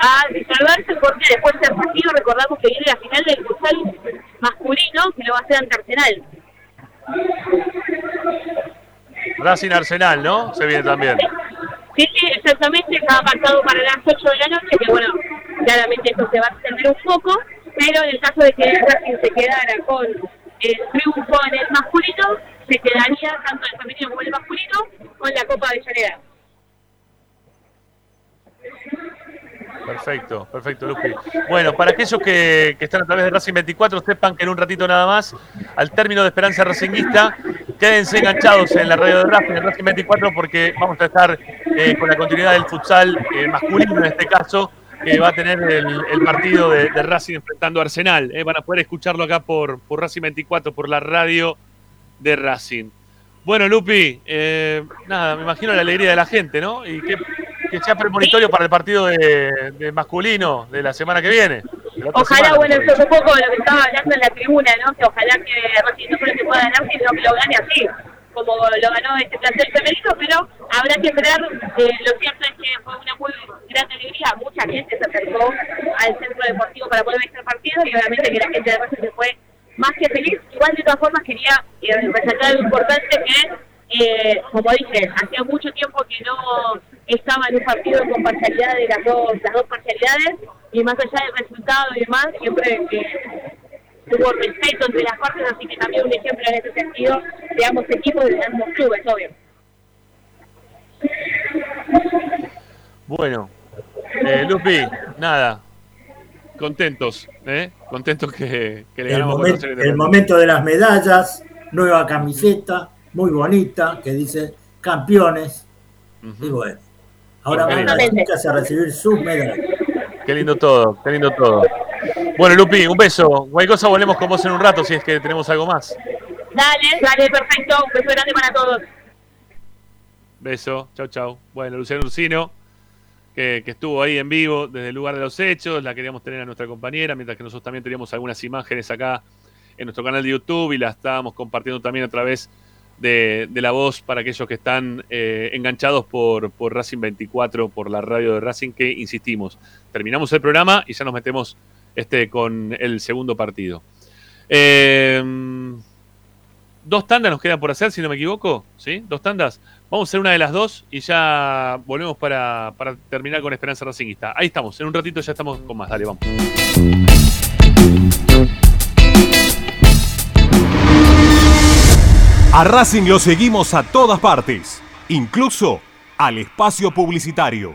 a disolverse porque después del partido recordamos que viene la final del futsal masculino que lo va a hacer ante Arsenal. Racing Arsenal, ¿no? Se viene también. Sí, sí, exactamente, está pactado para las 8 de la noche, que bueno, claramente esto se va a extender un poco, pero en el caso de que Racing se quedara con el triunfo en el masculino, se quedaría tanto el femenino como el masculino con la Copa de Llanera. Perfecto, perfecto, Lupi. Bueno, para aquellos que, están a través de Racing 24, sepan que en un ratito nada más, al término de Esperanza Racinguista, quédense enganchados en la radio de Racing, en Racing 24, porque vamos a estar eh, con la continuidad del futsal eh, masculino en este caso, que va a tener el, partido de, Racing enfrentando a Arsenal. Eh. van a poder escucharlo acá por, por Racing 24, por la radio de Racing. Bueno, Lupi, eh, nada, me imagino la alegría de la gente, ¿no? Y que, que sea premonitorio para el partido de, masculino de la semana que viene. Ojalá, bueno, eso es un poco lo que estaba hablando en la tribuna, ¿no? Que ojalá que Racing no solo se pueda ganar, sino que lo gane así, como lo ganó este plantel femenino, pero habrá que esperar. Eh, lo cierto es que fue una muy grande alegría, mucha gente se acercó al centro deportivo para poder ver este partido y obviamente que la gente de Racing se fue más que feliz. Igual de todas formas quería eh, resaltar algo importante que, eh, como dije, hacía mucho tiempo que no estaba en un partido con parcialidad las dos, las dos parcialidades y más allá del resultado y demás, siempre que hubo respeto entre las partes, así que también un ejemplo en ese sentido de ambos equipos y de ambos clubes, obvio. Bueno, eh, Lupi, nada, contentos, ¿eh? Contentos que, le el ganamos momento, El momento de las medallas, nueva camiseta, muy bonita, que dice campeones. Y bueno, ahora van las chicas a recibir sus medallas. Qué lindo todo, qué lindo todo. Bueno, Lupi, un beso. Cualquier cosa volvemos con vos en un rato si es que tenemos algo más. Dale, dale, perfecto. Un beso grande para todos. Beso, chau, chau. Bueno, Luciano Ursino, que, estuvo ahí en vivo desde el lugar de los hechos, la queríamos tener a nuestra compañera, mientras que nosotros también teníamos algunas imágenes acá en nuestro canal de YouTube y las estábamos compartiendo también a través de, la voz para aquellos que están eh, enganchados por, por Racing 24, por la radio de Racing, que insistimos, terminamos el programa y ya nos metemos este, con el segundo partido. Eh, dos tandas nos quedan por hacer, si no me equivoco, ¿sí? Dos tandas. Vamos a hacer una de las dos y ya volvemos para, terminar con Esperanza Racingista. Ahí estamos, en un ratito ya estamos con más. Dale, vamos. A Racing lo seguimos a todas partes, incluso al espacio publicitario.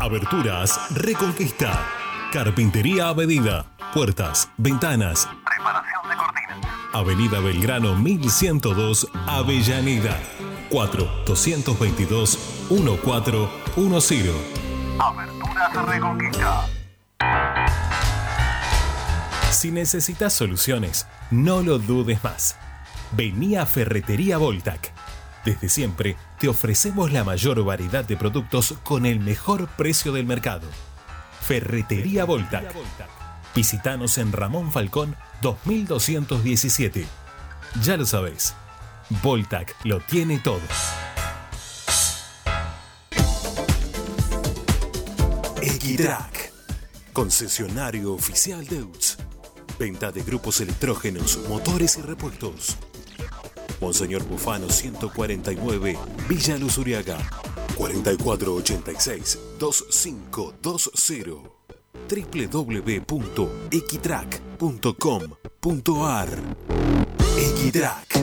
Aberturas Reconquista. Carpintería a medida. Puertas, ventanas. Preparación de cortinas. Avenida Belgrano 1102, Avellaneda. 4-222-1410. Aberturas Reconquista. Si necesitas soluciones, no lo dudes más. Vení a Ferretería Voltac desde siempre te ofrecemos la mayor variedad de productos con el mejor precio del mercado. Ferretería Voltac. Visítanos en Ramón Falcón 2217. Ya lo sabéis, Voltac lo tiene todo. Equitrack, concesionario oficial de UTS. Venta de grupos electrógenos, motores y repuestos Monseñor Bufano 149, Villa Luz Uriaga. 4486-2520 www.equitrack.com.ar Equitrack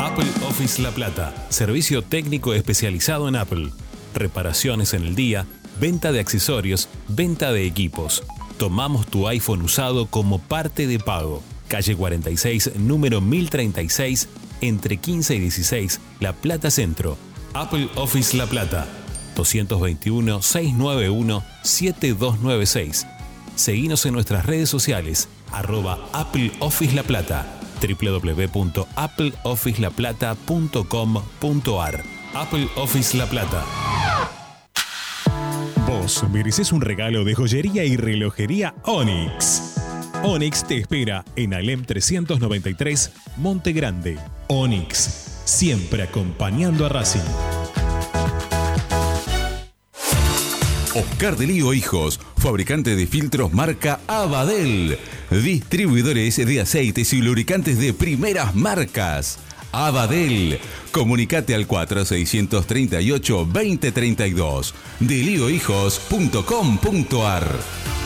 Apple Office La Plata, servicio técnico especializado en Apple reparaciones en el día, venta de accesorios, venta de equipos. Tomamos tu iPhone usado como parte de pago. Calle 46, número 1036, entre 15 y 16, La Plata Centro. Apple Office La Plata. 221-691-7296. Seguinos en nuestras redes sociales, arroba Apple Office La Plata, www.appleofficelaplata.com.ar. Apple Office La Plata. Vos mereces un regalo de joyería y relojería Onyx. Onyx te espera en Alem 393, Monte Grande. Onyx, siempre acompañando a Racing. Oscar de Lío Hijos, fabricante de filtros marca Abadel. Distribuidores de aceites y lubricantes de primeras marcas. Abadel. Comunicate al 4638-2032. Deliohijos.com.ar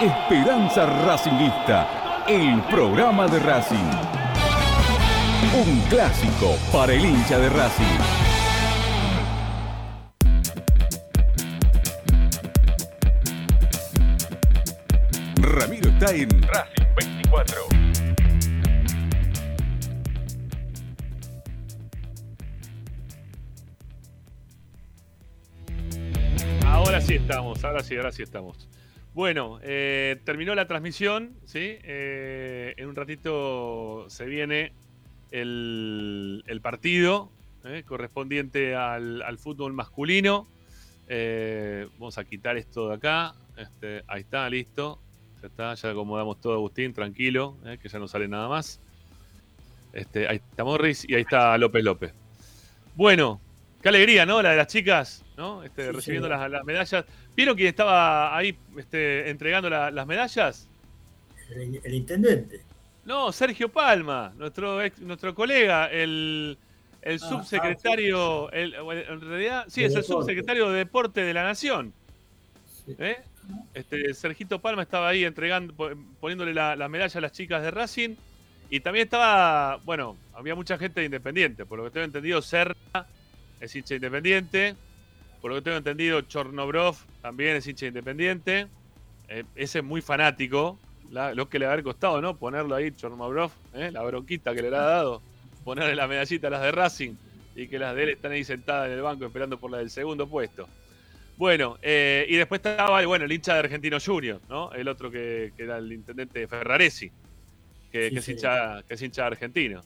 Esperanza Racingista, el programa de Racing. Un clásico para el hincha de Racing. Ramiro está en Racing 24. Ahora sí estamos, ahora sí, ahora sí estamos. Bueno, eh, terminó la transmisión, ¿sí? Eh, en un ratito se viene el, partido ¿eh? correspondiente al, fútbol masculino. vamos a quitar esto de acá. Este, ahí está, listo. Ya está, ya acomodamos todo, Agustín, tranquilo, que ya no sale nada más. Este, ahí está Morris y ahí está López López. Bueno, qué alegría, ¿no? La de las chicas, ¿no? Este, recibiendo Las, medallas. ¿Vieron quién estaba ahí este, entregando las medallas? El, intendente. No, Sergio Palma, nuestro nuestro colega, el, el ah, subsecretario, ah, en realidad, sí, es el subsecretario de Deporte de la Nación. ¿Eh? Este, Sergito Palma estaba ahí entregando, poniéndole la, la, medalla a las chicas de Racing. Y también estaba, bueno, había mucha gente independiente, por lo que tengo entendido, Serra es hincha independiente. Por lo que tengo entendido, Chornobrov también es hincha independiente. Eh, ese es muy fanático. lo que le haber costado, ¿no? Ponerlo ahí, Chornobrov, ¿eh? la bronquita que le ha dado. Ponerle la medallita a las de Racing y que las de él están ahí sentadas en el banco esperando por la del segundo puesto. Bueno, eh, y después estaba bueno, el hincha de Argentino Junior, ¿no? El otro que, era el intendente Ferraresi, que, es, hincha, que es hincha argentino.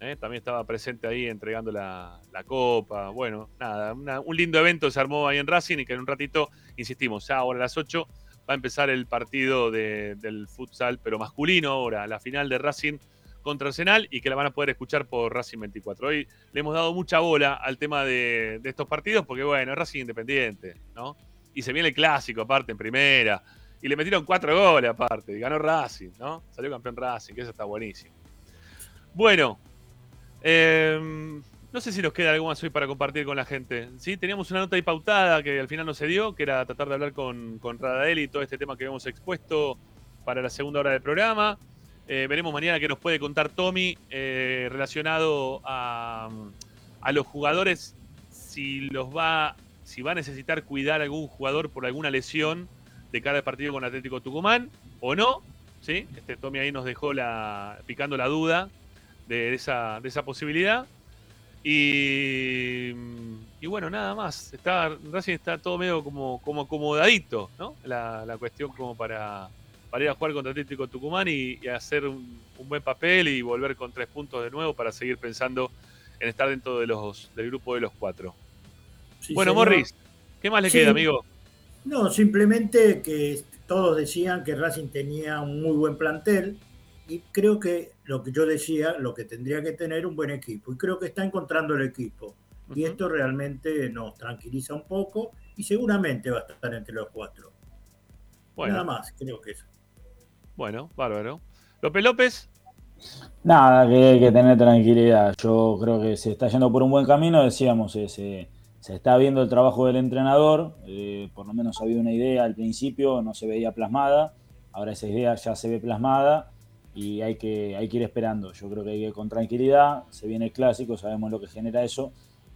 ¿Eh? también estaba presente ahí entregando la, copa. Bueno, nada, un lindo evento se armó ahí en Racing y que en un ratito, insistimos, ya ahora a las 8 va a empezar el partido del futsal, pero masculino ahora, la final de Racing contra Arsenal y que la van a poder escuchar por Racing 24. Hoy le hemos dado mucha bola al tema de, estos partidos porque, bueno, Racing Independiente, ¿no? Y se viene el clásico aparte en primera. Y le metieron cuatro goles aparte. Y ganó Racing, ¿no? Salió campeón Racing, que eso está buenísimo. Bueno, Em, no sé si nos queda algo más hoy para compartir con la gente. Sí, teníamos una nota ahí pautada que al final no se dio, que era tratar de hablar con, con y todo este tema que hemos expuesto para la segunda hora del programa. Eh, veremos mañana qué nos puede contar Tommy eh, relacionado a, los jugadores, si los va, si va a necesitar cuidar a algún jugador por alguna lesión de cara partido con Atlético Tucumán o no. ¿sí? Este Tommy ahí nos dejó la, picando la duda de esa, de esa posibilidad. Y, y, bueno, nada más. Está, Racing está todo medio como, como acomodadito, ¿no? La, la cuestión como para, para ir a jugar contra Atlético Tucumán y, hacer un, buen papel y volver con tres puntos de nuevo para seguir pensando en estar dentro de los, del grupo de los cuatro. bueno, Morris, ¿qué más le queda, amigo? No, simplemente que todos decían que Racing tenía un muy buen plantel y creo que lo que yo decía, lo que tendría que tener un buen equipo y creo que está encontrando el equipo y esto realmente nos tranquiliza un poco y seguramente va a estar entre los cuatro. Nada más, creo que eso. Bueno, bárbaro. López López. Nada, que hay que tener tranquilidad. Yo creo que se está yendo por un buen camino, decíamos, se, se está viendo el trabajo del entrenador, eh, por lo menos había una idea al principio, no se veía plasmada, ahora esa idea ya se ve plasmada y hay que, hay que ir esperando. Yo creo que hay que ir con tranquilidad, se viene el clásico, sabemos lo que genera eso,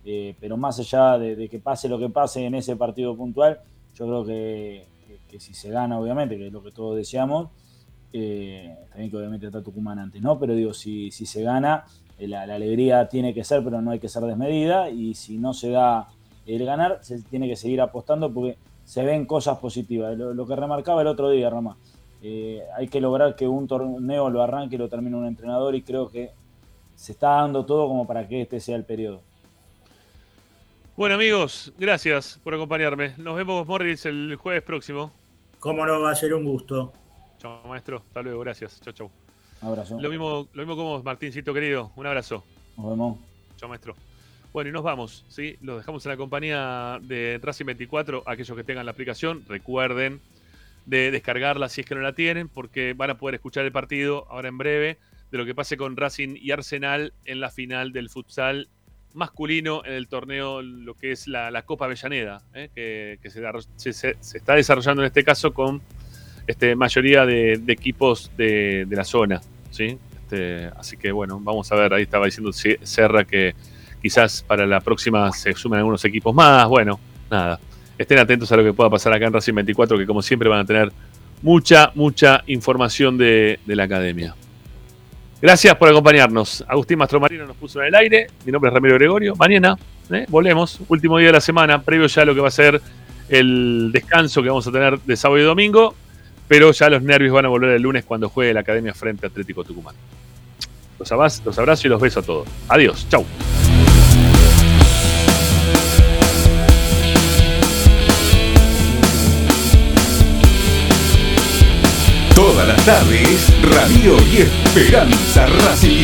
eh, pero más allá de, que pase lo que pase en ese partido puntual, yo creo que, que si se gana, obviamente, que es lo que todos deseamos, eh, también que obviamente está Tucumán antes, ¿no? Pero digo, si, si se gana, eh, la, alegría tiene que ser, pero no hay que ser desmedida, y si no se da el ganar, se tiene que seguir apostando porque se ven cosas positivas. Lo, que remarcaba el otro día, Rama, eh, hay que lograr que un torneo lo arranque y lo termine un entrenador, y creo que se está dando todo como para que este sea el periodo. Bueno amigos, gracias por acompañarme. Nos vemos, Morris, el jueves próximo. Cómo no, va a ser un gusto. Chao, maestro. Hasta luego. Gracias. Chao, chao. Un abrazo. Lo mismo, lo mismo como Martincito querido. Un abrazo. Nos vemos. Chao, maestro. Bueno, y nos vamos, ¿sí? Los dejamos en la compañía de Racing 24. Aquellos que tengan la aplicación, recuerden de descargarla si es que no la tienen, porque van a poder escuchar el partido ahora en breve de lo que pase con Racing y Arsenal en la final del futsal masculino en el torneo, lo que es la, Copa Avellaneda, ¿eh? que, se, está desarrollando en este caso con este, mayoría de, equipos de, la zona. ¿sí? Este, así que bueno, vamos a ver, ahí estaba diciendo Serra que quizás para la próxima se sumen algunos equipos más. Bueno, nada, estén atentos a lo que pueda pasar acá en Racing 24, que como siempre van a tener mucha, mucha información de, la academia. Gracias por acompañarnos. Agustín Mastromarino nos puso en el aire. Mi nombre es Ramiro Gregorio. Mañana ¿eh? volvemos, último día de la semana, previo ya a lo que va a ser el descanso que vamos a tener de sábado y domingo pero ya los nervios van a volver el lunes cuando juegue la Academia frente a Atlético Tucumán. Los abrazo, los abrazo y los beso a todos. Adiós, chau. Tardes, Radio y Esperanza Racing.